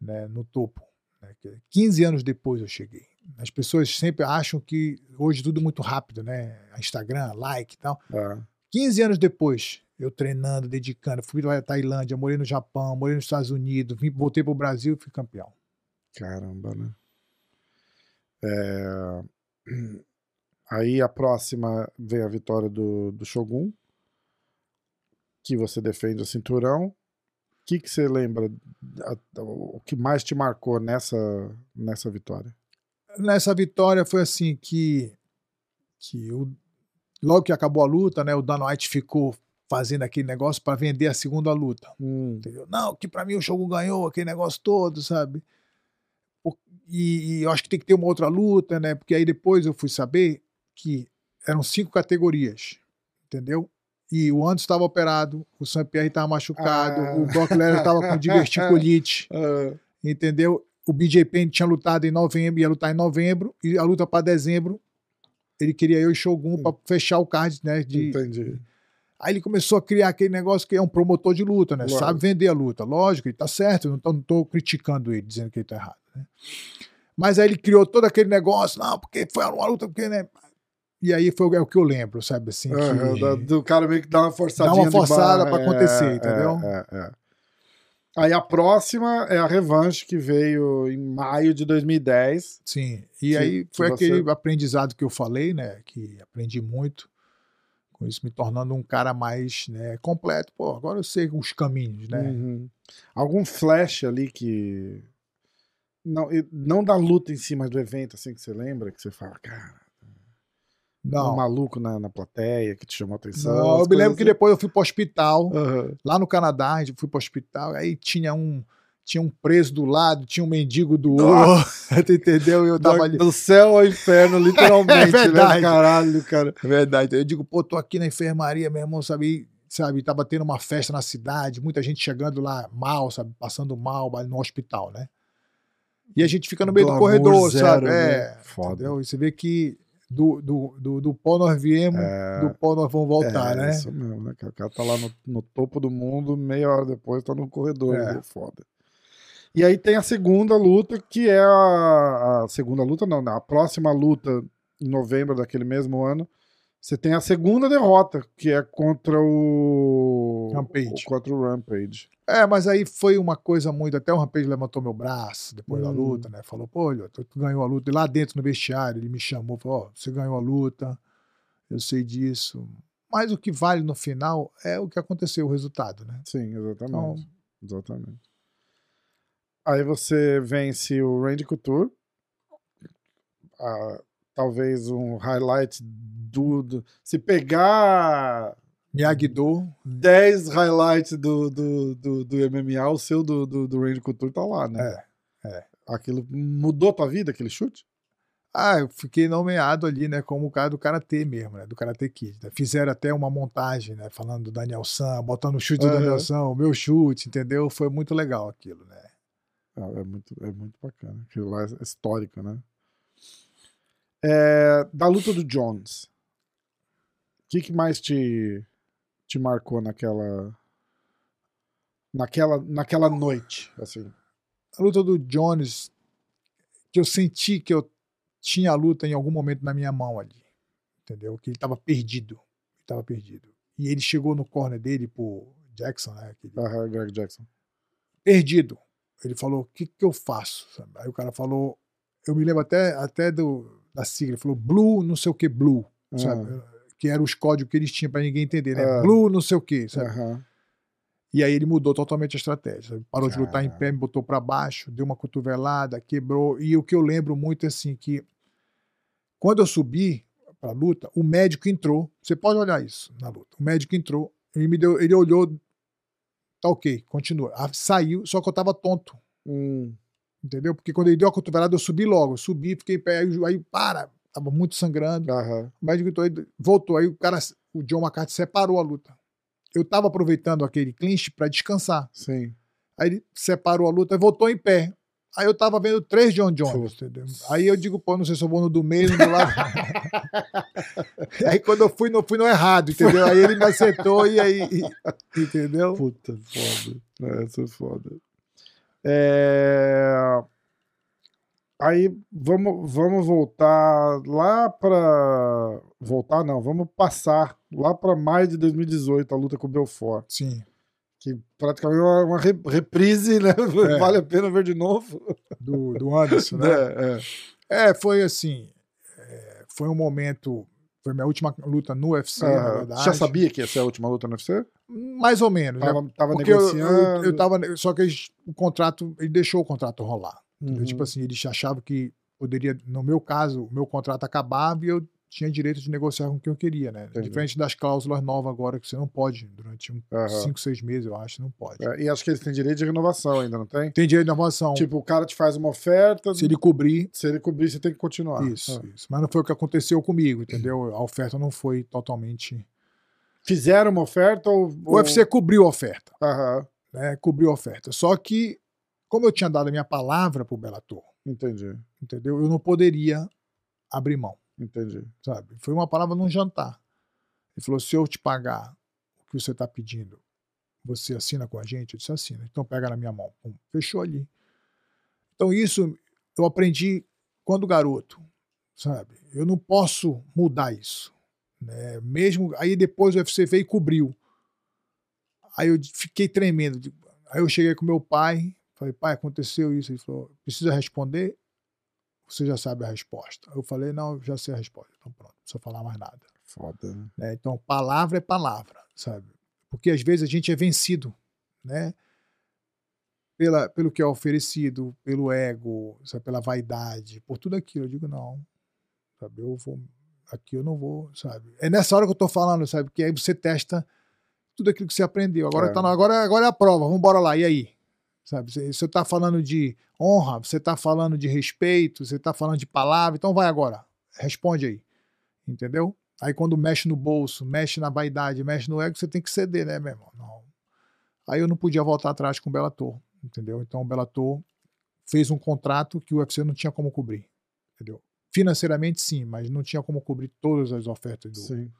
Speaker 2: né, no topo. Né? Que 15 anos depois eu cheguei. As pessoas sempre acham que hoje tudo é muito rápido, né? Instagram, like e tal.
Speaker 1: Ah,
Speaker 2: 15 anos depois, eu treinando, dedicando, fui para Tailândia, morei no Japão, morei nos Estados Unidos, vim, voltei para o Brasil e fui campeão.
Speaker 1: caramba, né? É, *clears throat* Aí a próxima vem a vitória do, do Shogun, que você defende o cinturão. O que, que você lembra? O que mais te marcou nessa, nessa vitória?
Speaker 2: Nessa vitória foi assim que, que o, logo que acabou a luta, né, o Dan White ficou fazendo aquele negócio para vender a segunda luta.
Speaker 1: Hum,
Speaker 2: Entendeu? Não, que para mim o Shogun ganhou aquele negócio todo, sabe? E, e eu acho que tem que ter uma outra luta, né? Porque aí depois eu fui saber que eram cinco categorias, entendeu? E o Anderson estava operado, o Sam Pierre estava machucado,
Speaker 1: Ah.
Speaker 2: o Brock Lesnar estava com diverticulite, *laughs*
Speaker 1: ah,
Speaker 2: entendeu? O BJ Penn tinha lutado em novembro, ia lutar em novembro, e a luta para dezembro, ele queria eu e Shogun para fechar o card, né? De,
Speaker 1: entendi.
Speaker 2: Aí ele começou a criar aquele negócio que é um promotor de luta, né? Sabe vender a luta. Lógico, ele tá certo, não tô criticando ele, dizendo que ele tá errado. né? Mas aí ele criou todo aquele negócio, não, porque foi uma luta, porque, né? E aí foi é o que eu lembro, sabe assim? que-
Speaker 1: da- do cara meio que dá uma forçadinha.
Speaker 2: Dá uma forçada
Speaker 1: barra,
Speaker 2: pra acontecer,
Speaker 1: é,
Speaker 2: entendeu?
Speaker 1: é, é, é. Aí a próxima é a revanche que veio em maio de 2010.
Speaker 2: Sim. E
Speaker 1: Que-
Speaker 2: aí foi
Speaker 1: você-
Speaker 2: aquele aprendizado que eu falei, né? Que aprendi muito. Com isso me tornando um cara mais né, completo. Pô, agora eu sei os caminhos, né?
Speaker 1: Uhum. Algum flash ali que. Não, não da luta em si, mas do evento, assim, que você lembra, que você fala, cara, um
Speaker 2: Não.
Speaker 1: maluco na, na plateia que te chamou a atenção.
Speaker 2: Não, eu me lembro
Speaker 1: coisas
Speaker 2: que depois eu fui pro hospital.
Speaker 1: assim. Aham.
Speaker 2: Lá no Canadá, a gente fui pro hospital, aí tinha um, tinha um preso do lado, tinha um mendigo do outro, *laughs* tu entendeu? Eu tava
Speaker 1: Do,
Speaker 2: ali.
Speaker 1: do céu ao inferno, *laughs* literalmente,
Speaker 2: É verdade.
Speaker 1: né? Caralho, cara.
Speaker 2: É verdade. Eu digo, pô, tô aqui na enfermaria, meu irmão, sabe? Sabe, tava tendo uma festa na cidade, muita gente chegando lá mal, sabe, passando mal no hospital, né? E a gente fica no meio do
Speaker 1: Glamour
Speaker 2: corredor,
Speaker 1: zero,
Speaker 2: sabe?
Speaker 1: né?
Speaker 2: É,
Speaker 1: Foda.
Speaker 2: entendeu? E você vê que Do, do, do, do pó nós viemos,
Speaker 1: É.
Speaker 2: do pó nós vamos voltar,
Speaker 1: é,
Speaker 2: né?
Speaker 1: Isso mesmo, né? O cara tá lá no, no topo do mundo, meia hora depois tá no corredor.
Speaker 2: É.
Speaker 1: É. Foda. E aí tem a segunda luta, que é a, a segunda luta, não, né? a próxima luta em novembro daquele mesmo ano. Você tem a segunda derrota, que é contra o.
Speaker 2: Rampage.
Speaker 1: o- Contra o Rampage.
Speaker 2: É, mas aí foi uma coisa muito. Até o Rampage levantou meu braço depois da
Speaker 1: Hum.
Speaker 2: luta, né? Falou, pô, olha, tu, ganhou a luta. E lá dentro no vestiário, ele me chamou, falou: Ó, você ganhou a luta, eu sei disso. Mas o que vale no final é o que aconteceu, o resultado, né?
Speaker 1: Sim, exatamente.
Speaker 2: Então,
Speaker 1: Exatamente. Aí você vence o Randy Couture. Ah, talvez um highlight do, do- Se pegar
Speaker 2: Miyagi-Do,
Speaker 1: 10 highlights do, do, do, do MMA, o seu do, do, do Randy Couture tá lá, né?
Speaker 2: É, é.
Speaker 1: Aquilo mudou tua vida, aquele chute?
Speaker 2: Ah, eu fiquei nomeado ali, né, como o cara do Karatê mesmo, né, do Karate Kid. né? Fizeram até uma montagem, né, falando do Daniel San, botando o chute do
Speaker 1: Aham.
Speaker 2: Daniel San, o meu chute, entendeu? Foi muito legal aquilo, né?
Speaker 1: Ah, é, muito, é muito bacana. Aquilo lá é histórico, né? É, da luta do Jones. O que, que mais te, te marcou naquela. Naquela, naquela noite, assim.
Speaker 2: A luta do Jones, que eu senti que eu tinha a luta em algum momento na minha mão ali, entendeu? Que ele estava perdido, ele tava perdido. E ele chegou no corner dele, pro Jackson, né, aquele
Speaker 1: Greg Jackson.
Speaker 2: perdido. Ele falou: o que, que eu faço? Aí o cara falou: eu me lembro até, até do, da sigla, ele falou Blue, não sei o que, Blue, sabe? Que eram os códigos que eles tinham para ninguém entender, né?
Speaker 1: Ah.
Speaker 2: Blue, não sei o que, sabe?
Speaker 1: Aham.
Speaker 2: E aí ele mudou totalmente a estratégia. sabe? Parou de lutar em pé, me botou para baixo, deu uma cotovelada, quebrou. E o que eu lembro muito é assim que quando eu subi para a luta, o médico entrou. Você pode olhar isso na luta. O médico entrou, ele me deu, ele olhou, tá ok, continua. Ah, Saiu, só que eu tava tonto.
Speaker 1: Hum,
Speaker 2: Entendeu? Porque quando ele deu a cotovelada, eu subi logo. Eu subi, fiquei em pé, aí, aí para, tava muito sangrando.
Speaker 1: aham.
Speaker 2: O médico voltou. Aí o cara, o John McCarthy separou a luta. Eu tava aproveitando aquele clinch para descansar.
Speaker 1: Sim.
Speaker 2: Aí ele separou a luta e voltou em pé. Aí eu tava vendo três John Jones, entendeu? Aí eu digo, pô, não sei se eu vou no do meio, no do lado. *laughs* aí quando eu fui, não fui no errado, entendeu? Aí ele me acertou e aí. entendeu?
Speaker 1: Puta, foda. É, Essa é foda. É, Aí vamos, vamos voltar lá pra. Voltar não, vamos passar lá pra maio de 2018, a luta com o Belfort.
Speaker 2: Sim.
Speaker 1: Que praticamente é uma, uma re- reprise, né? *laughs*
Speaker 2: É.
Speaker 1: Vale a pena ver de novo.
Speaker 2: Do, do Anderson, né? *laughs*
Speaker 1: É, é.
Speaker 2: É, foi assim. é, foi um momento. Foi minha última luta no UFC, na verdade.
Speaker 1: já sabia que ia ser a última luta no UFC?
Speaker 2: Mais ou menos. né?
Speaker 1: Tava, tava
Speaker 2: Porque eu,
Speaker 1: negociando.
Speaker 2: eu, eu tava. Só que eles- o contrato. Ele deixou o contrato rolar.
Speaker 1: Uhum.
Speaker 2: Tipo assim, eles achavam que poderia. No meu caso, o meu contrato acabava e eu tinha direito de negociar com quem eu queria, né?
Speaker 1: Entendi.
Speaker 2: Diferente das cláusulas novas agora, que você não pode, durante uns
Speaker 1: Aham.
Speaker 2: 5, 6 meses, eu acho, não pode.
Speaker 1: É, e acho que eles têm direito de renovação ainda, não tem?
Speaker 2: Tem direito de inovação.
Speaker 1: Tipo, o cara te faz uma oferta,
Speaker 2: se ele cobrir,
Speaker 1: se ele cobrir, você tem que continuar.
Speaker 2: isso,
Speaker 1: Ah.
Speaker 2: isso. Mas não foi o que aconteceu comigo, entendeu? A oferta não foi totalmente.
Speaker 1: Fizeram uma oferta ou.
Speaker 2: O UFC cobriu a oferta.
Speaker 1: Aham,
Speaker 2: né, cobriu a oferta. Só que, como eu tinha dado a minha palavra pro Bellator,
Speaker 1: entendi,
Speaker 2: entendeu? Eu não poderia abrir mão,
Speaker 1: entendi.
Speaker 2: sabe? Foi uma palavra num jantar. Ele falou: se eu te pagar o que você está pedindo, você assina com a gente? Eu disse: assina. Então pega na minha mão. Pum, fechou ali. Então isso eu aprendi quando garoto, sabe? Eu não posso mudar isso. Né? Mesmo aí depois o UFC veio e cobriu. Aí eu fiquei tremendo. Aí eu cheguei com meu pai, falei, pai, aconteceu isso. Ele falou, precisa responder? Você já sabe a resposta. Eu falei, não, já sei a resposta. Então pronto, não precisa falar mais nada.
Speaker 1: Foda, né?
Speaker 2: né? Então, palavra é palavra, sabe? Porque às vezes a gente é vencido, né? Pela, pelo que é oferecido, pelo ego, sabe? pela vaidade, por tudo aquilo. Eu digo, não, sabe? Eu vou, aqui eu não vou, sabe? É nessa hora que eu tô falando, sabe? Que aí você testa tudo aquilo que você aprendeu. Agora,
Speaker 1: É.
Speaker 2: tá, agora, agora é a prova, vamos embora lá, e aí? Sabe? Você, você tá falando de honra, você tá falando de respeito, você tá falando de palavra, então vai agora, responde aí, entendeu? Aí quando mexe no bolso, mexe na vaidade, mexe no ego, você tem que ceder, né, meu irmão? Não. Aí eu não podia voltar atrás com o Bellator, entendeu? Então o Bellator fez um contrato que o UFC não tinha como cobrir, entendeu? Financeiramente, sim, mas não tinha como cobrir todas as ofertas do.
Speaker 1: Sim.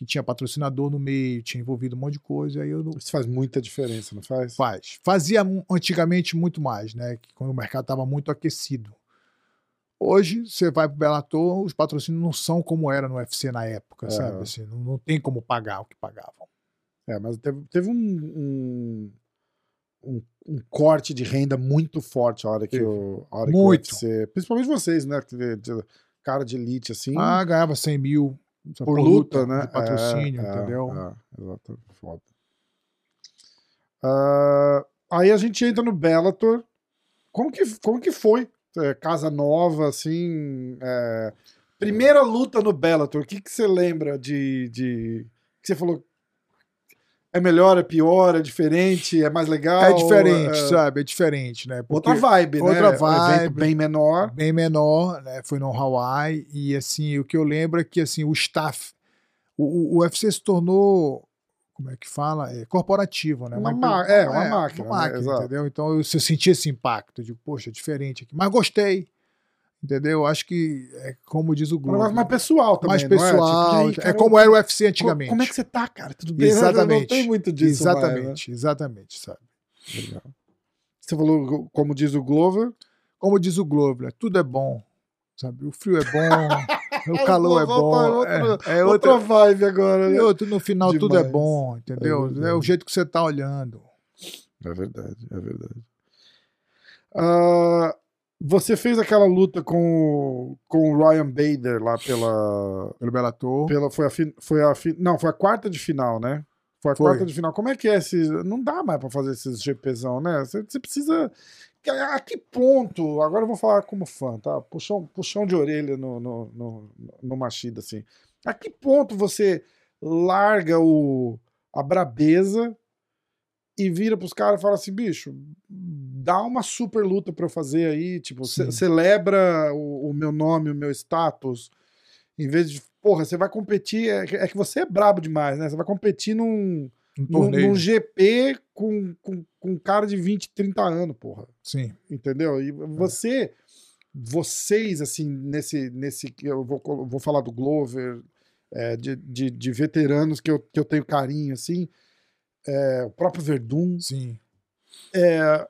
Speaker 2: Que tinha patrocinador no meio, tinha envolvido um monte de coisa, aí eu não.
Speaker 1: Isso faz muita diferença, não faz?
Speaker 2: Faz. Fazia antigamente muito mais, né? que Quando o mercado estava muito aquecido. Hoje, você vai pro Bellator, os patrocínios não são como era no UFC na época,
Speaker 1: É.
Speaker 2: sabe? Assim, não, não tem como pagar o que pagavam.
Speaker 1: É, mas teve, teve um, um, um- um corte de renda muito forte a hora que
Speaker 2: Teve.
Speaker 1: o. A hora
Speaker 2: Muito.
Speaker 1: Que o UFC, principalmente vocês, né? cara de elite, assim.
Speaker 2: Ah, ganhava 100 mil sabe,
Speaker 1: por luta, né?
Speaker 2: De patrocínio,
Speaker 1: É, é,
Speaker 2: entendeu?
Speaker 1: É, exato. Foda. Ah, aí a gente entra no Bellator. Como que, como que foi? É, casa nova, assim. é, primeira luta no Bellator. O que, que você lembra de, de. Que você falou. É melhor, é pior, é diferente, é mais legal?
Speaker 2: É diferente,
Speaker 1: é-
Speaker 2: sabe? É diferente, né?
Speaker 1: Outra
Speaker 2: Porque
Speaker 1: vibe, né?
Speaker 2: outra
Speaker 1: Um
Speaker 2: vibe.
Speaker 1: bem menor.
Speaker 2: bem menor, né? Foi no Hawaii e assim, o que eu lembro é que assim, o staff, o, o- UFC se tornou como é que fala? É corporativo, né?
Speaker 1: Uma
Speaker 2: empre-
Speaker 1: ma- é, uma máquina,
Speaker 2: uma
Speaker 1: né?
Speaker 2: máquina,
Speaker 1: Exato.
Speaker 2: entendeu? Então eu, eu senti esse impacto, eu digo, poxa, é diferente aqui. Mas gostei, entendeu? Acho que é como diz o
Speaker 1: Um
Speaker 2: Globo.
Speaker 1: negócio mais pessoal também,
Speaker 2: mais
Speaker 1: não é? Tipo,
Speaker 2: pessoal, é como era o UFC antigamente.
Speaker 1: Como é que você tá, cara? Tudo bem? Não
Speaker 2: Exatamente.
Speaker 1: tem muito disso mais, né?
Speaker 2: exatamente, exatamente, sabe?
Speaker 1: Legal. Você falou, como diz o Glover.
Speaker 2: Como diz o Globo, né? tudo é bom, sabe? O frio é bom, *laughs* o calor é bom, é, é
Speaker 1: outra
Speaker 2: outra,
Speaker 1: vibe agora, né?
Speaker 2: outro, no final tudo é
Speaker 1: Demais.
Speaker 2: bom, entendeu?
Speaker 1: É
Speaker 2: É, o jeito que você tá olhando.
Speaker 1: É verdade, é verdade. Ah, você fez aquela luta com, o- com o Ryan Bader lá pela.
Speaker 2: Pelo Bellator.
Speaker 1: pela foi, a, fi- foi a fi- Não, foi a quarta de final, né? Foi a
Speaker 2: Foi.
Speaker 1: quarta de final. Como é que é esse. Não dá mais pra fazer esses GPzão, né? Você, você precisa. A que ponto? Agora eu vou falar como fã, tá? Puxão, puxão de orelha no, no, no, no Machida, assim. A que ponto você larga o, a brabeza e vira pros caras e fala assim, bicho, dá uma super luta pra eu fazer aí, tipo, ce- celebra o, o meu nome, o meu status, em vez de, porra, você vai competir, é, que- é que você é brabo demais, né? Você vai competir num,
Speaker 2: Um
Speaker 1: num, num GP com, com, com um cara de 20, 30 anos, porra
Speaker 2: Sim.
Speaker 1: entendeu? E você, vocês, assim, nesse, nesse eu vou, vou falar do Glover, é, de, de, de veteranos que eu, que eu tenho carinho, assim, é, o próprio Verdun,
Speaker 2: Sim.
Speaker 1: é,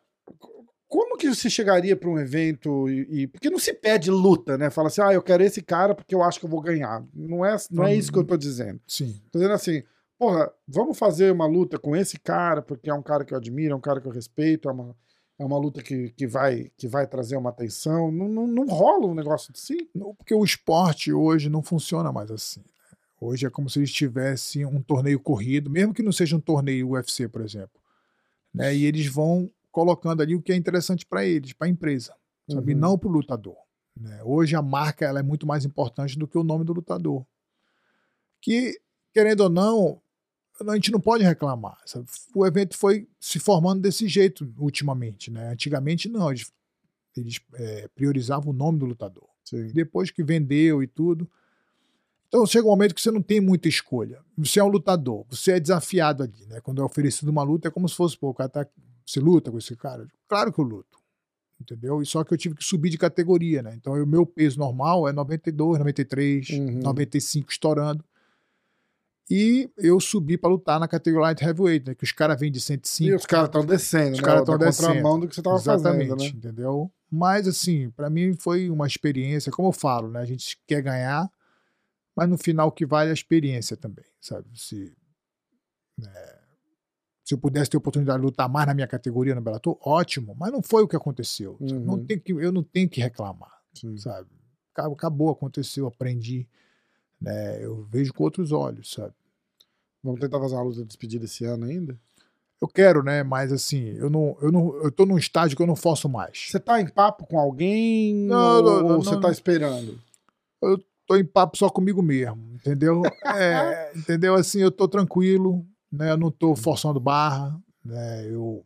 Speaker 1: como que você chegaria para um evento e, e- porque não se pede luta, né? Fala assim, ah, eu quero esse cara porque eu acho que eu vou ganhar. Não é, não é isso que eu tô dizendo.
Speaker 2: Sim.
Speaker 1: Tô dizendo assim, porra, vamos fazer uma luta com esse cara, porque é um cara que eu admiro, é um cara que eu respeito, é uma, é uma luta que, que, vai, que vai trazer uma atenção. Não, não, não rola um negócio assim.
Speaker 2: Não, Porque o esporte hoje não funciona mais assim. Hoje é como se eles tivessem um torneio corrido, mesmo que não seja um torneio UFC, por exemplo. Né? E eles vão colocando ali o que é interessante para eles, para a empresa, sabe?
Speaker 1: Uhum.
Speaker 2: não para o lutador. né? Hoje a marca ela é muito mais importante do que o nome do lutador. Que, querendo ou não, a gente não pode reclamar. sabe? O evento foi se formando desse jeito ultimamente. Né? Antigamente, não. Eles, eles eh, priorizavam o nome do lutador
Speaker 1: Sim.
Speaker 2: depois que vendeu e tudo. Então chega um momento que você não tem muita escolha. Você é um lutador, você é desafiado ali, né? Quando é oferecido uma luta, é como se fosse, pô, o cara tá. Você luta com esse cara? Claro que eu luto. Entendeu? E só que eu tive que subir de categoria, né? Então o meu peso normal é 92, 93,
Speaker 1: Uhum.
Speaker 2: 95 estourando. E eu subi para lutar na categoria light heavyweight, né? Que os caras vêm de 105.
Speaker 1: E os caras estão descendo,
Speaker 2: Os
Speaker 1: né?
Speaker 2: caras
Speaker 1: Da
Speaker 2: tão descendo.
Speaker 1: contramão do que você tava
Speaker 2: Exatamente,
Speaker 1: fazendo, né?
Speaker 2: entendeu? Mas assim, pra mim foi uma experiência, como eu falo, né? A gente quer ganhar, mas no final o que vale é a experiência também, sabe? Se, né, se eu pudesse ter oportunidade de lutar mais na minha categoria no Bellator, ótimo, mas não foi o que aconteceu.
Speaker 1: Uhum.
Speaker 2: Não tem que, eu não tenho que reclamar,
Speaker 1: Sim.
Speaker 2: sabe? Acabou, aconteceu, aprendi, né? Eu vejo com outros olhos, sabe?
Speaker 1: Vamos tentar fazer uma luta de despedida esse ano ainda?
Speaker 2: Eu quero, né? Mas assim, eu não, eu não, eu tô num estágio que eu não forço mais.
Speaker 1: Você tá em papo com alguém
Speaker 2: Não,
Speaker 1: ou,
Speaker 2: não, não,
Speaker 1: ou você
Speaker 2: não.
Speaker 1: tá esperando?
Speaker 2: Tô em papo só comigo mesmo, entendeu? *laughs* É, entendeu? Assim, eu tô tranquilo, né? Eu não tô forçando barra, né? Eu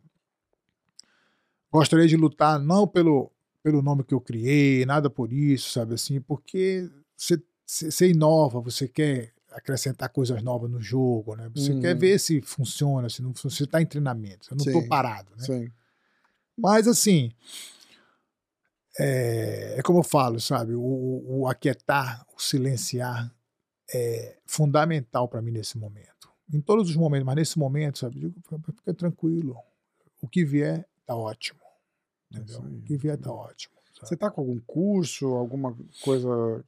Speaker 2: gostaria de lutar não pelo, pelo nome que eu criei, nada por isso, sabe assim, porque você, inova, você quer acrescentar coisas novas no jogo, né? Você
Speaker 1: Uhum.
Speaker 2: quer ver se funciona, se não funciona, você tá em treinamento, eu não tô
Speaker 1: Sim.
Speaker 2: parado, né?
Speaker 1: Sim.
Speaker 2: Mas assim, é, é como eu falo, sabe? O, o, aquietar, o silenciar é fundamental para mim nesse momento. Em todos os momentos, mas nesse momento, sabe? Digo, fica tranquilo. O que vier tá ótimo. Entendeu?
Speaker 1: Isso aí.
Speaker 2: O que vier tá ótimo. sabe?
Speaker 1: Você tá com algum curso, alguma coisa.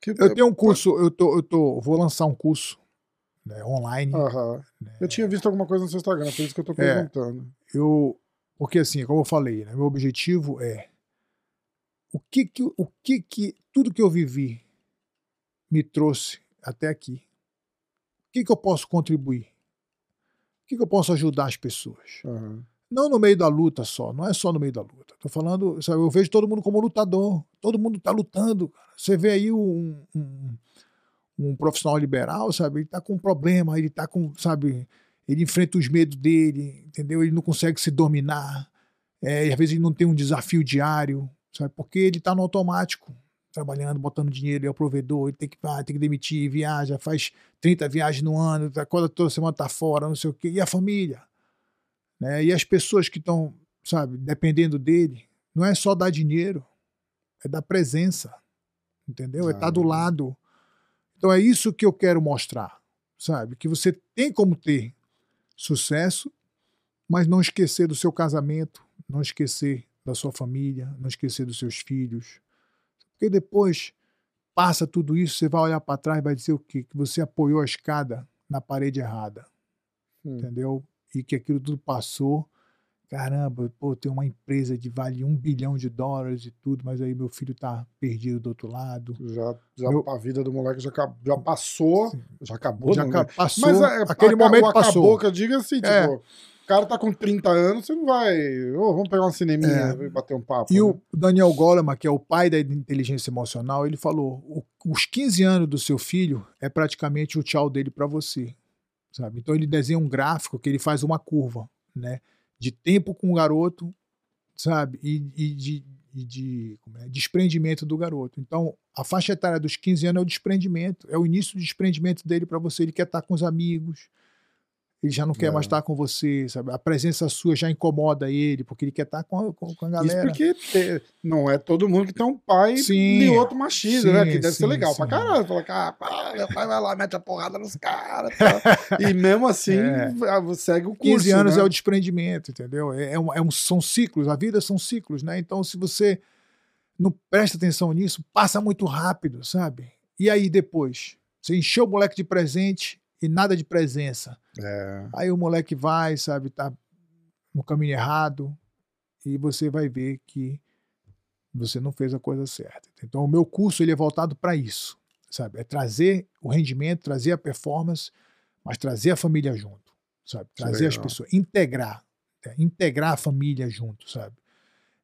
Speaker 1: Que...
Speaker 2: Eu tenho um curso, eu tô, eu tô, vou lançar um curso né, online.
Speaker 1: Aham.
Speaker 2: né,
Speaker 1: Eu tinha visto alguma coisa no seu Instagram, por isso que eu tô
Speaker 2: É.
Speaker 1: perguntando.
Speaker 2: eu porque assim como eu falei né, meu objetivo é o que que o que que tudo que eu vivi me trouxe até aqui o que que eu posso contribuir o que que eu posso ajudar as pessoas
Speaker 1: Aham.
Speaker 2: não no meio da luta só não é só no meio da luta tô falando sabe, eu vejo todo mundo como lutador todo mundo tá lutando cara. você vê aí um, um, um profissional liberal sabe ele tá com um problema ele tá com sabe ele enfrenta os medos dele, entendeu? Ele não consegue se dominar, é, às vezes ele não tem um desafio diário, sabe? Porque ele está no automático, trabalhando, botando dinheiro, ele é o provedor, ele tem que, ah, tem que demitir, viaja, faz 30 viagens no ano, tá, toda, toda semana tá fora, não sei o quê. E a família? Né? E as pessoas que estão, sabe, dependendo dele, não é só dar dinheiro, é dar presença, entendeu? É estar do
Speaker 1: Ah.
Speaker 2: lado. Então é isso que eu quero mostrar, sabe? Que você tem como ter sucesso, mas não esquecer do seu casamento, não esquecer da sua família, não esquecer dos seus filhos. Porque depois passa tudo isso, você vai olhar para trás e vai dizer o quê? Que você apoiou a escada na parede errada,
Speaker 1: Hum.
Speaker 2: entendeu? E que aquilo tudo passou. Caramba, pô, tem uma empresa de vale um bilhão de dólares e tudo, mas aí meu filho tá perdido do outro lado.
Speaker 1: Já, já
Speaker 2: Meu-
Speaker 1: a vida do moleque já, já passou,
Speaker 2: Sim.
Speaker 1: já acabou,
Speaker 2: Já
Speaker 1: não, né?
Speaker 2: passou,
Speaker 1: Mas é,
Speaker 2: aquele
Speaker 1: aca-
Speaker 2: momento
Speaker 1: o acabou
Speaker 2: passou.
Speaker 1: que eu digo assim,
Speaker 2: É.
Speaker 1: tipo, cara tá com 30 anos, você não vai, ô, vamos pegar uma cineminha
Speaker 2: É.
Speaker 1: e bater um papo.
Speaker 2: E
Speaker 1: né?
Speaker 2: o Daniel Goleman, que é o pai da inteligência emocional, ele falou: "O- os 15 anos do seu filho é praticamente o tchau dele para você, sabe? Então ele desenha um gráfico que ele faz uma curva, né? De tempo com o garoto, sabe? E, e de, e de como é? desprendimento do garoto. Então a faixa etária dos 15 anos é o desprendimento, é o início do desprendimento dele para você. Ele quer estar com os amigos. Ele já não quer
Speaker 1: É.
Speaker 2: mais estar com você, sabe? A presença sua já incomoda ele, porque ele quer estar com a, com a
Speaker 1: Isso
Speaker 2: galera.
Speaker 1: porque te- não é todo mundo que tem um pai
Speaker 2: Sim.
Speaker 1: de outro machista, né?
Speaker 2: Sim,
Speaker 1: Que deve ser
Speaker 2: sim,
Speaker 1: legal pra
Speaker 2: sim.
Speaker 1: caralho. Fala, cara, pá, meu pai vai lá, mete a porrada nos caras. e mesmo assim, *laughs*
Speaker 2: É.
Speaker 1: ah, segue o curso.
Speaker 2: 15 anos
Speaker 1: né?
Speaker 2: é o desprendimento, entendeu? É, é um- é um- são ciclos, a vida são ciclos, né? Então, se você não presta atenção nisso, passa muito rápido, sabe? E aí depois, você encheu o moleque de presente e nada de presença.
Speaker 1: É.
Speaker 2: Aí o moleque vai, sabe, tá no caminho errado e você vai ver que você não fez a coisa certa. Então, o meu curso ele é voltado para isso, sabe? É trazer o rendimento, trazer a performance, mas trazer a família junto, sabe? Trazer as pessoas, integrar, né? integrar a família junto, sabe?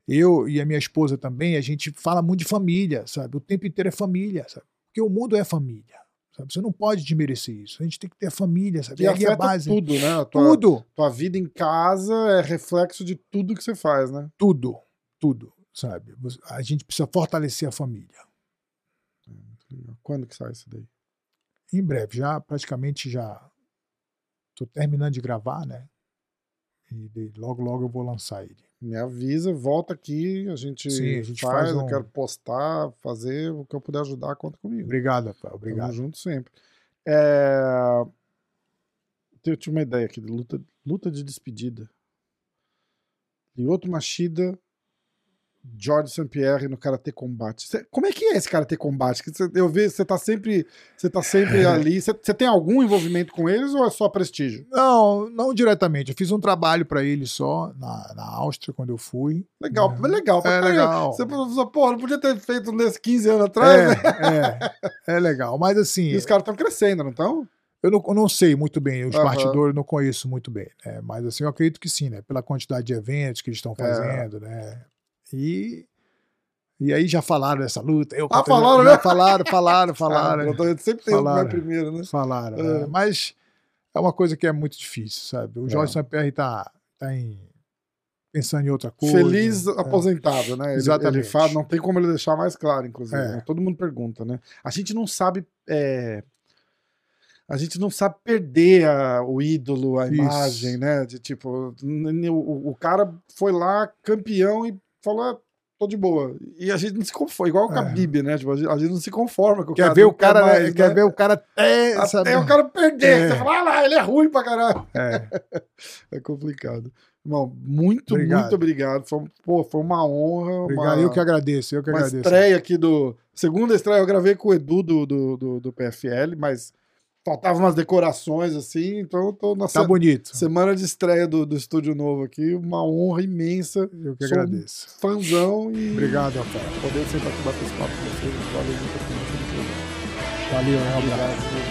Speaker 2: Eu e a minha esposa também, a gente fala muito de família, sabe? O tempo inteiro é família, sabe? Porque o mundo é família, sabe? Você não pode desmerecer isso. A gente tem que ter família, sabe?
Speaker 1: E
Speaker 2: É ali a
Speaker 1: afeta
Speaker 2: base.
Speaker 1: tudo, né? A tua,
Speaker 2: Tudo,
Speaker 1: tua vida em casa é reflexo de tudo que você faz, né?
Speaker 2: tudo, tudo, sabe? A gente precisa fortalecer a família.
Speaker 1: Quando que sai isso daí?
Speaker 2: Em breve, já praticamente já tô terminando de gravar, né? E logo, logo eu vou lançar ele.
Speaker 1: Me avisa, volta aqui, a gente,
Speaker 2: Sim, a gente
Speaker 1: faz,
Speaker 2: faz
Speaker 1: eu
Speaker 2: um-
Speaker 1: quero postar, fazer o que eu puder ajudar, conta comigo.
Speaker 2: Obrigado, Rafael,
Speaker 1: Tamo
Speaker 2: obrigado.
Speaker 1: junto sempre. É... Eu tinha uma ideia aqui de luta, luta de despedida. Lyoto Machida, George St. Pierre no Karatê Combate. Cê- como é que é esse Karatê Combate? Cê- eu vejo, você tá sempre, você tá sempre *laughs* ali. Você tem algum envolvimento com eles ou é só prestígio?
Speaker 2: Não, não diretamente. Eu fiz um trabalho para ele só na, na Áustria quando eu fui.
Speaker 1: Legal,
Speaker 2: É.
Speaker 1: legal.
Speaker 2: É legal.
Speaker 1: Você falou, pô, não podia ter feito nesses 15 anos atrás, né?
Speaker 2: É, é, é legal. Mas assim,
Speaker 1: E os caras estão crescendo, não estão?
Speaker 2: eu não, eu não sei muito bem, os
Speaker 1: Aham.
Speaker 2: bastidores eu não conheço muito bem, né? Mas assim, eu acredito que sim, né? Pela quantidade de eventos que eles estão
Speaker 1: É.
Speaker 2: fazendo, né? E, e aí já falaram dessa luta. Eu,
Speaker 1: Ah, falaram, né?
Speaker 2: Falaram, falaram, *laughs* falaram.
Speaker 1: Ah, sempre tem
Speaker 2: Falaram.
Speaker 1: primeiro, né?
Speaker 2: Falaram,
Speaker 1: É.
Speaker 2: né? Mas é uma coisa que é muito difícil, sabe? O Jorge
Speaker 1: É.
Speaker 2: Sampierre tá, tá em, pensando em outra coisa.
Speaker 1: Feliz
Speaker 2: é.
Speaker 1: aposentado, né? Ele,
Speaker 2: Exatamente.
Speaker 1: ele fala, não tem como ele deixar mais claro, inclusive.
Speaker 2: É.
Speaker 1: né? Todo mundo pergunta, né? A gente não sabe. é, A gente não sabe perder a- o ídolo, a
Speaker 2: Isso.
Speaker 1: imagem, né? De tipo, o, o cara foi lá, campeão, e falou: "Ah, tô de boa. E a gente não se conforma, igual o
Speaker 2: É.
Speaker 1: Khabib, né? Tipo, a gente, a gente não se conforma com o
Speaker 2: Quer
Speaker 1: cara.
Speaker 2: ver o cara, né?
Speaker 1: mais,
Speaker 2: quer
Speaker 1: né?
Speaker 2: ver o cara até,
Speaker 1: Até o cara perder.
Speaker 2: É.
Speaker 1: Você fala, ah lá, ele é ruim pra caralho.
Speaker 2: É. *laughs*
Speaker 1: É complicado. Irmão, muito,
Speaker 2: Obrigado.
Speaker 1: muito obrigado. Foi, pô, foi uma honra.
Speaker 2: Obrigado,
Speaker 1: uma,
Speaker 2: eu que agradeço, eu que
Speaker 1: uma
Speaker 2: agradeço.
Speaker 1: estreia aqui do. Segunda estreia, eu gravei com o Edu do, do, do, do PFL, mas faltavam umas decorações assim, então tô na
Speaker 2: Tá
Speaker 1: se-
Speaker 2: bonito.
Speaker 1: semana de estreia do, do estúdio novo aqui. Uma honra imensa.
Speaker 2: Eu que
Speaker 1: Sou um
Speaker 2: agradeço.
Speaker 1: Fãzão e
Speaker 2: Obrigado, Rafael.
Speaker 1: poder sentar aqui bater esse papo com vocês. Valeu muito.
Speaker 2: Valeu, um abraço.
Speaker 1: Obrigado.